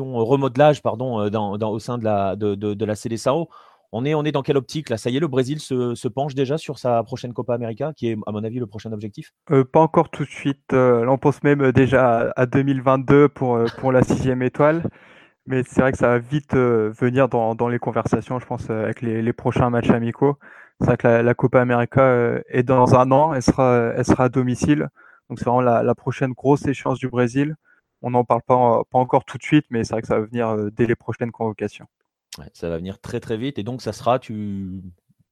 euh, au sein de la, de, CDSAO. On est, on est dans quelle optique là? Ça y est, le Brésil se, penche déjà sur sa prochaine Copa América, qui est à mon avis le prochain objectif? Euh, Pas encore tout de suite. Euh, on pense même déjà à 2022 pour, la sixième étoile. Mais c'est vrai que ça va vite venir dans, les conversations, je pense, avec les prochains matchs amicaux. C'est vrai que la, Copa América euh, est dans un an, elle sera, elle sera à domicile. Donc c'est vraiment la, prochaine grosse échéance du Brésil. On n'en parle pas, pas encore tout de suite, mais c'est vrai que ça va venir euh, dès les prochaines convocations. ça va venir très très vite. Et donc ça sera, tu,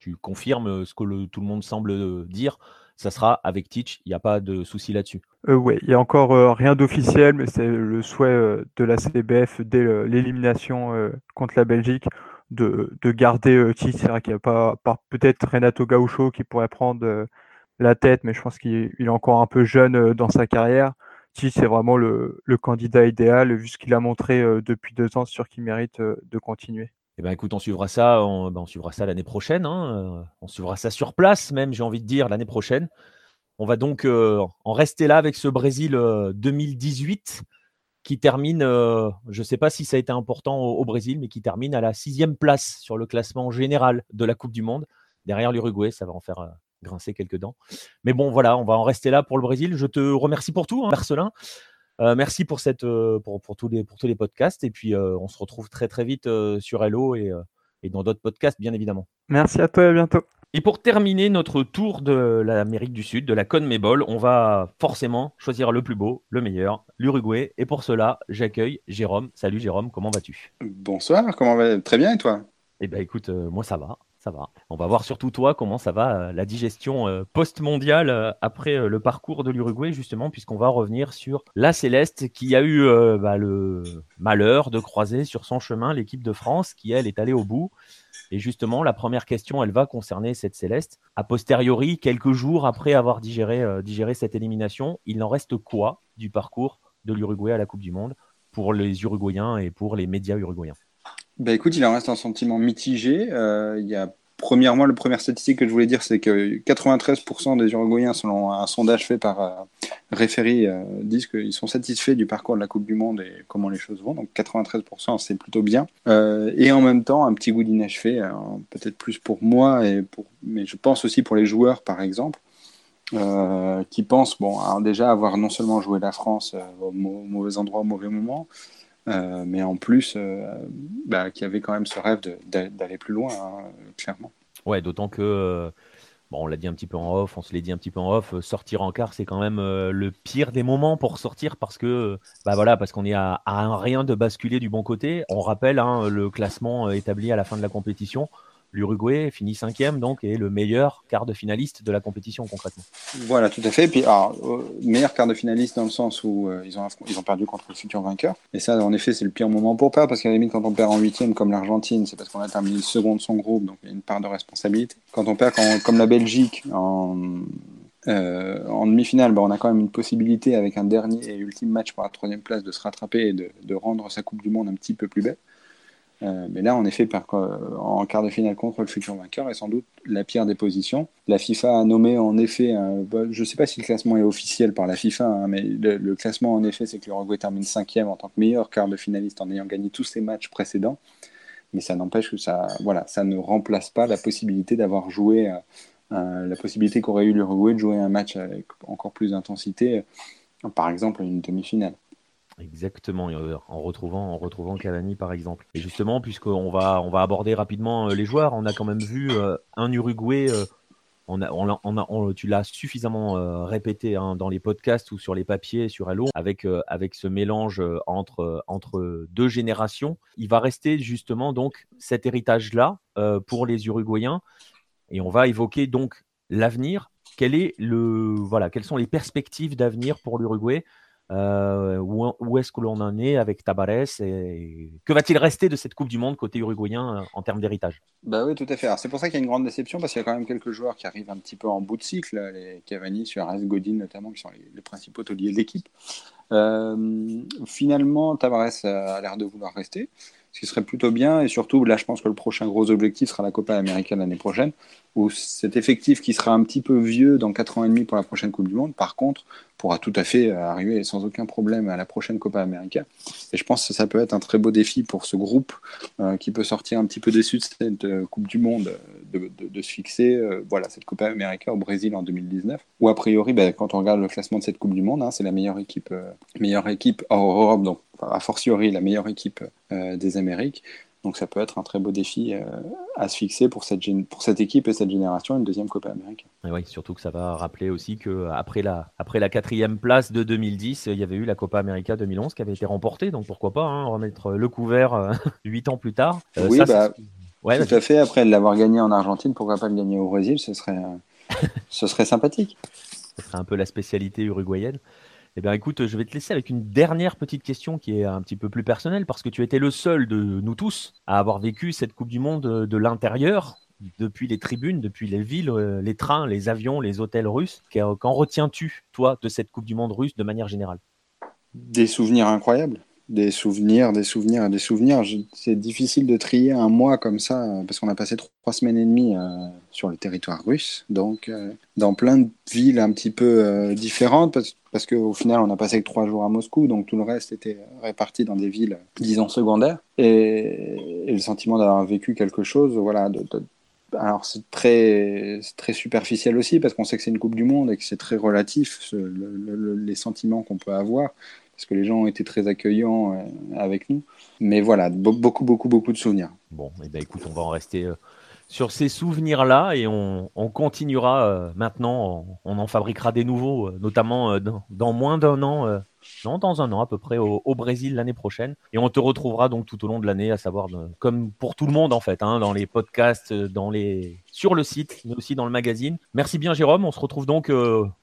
tu confirmes ce que tout le monde semble dire, ça sera avec Teach, il n'y a pas de souci là-dessus. Euh, oui, il n'y a encore rien d'officiel, mais c'est le souhait de la CBF dès l'élimination contre la Belgique de, de garder euh, C'est vrai qu'il n'y a pas, peut-être Renato Gaucho qui pourrait prendre euh, la tête, mais je pense qu'il est encore un peu jeune euh, dans sa carrière. Tis, c'est vraiment le, candidat idéal, vu ce qu'il a montré depuis deux ans, sûr qu'il mérite de continuer. Eh ben, écoute, on suivra ça, on, ben, suivra ça l'année prochaine. Hein. On suivra ça sur place, même, j'ai envie de dire, l'année prochaine. On va donc en rester là avec ce Brésil 2018 qui termine, euh, je ne sais pas si ça a été important au, Brésil, mais qui termine à la sixième place sur le classement général de la Coupe du Monde, derrière l'Uruguay. Ça va en faire, euh, grincer quelques dents. Mais bon, voilà, on va en rester là pour le Brésil. Je te remercie pour tout, hein, Marcelin. Euh, merci pour, cette, pour, tous les, pour tous les podcasts. Et puis, on se retrouve très, très vite sur Hello et, et dans d'autres podcasts, bien évidemment. Merci à toi et à bientôt. Et pour terminer notre tour de l'Amérique du Sud, de la CONMEBOL, on va forcément choisir le plus beau, le meilleur, l'Uruguay. Et pour cela, j'accueille Jérôme. Salut Jérôme, comment vas-tu? Bonsoir, comment va Très bien et toi? Eh bien écoute, moi ça va ça va. On va voir surtout toi comment ça va euh, la digestion euh, post-mondiale euh, après le parcours de l'Uruguay, justement, puisqu'on va revenir sur la Céleste qui a eu bah, le malheur de croiser sur son chemin l'équipe de France qui, elle, est allée au bout. Et justement, la première question, elle va concerner cette Céleste. A posteriori, quelques jours après avoir digéré, digéré cette élimination, il en reste quoi du parcours de l'Uruguay à la Coupe du Monde pour les Uruguayens et pour les médias uruguayens? Bah écoute, il en reste un sentiment mitigé. Euh, il y a premièrement, la première statistique que je voulais dire, c'est que 93% des Uruguayens, selon un sondage fait par euh, Référi, euh, disent qu'ils sont satisfaits du parcours de la Coupe du Monde et comment les choses vont. Donc 93%, c'est plutôt bien. Euh, et en même temps, un petit goût d'inachevé, peut-être plus pour moi, et pour, mais je pense aussi pour les joueurs, par exemple. Euh, qui pensent bon, alors déjà avoir non seulement joué la France au mauvais endroit, au mauvais moment, euh, mais en plus, euh, bah, qu'il y avait quand même ce rêve d'aller plus loin, hein, clairement. Ouais, d'autant que, euh, bon, on l'a dit un petit peu en off, on se l'est dit un petit peu en off, sortir en quart, c'est quand même le pire des moments pour sortir parce que, bah voilà, parce qu'on est à, à, rien de basculer du bon côté. On rappelle hein, le classement établi à la fin de la compétition l'Uruguay finit cinquième donc et le meilleur quart de finaliste de la compétition concrètement. Voilà, tout à fait. Puis, alors, euh, meilleur quart de finaliste dans le sens où euh, ils, ont, perdu contre le futur vainqueur. Et ça, en effet, c'est le pire moment pour perdre parce qu'à la limite, quand on perd en huitième comme l'Argentine, c'est parce qu'on a terminé second de son groupe, donc il y a une part de responsabilité. Quand on perd comme la Belgique en, euh, en demi-finale, bah, on a quand même une possibilité avec un dernier et ultime match pour la troisième place de se rattraper et de rendre sa Coupe du Monde un petit peu plus belle. Euh, mais là, en effet, en quart de finale contre le futur vainqueur est sans doute la pire des positions. La FIFA a nommé en effet, je ne sais pas si le classement est officiel par la FIFA, hein, mais le, classement en effet, c'est que l'Uruguay termine cinquième en tant que meilleur quart de finaliste en ayant gagné tous ses matchs précédents. Mais ça n'empêche que ça, voilà, ça ne remplace pas la possibilité d'avoir joué, euh, la possibilité qu'aurait eu l'Uruguay de jouer un match avec encore plus d'intensité, par exemple une demi-finale. Exactement, euh, en retrouvant, en retrouvant Cavani par exemple. Et justement, puisqu'on va, on va aborder rapidement euh, les joueurs, on a quand même vu euh, un Uruguay, on a, on on tu l'as suffisamment répété hein, dans les podcasts ou sur les papiers, sur Hello, avec, avec ce mélange entre, entre deux générations. Il va rester justement donc cet héritage-là pour les Uruguayens. Et on va évoquer donc l'avenir. Quelles sont les perspectives d'avenir pour l'Uruguay euh, où, est-ce que l'on en est avec Tabarès et que va-t-il rester de cette Coupe du Monde côté uruguayen euh, en termes d'héritage? Bah oui, tout à fait. c'est pour ça qu'il y a une grande déception parce qu'il y a quand même quelques joueurs qui arrivent un petit peu en bout de cycle, les Cavani, Suarez, Godin notamment, qui sont les, principaux tauliers de l'équipe. Euh, finalement, Tabarès a l'air de vouloir rester, ce qui serait plutôt bien. Et surtout, là, je pense que le prochain gros objectif sera la Copa América l'année prochaine, où cet effectif qui sera un petit peu vieux dans 4 ans et demi pour la prochaine Coupe du Monde, par contre, pourra tout à fait euh, arriver sans aucun problème à la prochaine Copa América. Et je pense que ça peut être un très beau défi pour ce groupe euh, qui peut sortir un petit peu déçu de cette euh, Coupe du Monde, de, se fixer voilà, cette Copa América au Brésil en 2019, où a priori, ben, quand on regarde le classement de cette Coupe du Monde, hein, c'est la meilleure équipe, meilleure équipe hors Europe, a fortiori la meilleure équipe des Amériques. Donc ça peut être un très beau défi euh, à se fixer pour cette, pour cette équipe et cette génération, une deuxième Copa América. Et oui, surtout que ça va rappeler aussi qu'après la, après la quatrième place de 2010, il y avait eu la Copa América 2011 qui avait été remportée. Donc pourquoi pas hein, remettre le couvert euh, huit ans plus tard. Euh, oui, bah, tout à fait. Après l'avoir gagné en Argentine, pourquoi pas le gagner au Brésil? Ce serait, ce serait sympathique. Ce serait un peu la spécialité uruguayenne. Eh bien, écoute, je vais te laisser avec une dernière petite question qui est un petit peu plus personnelle, parce que tu étais le seul de nous tous à avoir vécu cette Coupe du Monde de l'intérieur, depuis les tribunes, depuis les villes, euh, les trains, les avions, les hôtels russes. Qu'en retiens-tu, toi, de cette Coupe du Monde russe de manière générale? Des souvenirs incroyables des souvenirs, des souvenirs, des souvenirs. C'est difficile de trier un mois comme ça parce qu'on a passé trois semaines et demie euh, sur le territoire russe, donc euh, dans plein de villes un petit peu euh, différentes parce, parce qu'au final on a passé que trois jours à Moscou, donc tout le reste était réparti dans des villes, disons secondaires, et, le sentiment d'avoir vécu quelque chose, voilà, alors c'est très, très superficiel aussi parce qu'on sait que c'est une Coupe du Monde et que c'est très relatif les sentiments qu'on peut avoir parce que les gens ont été très accueillants euh, avec nous. Mais voilà, be- beaucoup, beaucoup, beaucoup de souvenirs. Bon, et ben écoute, on va en rester euh, sur ces souvenirs-là et on, on continuera euh, maintenant. On, en fabriquera des nouveaux, notamment dans, moins d'un an, non, dans un an à peu près, au, Brésil l'année prochaine. Et on te retrouvera donc tout au long de l'année, à savoir, comme pour tout le monde en fait, hein, dans les podcasts, dans les... sur le site, mais aussi dans le magazine. Merci bien, Jérôme. On se retrouve donc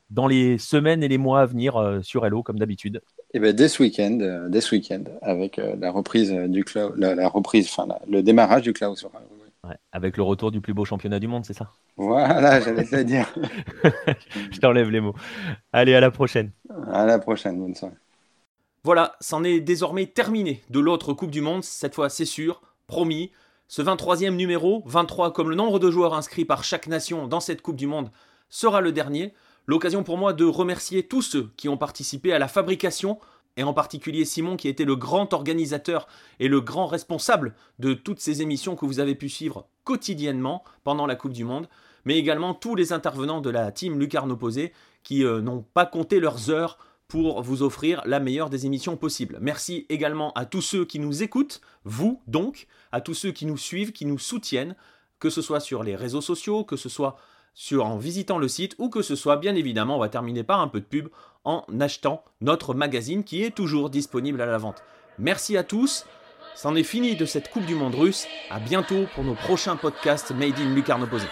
dans les semaines et les mois à venir sur Hello, comme d'habitude. Et ben dès ce week-end, euh, dès ce week-end, avec euh, la reprise euh, du cloud, la, la reprise, enfin le démarrage du cloud sur. Ouais, avec le retour du plus beau championnat du monde, c'est ça? Voilà, j'allais te dire. Je t'enlève les mots. Allez, à la prochaine. À la prochaine, bonne soirée. Voilà, c'en est désormais terminé de l'autre Coupe du Monde, cette fois c'est sûr, promis. Ce 23e numéro, 23 comme le nombre de joueurs inscrits par chaque nation dans cette Coupe du Monde, sera le dernier. L'occasion pour moi de remercier tous ceux qui ont participé à la fabrication, et en particulier Simon qui été le grand organisateur et le grand responsable de toutes ces émissions que vous avez pu suivre quotidiennement pendant la Coupe du Monde, mais également tous les intervenants de la team Lucarno Posé qui euh, n'ont pas compté leurs heures pour vous offrir la meilleure des émissions possibles. Merci également à tous ceux qui nous écoutent, vous donc, à tous ceux qui nous suivent, qui nous soutiennent, que ce soit sur les réseaux sociaux, que ce soit sur, en visitant le site, ou que ce soit bien évidemment, on va terminer par un peu de pub, en achetant notre magazine qui est toujours disponible à la vente. Merci à tous, c'en est fini de cette Coupe du Monde russe, à bientôt pour nos prochains podcasts Made in Lucarno Posé.